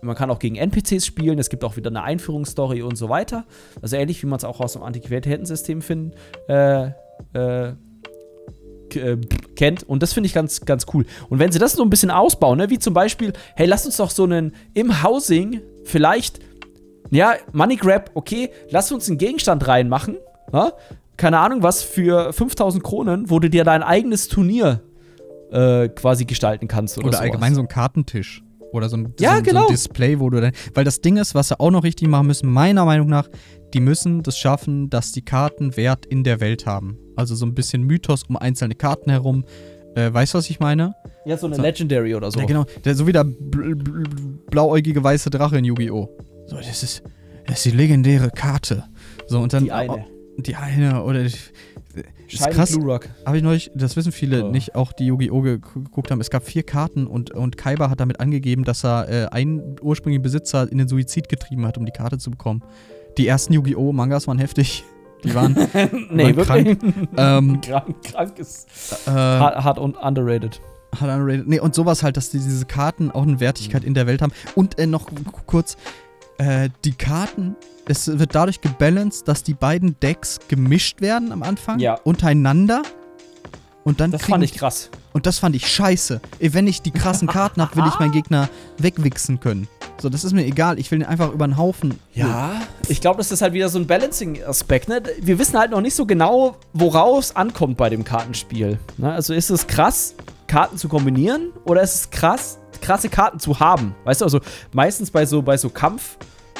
man kann auch gegen NPCs spielen, es gibt auch wieder eine Einführungsstory und so weiter. Also ähnlich wie man es auch aus dem Antiquitätensystem finden, äh, äh, äh, kennt. Und das finde ich ganz, ganz cool. Und wenn sie das so ein bisschen ausbauen, ne, wie zum Beispiel, hey, lass uns doch so einen im Housing vielleicht, ja, Money Grab, okay, lass uns einen Gegenstand reinmachen, ja? keine Ahnung was, für 5000 Kronen, wo du dir dein eigenes Turnier äh, quasi gestalten kannst. Oder, Oder allgemein so ein Kartentisch. Oder so ein, Ja, so, ein- so genau. ein Display, wo du dann. Weil das Ding ist, was sie auch noch richtig machen müssen, meiner Meinung nach, die müssen das schaffen, dass die Karten Wert in der Welt haben. Also so ein bisschen Mythos um einzelne Karten herum. Äh, weißt du, was ich meine? Ja, so eine So. Legendary oder so. Ja, genau. Der, so wie der bl bl blauäugige weiße Drache in Yu-Gi-Oh! So, das ist, das ist die legendäre Karte. So, und dann. Die eine. Die eine, oder. Das ist krass. Blue Rock. Habe ich neulich, das wissen viele Oh. nicht, auch die Yu-Gi-Oh! ge- geguckt haben. Es gab vier Karten und, und Kaiba hat damit angegeben, dass er äh, einen ursprünglichen Besitzer in den Suizid getrieben hat, um die Karte zu bekommen. Die ersten Yu-Gi-Oh! Mangas waren heftig. Die waren nee, Waren wirklich. ähm, krank, krank ist. äh, Hart, und underrated. Hat underrated. Nee, und sowas halt, dass die, diese Karten auch eine Wertigkeit in der Welt haben. Und äh, noch kurz, äh, die Karten, es wird dadurch gebalanced, dass die beiden Decks gemischt werden am Anfang Ja. untereinander. Und dann Das fand ich krass. Und das fand ich scheiße. Wenn ich die krassen Karten habe, will ich meinen Gegner wegwichsen können. So, das ist mir egal. Ich will den einfach über den Haufen. Ja, ich glaube, das ist halt wieder so ein Balancing-Aspekt. Ne? Wir wissen halt noch nicht so genau, woraus ankommt bei dem Kartenspiel. Ne? Also ist es krass, Karten zu kombinieren oder ist es krass, krasse Karten zu haben? Weißt du, also meistens bei so, bei so Kampf-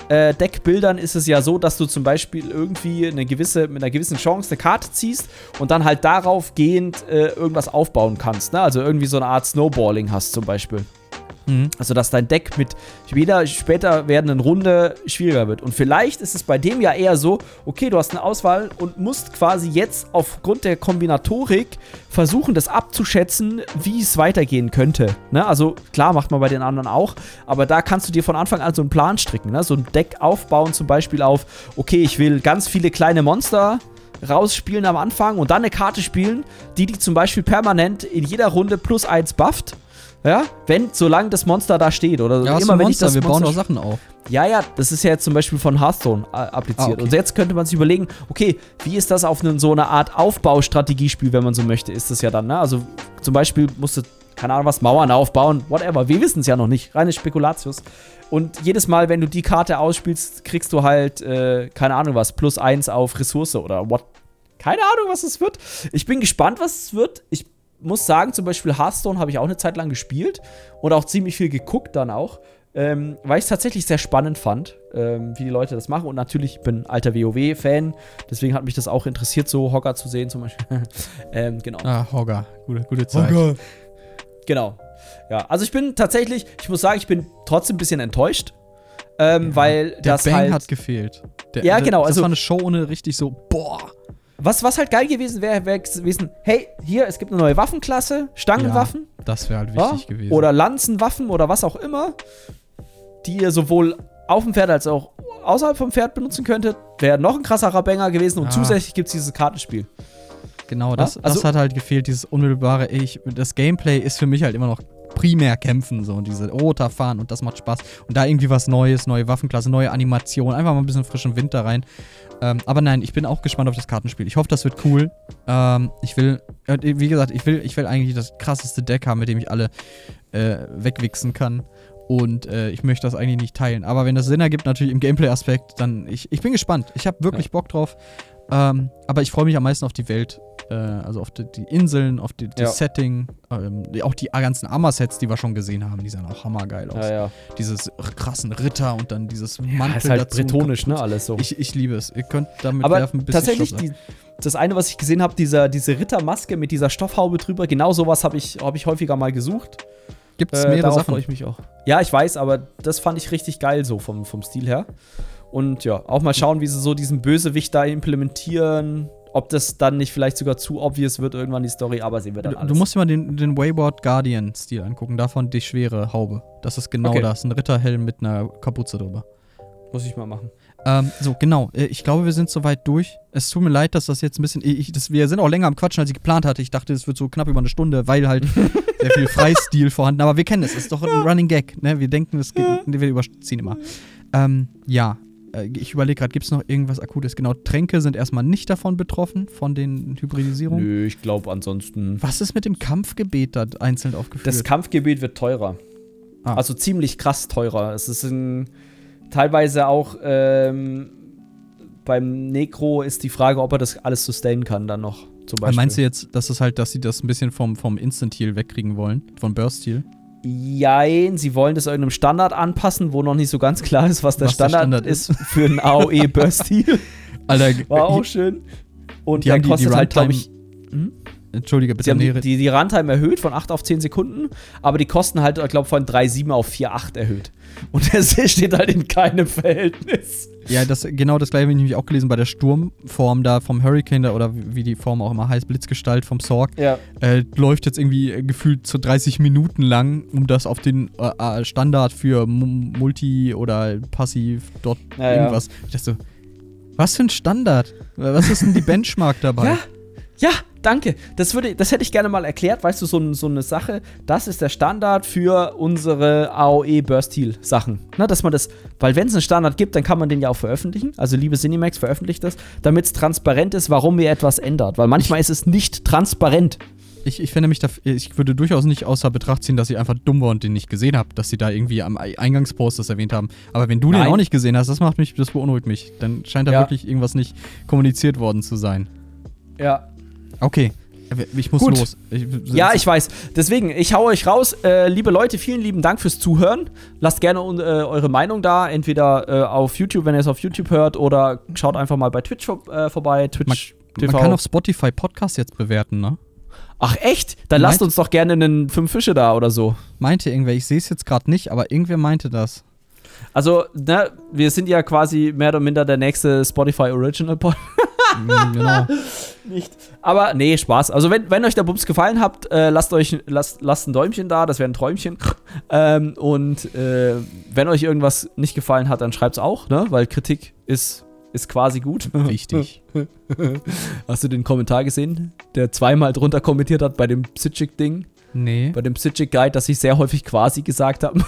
äh, Deckbildern ist es ja so, dass du zum Beispiel irgendwie eine gewisse, mit einer gewissen Chance eine Karte ziehst und dann halt darauf gehend äh, irgendwas aufbauen kannst. Ne? Also irgendwie so eine Art Snowballing hast zum Beispiel. Mhm. Also, dass dein Deck mit jeder später werdenden Runde schwieriger wird. Und vielleicht ist es bei dem ja eher so, okay, du hast eine Auswahl und musst quasi jetzt aufgrund der Kombinatorik versuchen, das abzuschätzen, wie es weitergehen könnte. Ne? Also, klar, macht man bei den anderen auch, aber da kannst du dir von Anfang an so einen Plan stricken. Ne? So ein Deck aufbauen, zum Beispiel auf, okay, ich will ganz viele kleine Monster rausspielen am Anfang und dann eine Karte spielen, die die zum Beispiel permanent in jeder Runde plus eins bufft ja, wenn, solange das Monster da steht. Oder ja, immer, wenn Monster, ich das wir Monster bauen auch Sachen auf. Ja, ja, das ist ja jetzt zum Beispiel von Hearthstone äh, appliziert. Ah, okay. Und jetzt könnte man sich überlegen, okay, wie ist das auf eine, so eine Art Aufbaustrategiespiel, wenn man so möchte, ist das ja dann, ne? Also zum Beispiel musst du, keine Ahnung was, Mauern aufbauen, whatever. Wir wissen es ja noch nicht. Reine Spekulatius. Und jedes Mal, wenn du die Karte ausspielst, kriegst du halt, äh, keine Ahnung was, plus eins auf Ressource oder what. Keine Ahnung, was es wird. Ich bin gespannt, was es wird. Ich muss sagen, zum Beispiel Hearthstone habe ich auch eine Zeit lang gespielt und auch ziemlich viel geguckt dann auch, ähm, weil ich es tatsächlich sehr spannend fand, ähm, wie die Leute das machen. Und natürlich, ich bin alter WoW-Fan, deswegen hat mich das auch interessiert, so Hogger zu sehen zum Beispiel. ähm, genau. Ah, Hogger, gute, gute Zeit. Hogger. Genau. Ja, also ich bin tatsächlich, ich muss sagen, ich bin trotzdem ein bisschen enttäuscht. Ähm, ja, weil der das Bang halt, hat gefehlt. Der, ja, genau. Das also, war eine Show ohne richtig so, boah. Was, was halt geil gewesen wäre, wäre gewesen, hey, hier, es gibt eine neue Waffenklasse, Stangenwaffen. Ja, das wäre halt wichtig ja? gewesen. Oder Lanzenwaffen oder was auch immer, die ihr sowohl auf dem Pferd als auch außerhalb vom Pferd benutzen könntet. Wäre noch ein krasserer Banger gewesen und ja. zusätzlich gibt es dieses Kartenspiel. Genau, das, also, das hat halt gefehlt, dieses unmittelbare, ich, das Gameplay ist für mich halt immer noch primär kämpfen, so diese Roter fahren und das macht Spaß. Und da irgendwie was Neues, neue Waffenklasse, neue Animation, einfach mal ein bisschen frischen Wind da rein. Ähm, aber nein, ich bin auch gespannt auf das Kartenspiel. Ich hoffe, das wird cool. Ähm, ich will, wie gesagt, ich will, ich will eigentlich das krasseste Deck haben, mit dem ich alle äh, wegwichsen kann. Und äh, ich möchte das eigentlich nicht teilen. Aber wenn das Sinn ergibt, natürlich im Gameplay-Aspekt, dann ich, ich bin gespannt. Ich habe wirklich ja. Bock drauf. Ähm, aber ich freue mich am meisten auf die Welt äh, also auf die, die, Inseln, auf die, das ja. Setting, ähm, auch die ganzen Armor-Sets, die wir schon gesehen haben, die sahen auch hammergeil aus. Ja, ja. Dieses krassen Ritter und dann dieses Mantel ist halt dazu. bretonisch, ne, alles so. Ich, ich liebe es. Ihr könnt damit Aber werfen, bis tatsächlich, die, das eine, was ich gesehen habe, diese Rittermaske mit dieser Stoffhaube drüber, genau sowas habe ich, hab ich häufiger mal gesucht. Gibt es äh, mehrere Sachen? ich mich auch. Ja, ich weiß, aber das fand ich richtig geil so vom, vom Stil her. Und ja, auch mal schauen, wie sie so diesen Bösewicht da implementieren. Ob das dann nicht vielleicht sogar zu obvious wird, irgendwann die Story, aber sehen wir dann du, alles. Du musst dir mal den, den Wayward Guardian-Stil angucken, davon die schwere Haube. Das ist genau okay. das, ein Ritterhelm mit einer Kapuze drüber. Muss ich mal machen. Ähm, so, genau. Äh, ich glaube, wir sind soweit durch. Es tut mir leid, dass das jetzt ein bisschen. Ich, das, wir sind auch länger am Quatschen, als ich geplant hatte. Ich dachte, es wird so knapp über eine Stunde, weil halt sehr viel Freistil vorhanden. Aber wir kennen es. Es ist doch ein Running Gag. Ne? Wir denken, es geht, wir überziehen immer. Ähm, ja, äh, ich überlege gerade, gibt es noch irgendwas Akutes? Genau, Tränke sind erstmal nicht davon betroffen, von den Hybridisierungen. Nö, ich glaube ansonsten. Was ist mit dem Kampfgebet da einzeln aufgeführt? Das Kampfgebet wird teurer. Ah. Also ziemlich krass teurer. Es ist ein, teilweise auch ähm, beim Necro ist die Frage, ob er das alles sustainen kann dann noch. Zum Beispiel. Meinst du jetzt, dass es halt, dass sie das ein bisschen vom, vom Instant-Heal wegkriegen wollen? Von Burst-Heal? Jein, sie wollen das irgendeinem Standard anpassen, wo noch nicht so ganz klar ist, was der, was Standard, der Standard, ist für einen AOE Burst Heal. Alter, war auch schön. Und die haben die, kostet die halt, glaube ich. Hm? Entschuldige, bitte. Sie haben die, die, die Runtime erhöht von 8 auf 10 Sekunden, aber die kosten halt, ich glaube, von 3,7 auf 4,8 erhöht. Und der steht halt in keinem Verhältnis. Ja, das, genau das gleiche habe ich nämlich auch gelesen bei der Sturmform da vom Hurricane da, oder wie die Form auch immer heißt, Blitzgestalt vom Sorg. Ja. Äh, läuft jetzt irgendwie gefühlt zu 30 Minuten lang, um das auf den äh, äh Standard für Multi oder Passiv dort ja, irgendwas. Ja. Ich dachte so, was für ein Standard? Was ist denn die Benchmark dabei? Ja, ja, danke. Das, würde, das hätte ich gerne mal erklärt. Weißt du, so, so eine Sache, das ist der Standard für unsere AOE Burst Heal Sachen. Na, dass man das, weil wenn es einen Standard gibt, dann kann man den ja auch veröffentlichen. Also, liebe Cinemax, veröffentlicht das, damit es transparent ist, warum ihr etwas ändert. Weil manchmal ist es nicht transparent. Ich, ich finde mich da, ich würde durchaus nicht außer Betracht ziehen, dass ich einfach dumm war und den nicht gesehen habe, dass sie da irgendwie am Eingangspost das erwähnt haben. Aber wenn du Nein. den auch nicht gesehen hast, das macht mich, das beunruhigt mich. Dann scheint da Ja. wirklich irgendwas nicht kommuniziert worden zu sein. Ja. Okay. Ich muss Gut. los. Ich, Ja, ich weiß. Deswegen, ich hau euch raus. Äh, liebe Leute, vielen lieben Dank fürs Zuhören. Lasst gerne äh, eure Meinung da, entweder äh, auf YouTube, wenn ihr es auf YouTube hört, oder schaut einfach mal bei Twitch äh, vorbei. Twitch Man kann auf Spotify Podcast jetzt bewerten, ne? Ach echt? Dann lasst Meint- uns doch gerne einen Fünf Fische da oder so. Meinte irgendwer, ich sehe es jetzt gerade nicht, aber irgendwer meinte das. Also, ne, wir sind ja quasi mehr oder minder der nächste Spotify Original Pod. Mm, genau. Nicht. Aber nee, Spaß. Also wenn, wenn euch der Bums gefallen hat, äh, lasst euch lasst, lasst ein Däumchen da, das wäre ein Träumchen. ähm, und äh, wenn euch irgendwas nicht gefallen hat, dann schreibt's auch, ne? Weil Kritik ist, ist quasi gut. Wichtig. Hast du den Kommentar gesehen, der zweimal drunter kommentiert hat bei dem Psychic-Ding? Nee. Bei dem Psychic-Guide, dass ich sehr häufig quasi gesagt habe.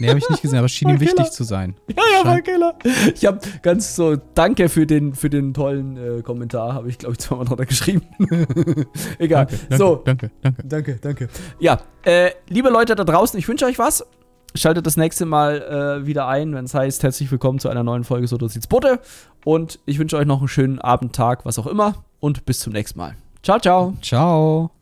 Nee, habe ich nicht gesehen, aber es schien ihm wichtig zu sein. Ja, ja, war Killer. Ich habe ganz so, danke für den, für den tollen äh, Kommentar, habe ich, glaube ich, zweimal drunter geschrieben. Egal. Danke, so, danke, danke. danke, danke. Ja, äh, liebe Leute da draußen, ich wünsche euch was. Schaltet das nächste Mal äh, wieder ein, wenn es heißt, herzlich willkommen zu einer neuen Folge So sieht's Bote. Und ich wünsche euch noch einen schönen Abend, Tag, was auch immer. Und bis zum nächsten Mal. Ciao, ciao. Ciao.